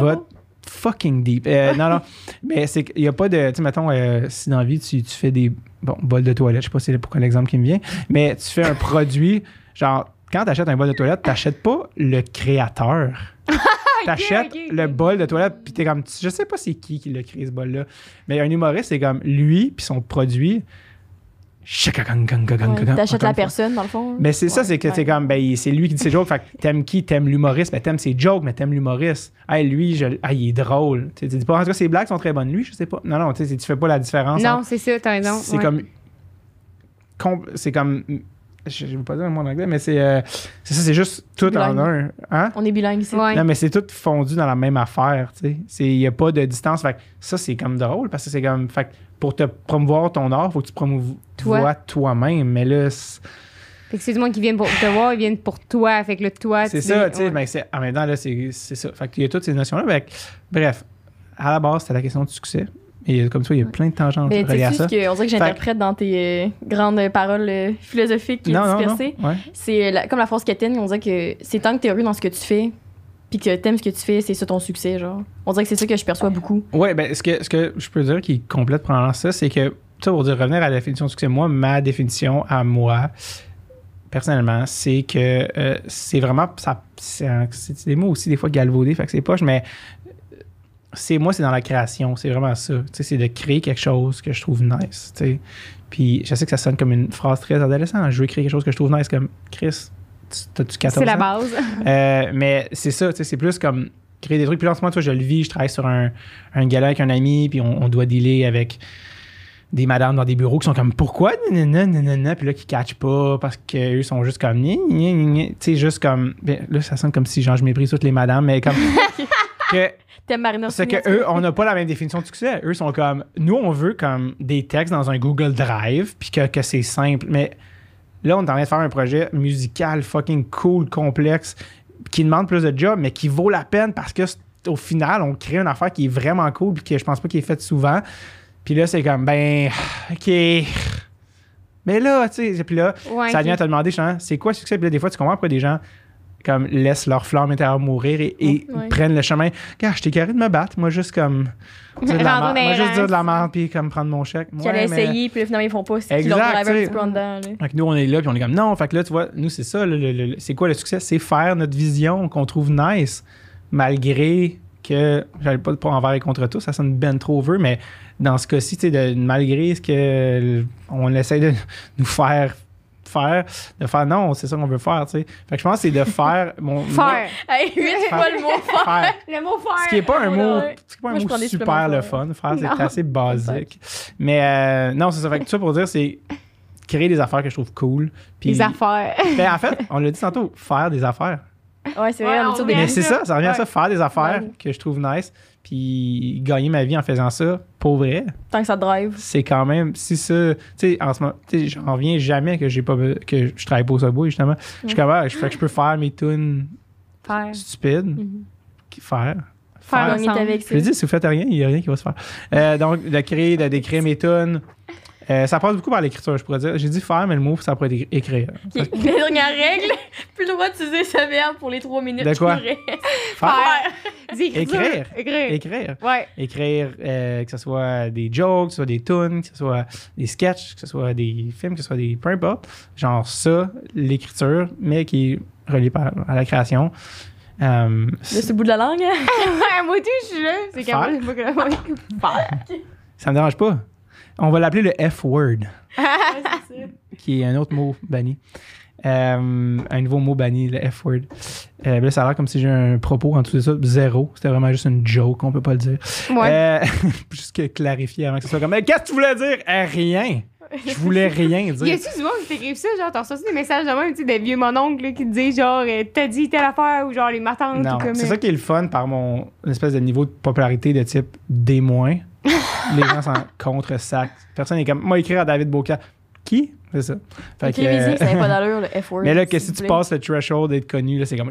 fucking deep. Euh, <laughs> non, non. Mais c'est qu'il n'y a pas de. Tu sais, mettons, euh, si dans la vie, tu, tu fais des. Bon, bol de toilette, je sais pas si c'est pourquoi l'exemple qui me vient, mais tu fais un produit, <laughs> genre, quand tu achètes un bol de toilette, tu n'achètes pas le créateur. Tu achètes <laughs> ok, ok. le bol de toilette, puis tu es comme. Je sais pas c'est qui qui l'a créé ce bol-là, mais un humoriste, c'est comme lui, puis son produit. T'achètes la personne, dans le fond. Mais c'est ça, c'est que ouais. c'est comme, ben, c'est lui qui dit ses jokes. Fait que t'aimes qui? T'aimes l'humoriste. Ben, t'aimes ses jokes, mais t'aimes l'humoriste. Hey, lui, je, ah, il est drôle. Tu dis pas, en tout cas, ses blagues sont très bonnes. Lui, je sais pas. Non, non, tu fais pas la différence. non, c'est ça, t'as raison. c'est ouais. comme. com- C'est comme. Je, je veux pas dire un mot en anglais, mais c'est. euh, c'est ça, c'est juste tout en un. Hein? On est bilingue ici. Ouais. Non, mais c'est tout fondu dans la même affaire, tu sais. C'est- Il n'y a pas de distance. Fait que ça, c'est comme drôle parce que c'est comme. Fait que pour te promouvoir ton art, faut que tu promouvoies Toi. toi-même. Mais là, c'est- Fait que c'est du monde qui viennent pour te voir, ils viennent pour toi. Fait que là, toi, C'est tu ça, tu sais, mais c'est, en même temps, là, c'est, c'est ça. Fait qu'il y a toutes ces notions-là. Fait que, bref, à la base, c'était la question du succès. Et comme ça, il y a plein de tangentes Mais tu reliées à sais ça. ce qu'on dirait que j'interprète dans tes euh, grandes paroles euh, philosophiques Non, dispersées. Ouais. C'est euh, la- comme la phrase Catherine, on dirait que c'est tant que t'es heureux dans ce que tu fais, puis que t'aimes ce que tu fais, c'est ça ton succès, genre. On dirait que c'est ça que je perçois beaucoup. Ouais, ben, ce que, ce que je peux dire qui complète probablement ça, c'est que, ça, pour dire, revenir à la définition du succès, moi, ma définition à moi, personnellement, c'est que euh, c'est vraiment, ça, c'est des mots aussi, des fois, galvaudés, fait que c'est poche, mais c'est moi, c'est dans la création, c'est vraiment ça. C'est de créer quelque chose que je trouve nice, tu sais. Puis je sais que ça sonne comme une phrase très adolescente. Je veux créer quelque chose que je trouve nice, comme Chris, tu- t'as-tu 14 C'est la base. <laughs> Euh, mais c'est ça, c'est plus comme créer des trucs. Puis là, en ce moment, toi, je le vis, je travaille sur un, un gala avec un ami, puis on, on doit dealer avec des madames dans des bureaux qui sont comme pourquoi? Nanana, nanana, puis là qui catchent pas parce qu'eux sont juste comme tu sais juste comme ben, là ça sonne comme si genre je méprise toutes les madames mais comme <laughs> que T'aimes Marina c'est que eux on n'a pas la même définition de succès. Eux sont comme nous on veut comme des textes dans un Google Drive puis que, que c'est simple. Mais là on est en train de faire un projet musical fucking cool complexe qui demande plus de job mais qui vaut la peine parce que au final on crée une affaire qui est vraiment cool puis que je pense pas qu'il est faite souvent. Puis là, c'est comme, ben, OK. Mais là, tu sais, puis là, Ouais, ça vient à te demander, c'est quoi le succès? Puis là, des fois, tu comprends pourquoi des gens comme laissent leur flamme intérieure mourir et, et Ouais. prennent le chemin. Gars, je t'ai carré de me battre. Moi, juste comme. Dire de la dans Moi, juste dire de la merde puis comme prendre mon chèque. Allait Ouais, mais- essayer, puis finalement, ils font pas. Leur Exact, tu en dedans. Fait que nous, on est là, puis on est comme, non. Fait que là, tu vois, nous, c'est ça. le- le- le- c'est quoi le succès? C'est faire notre vision qu'on trouve nice, malgré que, j'allais pas pas envers et contre tous, ça sonne ben trop vœu, mais dans ce cas-ci, de- malgré ce que on essaie de <laughs> nous faire faire, de faire non, c'est ça qu'on veut faire, tu sais. Fait que je pense que c'est de faire mon. Faire. Hey, huit fois le mot fort. faire. Le mot faire. Ce qui n'est pas un mot, Ouais. ce qui est pas un mot des super le fun. Faire, c'est assez basique. Mais euh, non, c'est ça. Fait que tout ça pour dire, c'est créer des affaires que je trouve cool. Puis, Les affaires. ben, en fait, on l'a dit tantôt, faire des affaires. Ouais, c'est vrai, Ouais, on vient des Mais c'est ça, ça revient à ça, faire des affaires Ouais. que je trouve nice. Puis gagner ma vie en faisant ça, pour vrai, Tant que ça te drive. c'est quand même, si ça, tu sais, en ce moment, tu sais, j'en reviens jamais que j'ai pas, que je travaille pas au Subway, justement. Je suis comme, ah, je, je peux faire mes tunes Faire. stupides, Mhm. qui- faire. Faire Gagner ta vie avec Je dis, si vous faites rien, il n'y a rien qui va se faire. Euh, donc, de créer, de décrire mes tunes. Euh, ça passe beaucoup par l'écriture, je pourrais dire. J'ai dit faire, mais le mot, ça pourrait être écrire. <laughs> La dernière règle, plus le droit d'utiliser ce verbe pour les trois minutes De quoi? Faire, écriture. Écrire. Écrire. écrire. Ouais. Écrire, euh, que ce soit des jokes, que ce soit des tunes, que ce soit des sketchs, que ce soit des films, que ce soit des. peu importe. Genre ça, l'écriture, mais qui est relié par, à la création. Euh, De ce bout de la langue. hein? <laughs> Moi, tout, je suis là. C'est Faire. quand même pas que <laughs> Faire. ça me dérange pas. On va l'appeler le F-word. <laughs> Qui est un autre mot banni. Euh, un nouveau mot banni, le F-word. Euh, là, ça a l'air comme si j'ai un propos en dessous de ça. Zéro. C'était vraiment juste une joke, on peut pas le dire. Ouais. Euh, <laughs> juste que clarifier avant que ce soit comme Mais Qu'est-ce que tu voulais dire? Rien. Je voulais rien <laughs> Y dire. a-tu du monde qui t'écrivent ça? Genre, t'as reçu des messages de même, tu sais, des vieux mononcles qui te disent genre, t'as dit telle affaire ou genre les matantes Non, ou comme. c'est ça qui est le fun par mon espèce de niveau de popularité de type D-. Les gens sont contre sac. Personne n'est comme Moi, écrire à David Boca. Qui? C'est ça. Fait que, euh, ça pas <laughs> d'allure, le F-word. mais là, que si tu passes le threshold d'être connu, là, c'est comme.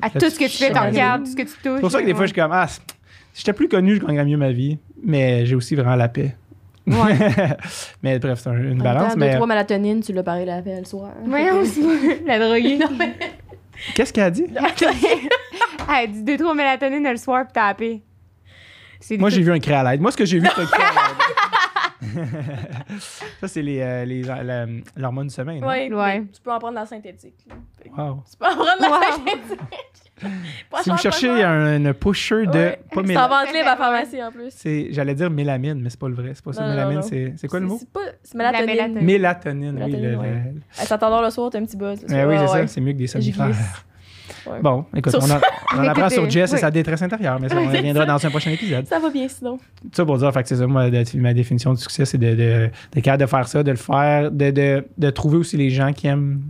À tout ce que tu fais, t'en regardes, tout ce que tu touches. C'est pour ça que des fois, je suis comme, ah, si j'étais plus connu, je gagnerais mieux ma vie, mais j'ai aussi vraiment la paix. Ouais. <laughs> mais bref, c'est un- une balance. Mais Deux, trois mélatonines, tu l'as parlé la le soir. Voyons, c'est <laughs> la droguée. qu'est-ce qu'elle a dit? Elle dit deux, trois mélatonine le soir, pis t'as la paix. Moi, j'ai vu un créalide. Moi, ce que j'ai vu, c'est un créalide. <laughs> ça, c'est les, euh, les, l'hormone du sommeil. non? Ouais, Ouais. mais Tu peux en prendre la synthétique. Wow. Tu peux en prendre la Wow. synthétique. Si vous cherchez cher. un, un pusher de. Ouais. Pas C'est en vente libre à la pharmacie en plus. c'est- J'allais dire mélamine, mais c'est pas le vrai. C'est pas ça. Non, mélamine, c'est, c'est quoi le mot? C'est pas. C'est mélatonine. mélatonine. Mélatonine, oui. Mélatonine, le- ouais. le- Elle s'attendort le soir, t'as un petit buzz. Mais soir. oui, c'est Ouais, ça. C'est mieux que des somnifères. Ouais. Bon, écoute, Sur on, en, on en apprend sur Jess et sa détresse intérieure, mais ça, on reviendra dans un prochain épisode. Ça va bien sinon. Tout ça pour dire, fait que c'est ça, moi, de- ma définition du succès, c'est de, de, de, capable de faire ça, de le faire, de, de, de trouver aussi les gens qui aiment.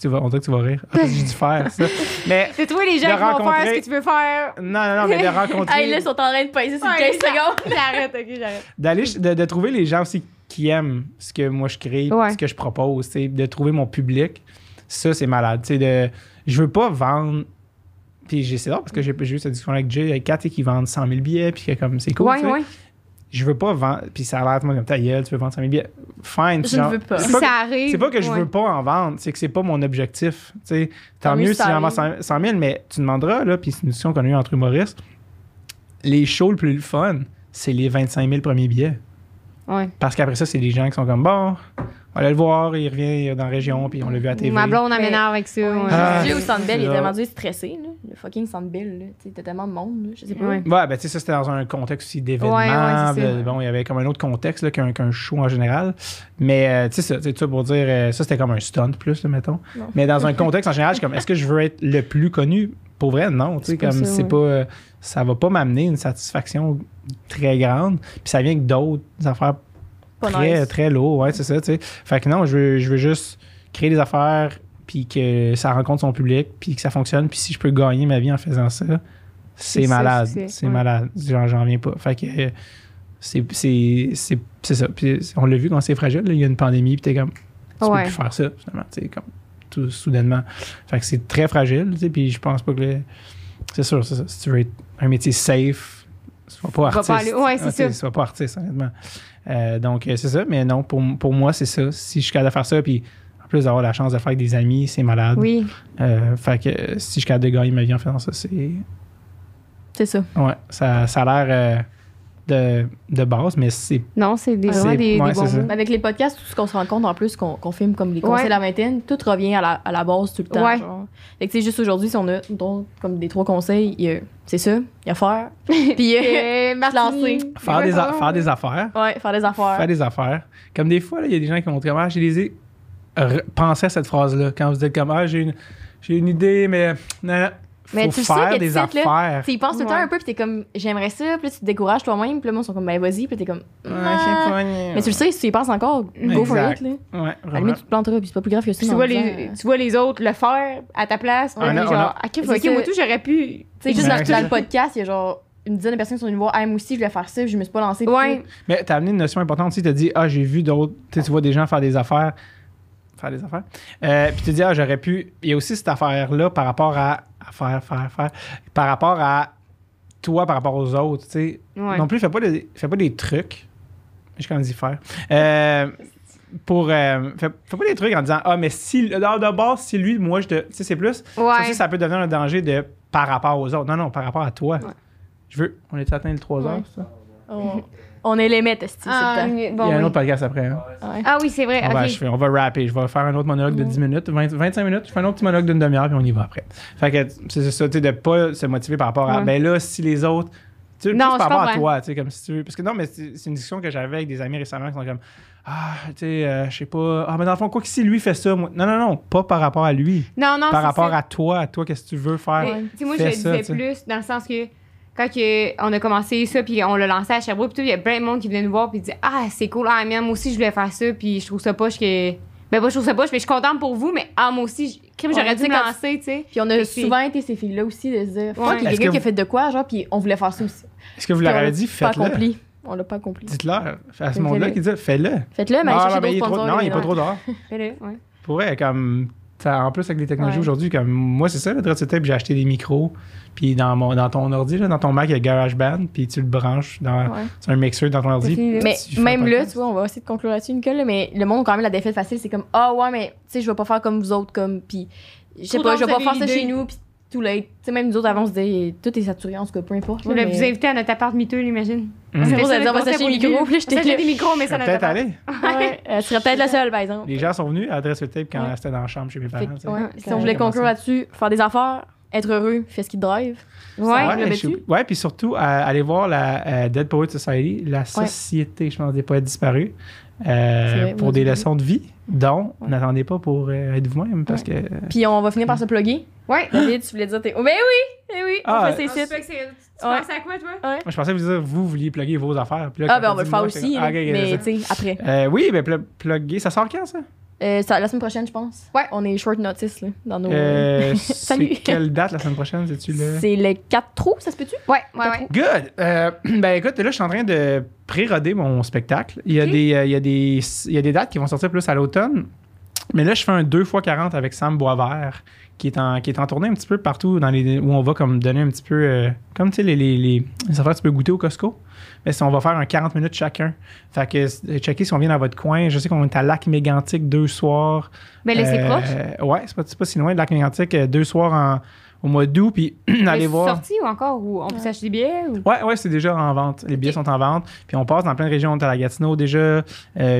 Tu vas, on dirait que tu vas rire. Ah, j'ai dû faire ça. <laughs> Mais C'est toi les gens De qui vont faire rencontrer- ce que tu veux faire. non, non, non, mais de <laughs> rencontrer. Hey, là, ils sont en train de passer sur Ouais, 15 ça- secondes. <laughs> J'arrête, ok, j'arrête. d'aller de, de trouver les gens aussi qui aiment ce que moi je crée, Ouais. ce que je propose, de trouver mon public. Ça, c'est malade. tu sais, De, je veux pas vendre. Puis j'ai c'est parce que j'ai eu cette discussion avec Jay, avec Kat, qui vendent 100 000 billets, puis que comme c'est cool. Ouais, ouais. Je veux pas vendre. Puis ça a l'air moi comme ta gueule, tu veux vendre 100 000 billets. Fine. Je genre, ne veux pas. C'est Si pas, ça arrive. c'est pas que je ouais. veux pas en vendre, c'est que c'est pas mon objectif. tu sais. Tant, Tant mieux si j'en vends 100 arrive. 100 000, mais tu demanderas, là, puis c'est une discussion qu'on a eue entre humoristes, les shows le plus fun, c'est les 25 000 premiers billets. Ouais. Parce qu'après ça, c'est des gens qui sont comme bon, on aller le voir, il revient dans la région, puis on l'a vu à la TV. Ma blonde m'énerve avec ça. ouais. Ah, Dieu au Centre Bell, il est tellement stressé, là. Le fucking Centre Bell, t'as tellement de monde, là. Je sais pas. Ouais. Ouais, ben tu sais, ça c'était dans un contexte aussi d'événement. Ouais, ouais, c'est bon, il y avait comme un autre contexte là, qu'un, qu'un show en général. Mais euh, tu sais, ça, tout ça pour dire, euh, ça c'était comme un stunt plus, là, mettons. Non. Mais dans un <laughs> contexte en général, je suis comme, est-ce que je veux être le plus connu? pour vrai, non. Tu sais, C'est comme ça, c'est ouais. pas. euh, Ça va pas m'amener une satisfaction très grande. Puis ça vient que d'autres affaires Pas très, nice. très lourd, ouais, c'est ça, tu sais. Fait que non, je veux, je veux juste créer des affaires, puis que ça rencontre son public, puis que ça fonctionne, puis si je peux gagner ma vie en faisant ça, c'est malade. c'est- ouais. malade. J'en, viens pas. Fait que c'est, ça. Puis on l'a vu quand c'est fragile, là, il y a une pandémie, puis t'es comme, tu Ouais. peux plus faire ça, finalement, tu sais, comme tout soudainement. Fait que c'est très fragile, tu sais, puis je pense pas que le- C'est sûr, c'est ça. Si tu veux être un métier safe, sois pas artiste. pas ouais, c'est Ah. Sois pas artiste, honnêtement. Euh, donc, euh, c'est ça. Mais non, pour, pour moi, c'est ça. Si je suis capable de faire ça, puis en plus d'avoir la chance de faire avec des amis, c'est malade. Oui. Euh, fait que si je suis capable de gagner ma vie en faisant ça, c'est. C'est ça. Ouais, ça, ça a l'air de, de base, mais c'est. Non, c'est des, C'est- vraiment des, ouais, des bons. Avec les podcasts, tout ce qu'on se rend compte en plus, qu'on qu'on filme comme les conseils Ouais. de la vingtaine, tout revient à la, à la base tout le temps. Ouais. genre. Fait que, tu sais, juste aujourd'hui, si on a donc, comme des trois conseils, il y a- c'est ça, il y a faire. <laughs> Puis, euh, <laughs> lancer. Faire des, faire des affaires. ouais, faire des affaires. Faire des affaires. Comme des fois, il y a des gens qui vont dire Ah, j'ai des Pensez à cette phrase-là. Quand vous dites comme Ah, j'ai une, j'ai une idée, mais. Non, Mais tu sais faire que des tu sais que là, affaires. Tu y penses tout le temps Ouais. un peu, puis t'es comme, j'aimerais ça, puis là, tu te décourages toi-même, puis là, moi, ils sont comme, ben vas-y, puis t'es comme, Ouais, Ah. ni- Mais tu le sais, si tu y penses encore, go for Exact. it, là. Ouais, À la vraiment. limite, tu te planteras, puis c'est pas plus grave que ça. Tu vois, les, tu vois les autres le faire à ta place. On genre, a- ok, C'est ok, ça. moi tout, j'aurais pu. Tu sais, juste Ouais, dans, le podcast, il y a genre une dizaine de personnes qui sont venues me voir, ah, moi aussi, je voulais faire ça, puis je me suis pas lancée. puis Ouais. Mais t'as amené une notion importante aussi. T'as dit, ah, j'ai vu d'autres. Tu sais, tu vois des gens faire des affaires. Faire des affaires. Euh, puis tu dis, ah, j'aurais pu. Il y a aussi cette affaire-là par rapport à, à faire, faire, faire. Par rapport à toi, par rapport aux autres. Tu sais, Ouais. non plus, fais pas, des, fais pas des trucs. Je quand dit faire. Euh, pour. euh, fais, fais pas des trucs en disant, ah, mais si. Base, si lui, moi, je te. Tu sais, c'est plus. Ça Ouais. aussi, ça peut devenir un danger de par rapport aux autres. Non, non, par rapport à toi. Ouais. Je veux. On est atteint le 3 Ouais. heures, ça? On, on est les maîtres, c'est Ah, le bon, Il y a un oui. autre podcast après. hein? Ouais. Ah oui, c'est vrai. On, va ok. achever, on va rapper. Je vais faire un autre monologue de 10 minutes, 20 25 minutes. Je fais un autre petit monologue d'une demi-heure, puis on y va après. Fait que c'est ça, tu sais, de pas se motiver par rapport à, Ouais. ben là, si les autres. Tu sais, Non, plus par rapport à toi, tu sais, comme si tu veux. Parce que non, mais c'est une discussion que j'avais avec des amis récemment qui sont comme, ah, tu sais, euh, je sais pas, ah, mais dans le fond, quoi que si lui fait ça, moi. Non, non, non, pas par rapport à lui. Non, non, par rapport ça. à toi, à toi, qu'est-ce que tu veux faire? Tu sais, moi, je le disais plus dans le sens que quand que on a commencé ça, puis on l'a lancé à Sherbrooke, puis tout, il y a plein de monde qui venait nous voir, puis disait Ah, c'est cool, ah, man, moi aussi, je voulais faire ça, puis je trouve ça poche que. Ben, pas, je trouve ça poche, mais je suis contente pour vous, mais ah, moi aussi, crime, j'aurais dû me lancer, tu sais. Puis on a souvent été ces filles-là aussi de se dire, fuck, Ouais. il y a quelqu'un que qui a fait de quoi, genre, puis on voulait faire ça aussi. Est-ce que vous leur avez dit, pas faites-le? accompli. On l'a pas accompli. Dites-leur. À ce monde-là qui dit, fais-le. Faites-le, mais non, il est d'autres trop- sponsors. non, il est pas trop dehors. <laughs> Fais-le, ouais. Pour vrai, comme. T'as- En plus, avec les technologies Ouais. aujourd'hui, comme moi, c'est ça, le dread tape, j'ai acheté des micros. Puis dans, mon, dans ton ordi, là, dans ton Mac, il y a GarageBand. Puis tu le branches dans, Ouais. sur un mixeur dans ton ordi. Mais même là, tu vois, on va essayer de conclure là-dessus, Nicole, là, mais le monde, quand même, la défaite facile, c'est comme, ah ouais, mais tu sais, je vais pas faire comme vous autres, comme, puis je sais pas, je vais pas faire ça chez nous, puis late. Tu sais, même nous autres, avant, on se disait, tout est saturé, en tout cas, peu importe. Voulez mais- vous inviter à notre appart miteux, j'imagine. Mhm. C'est pour ça, ça, le on va s'acheter au un micro, début. puis là, j'étais des micros, mais ça n'a peut-être pas aller. Ouais, <laughs> elle serait peut-être la seule, par exemple. Les gens sont venus à Adresse Tape quand Ouais. c'était dans la chambre chez mes parents. ouais, Ouais, si on voulait conclure là-dessus, faire des affaires, être heureux, fait ce qui te drive. Ouais, Ouais, le je ouais, puis surtout, euh, allez voir la euh, Dead Poet Society, la société, je pense, des poètes disparus, euh, pour des leçons de vie, dont Ouais. n'attendez pas pour euh, être vous-même, parce que. Puis on va finir par se plugger. Ouais. David, tu voulais dire tes. Oh, ben oui! Eh oui! Ah, on fait Ah, ses tu sites. que Tu Ouais. penses à quoi, toi? Ouais. Moi, je pensais vous dire, vous vouliez plugger vos affaires. Là, Ah, ben on va le faire aussi, là, Ah, mais tu sais, après. Euh, oui, mais pl- plugger, ça sort quand ça? Euh, ça- la semaine prochaine, je pense. Ouais. On est short notice, là, dans nos. Euh, <laughs> Salut. c'est Quelle date la semaine prochaine? C'est-tu le. C'est le 4 août, ça se peut-tu? Ouais, ouais, ouais. Good! Euh, <clears throat> ben écoute, là, je suis en train de pré-roder mon spectacle. Il y, a des, euh, il, y a des, il y a des dates qui vont sortir plus à l'automne. Mais là, je fais un 2x40 avec Sam Boisvert, qui est en, qui est en tournée un petit peu partout dans les, où on va comme donner un petit peu. euh, comme tu sais, les, les, les, les affaires que tu peux goûter au Costco. Mais si on va faire un 40 minutes chacun. Fait que euh, checker si on vient dans votre coin. Je sais qu'on est à Lac Mégantic deux soirs. Ben là, c'est Euh, proche? Ouais, c'est pas, pas si loin de Lac Mégantic, deux soirs en- au mois d'août. Puis <clears throat> allez voir. sorti ou encore? Ou on peut s'acheter des billets? Ou... Ouais, ouais, c'est déjà en vente. Les billets sont en vente. Puis on passe dans plein de régions. On est à la Gatineau déjà. Euh,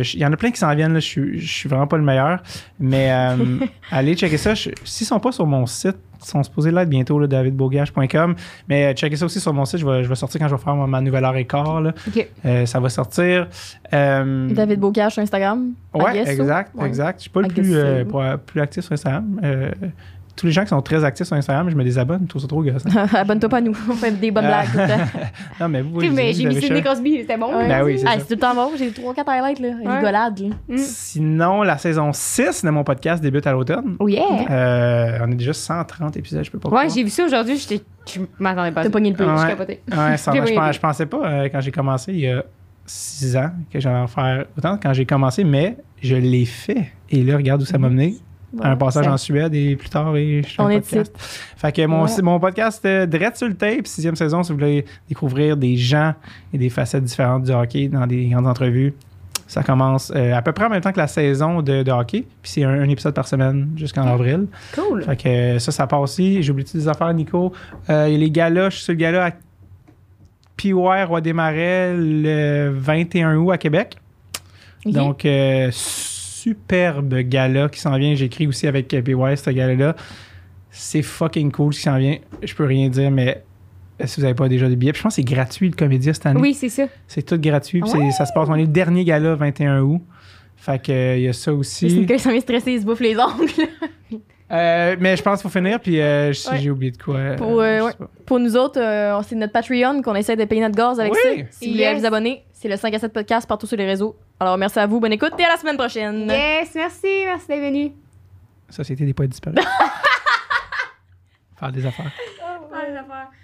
je- Il y en a plein qui s'en viennent. Là. Je, suis, je suis vraiment pas le meilleur. Mais euh, <laughs> allez checker ça. Je- S'ils sont pas sur mon site, ils sont supposés l'être bientôt, là, davidbogage.com. Mais euh, checker ça aussi sur mon site. Je vais, je vais sortir quand je vais faire ma, nouvelle heure et quart. là. OK. Euh, ça va sortir. Euh, David Bocage sur Instagram. Ouais, exact, Ouais. exact. Je suis pas le plus, euh, plus actif sur Instagram. Tous les gens qui sont très actifs sur Instagram, je me désabonne, je trouve ça trop gosse. <laughs> Abonne-toi pas à nous. <laughs> On fait des bonnes blagues. tout le temps. <laughs> non, mais vous, mais j'ai mis Sidney. Crosby, c'était bon. Ouais. Ben oui, c'est Ah, c'est tout le temps bon. J'ai 3-4 highlights, là. Ouais. Rigolade, là. Mm. Sinon, la saison 6 de mon podcast débute à l'automne. Oh yeah! Euh, on est déjà 130 épisodes, je peux pas Ouais, j'ai vu ça aujourd'hui, j'étais- je m'attendais pas à T'as pogné le peu. Ouais. Je capotais. Ouais, ça, je, je pensais pas euh, quand j'ai commencé il y a 6 ans que j'allais en faire autant quand j'ai commencé, mais je l'ai fait. Et là, regarde où ça m'a mené. Un passage ça- en Suède et plus tard, et je fais On un est podcast. Fait que mon, Voilà. mon podcast, euh, Drette sur le tape, sixième saison, si vous voulez découvrir des gens et des facettes différentes du hockey dans des grandes entrevues. Ça commence euh, à peu près en même temps que la saison de, de hockey. Puis c'est un, un épisode par semaine jusqu'en avril. Cool. Fait que euh, ça, ça part aussi. J'ai oublié des affaires, Nico. Euh, Il y a les galas. Je suis sur le gala à PY Roi des Marais le 21 août à Québec. Donc, superbe gala qui s'en vient. J'écris aussi avec euh, PY ce gala-là. C'est fucking cool ce qui s'en vient. Je peux rien dire, mais si vous n'avez pas déjà des billets, puis je pense que c'est gratuit le comédien cette année. Oui, c'est ça. C'est tout gratuit. puis c'est- Ça se passe. On est le dernier gala 21 août. Fait que euh, il y a ça C'est aussi. Nicolas, il s'en vient stressé, il se bouffe les ongles. Euh, mais je pense qu'il faut finir, puis euh, si Ouais. j'ai oublié de quoi. euh, Pour, euh, ouais. nous autres, euh, c'est notre Patreon qu'on essaie de payer notre gaz avec Oui. ça. Si vous voulez Yes. vous abonner, c'est le 5 à 7 podcast partout sur les réseaux. Alors merci à vous, bonne écoute et à la semaine prochaine. Yes, merci, merci d'être venu. Société des poètes disparus. <laughs> Faire des affaires. Ouais,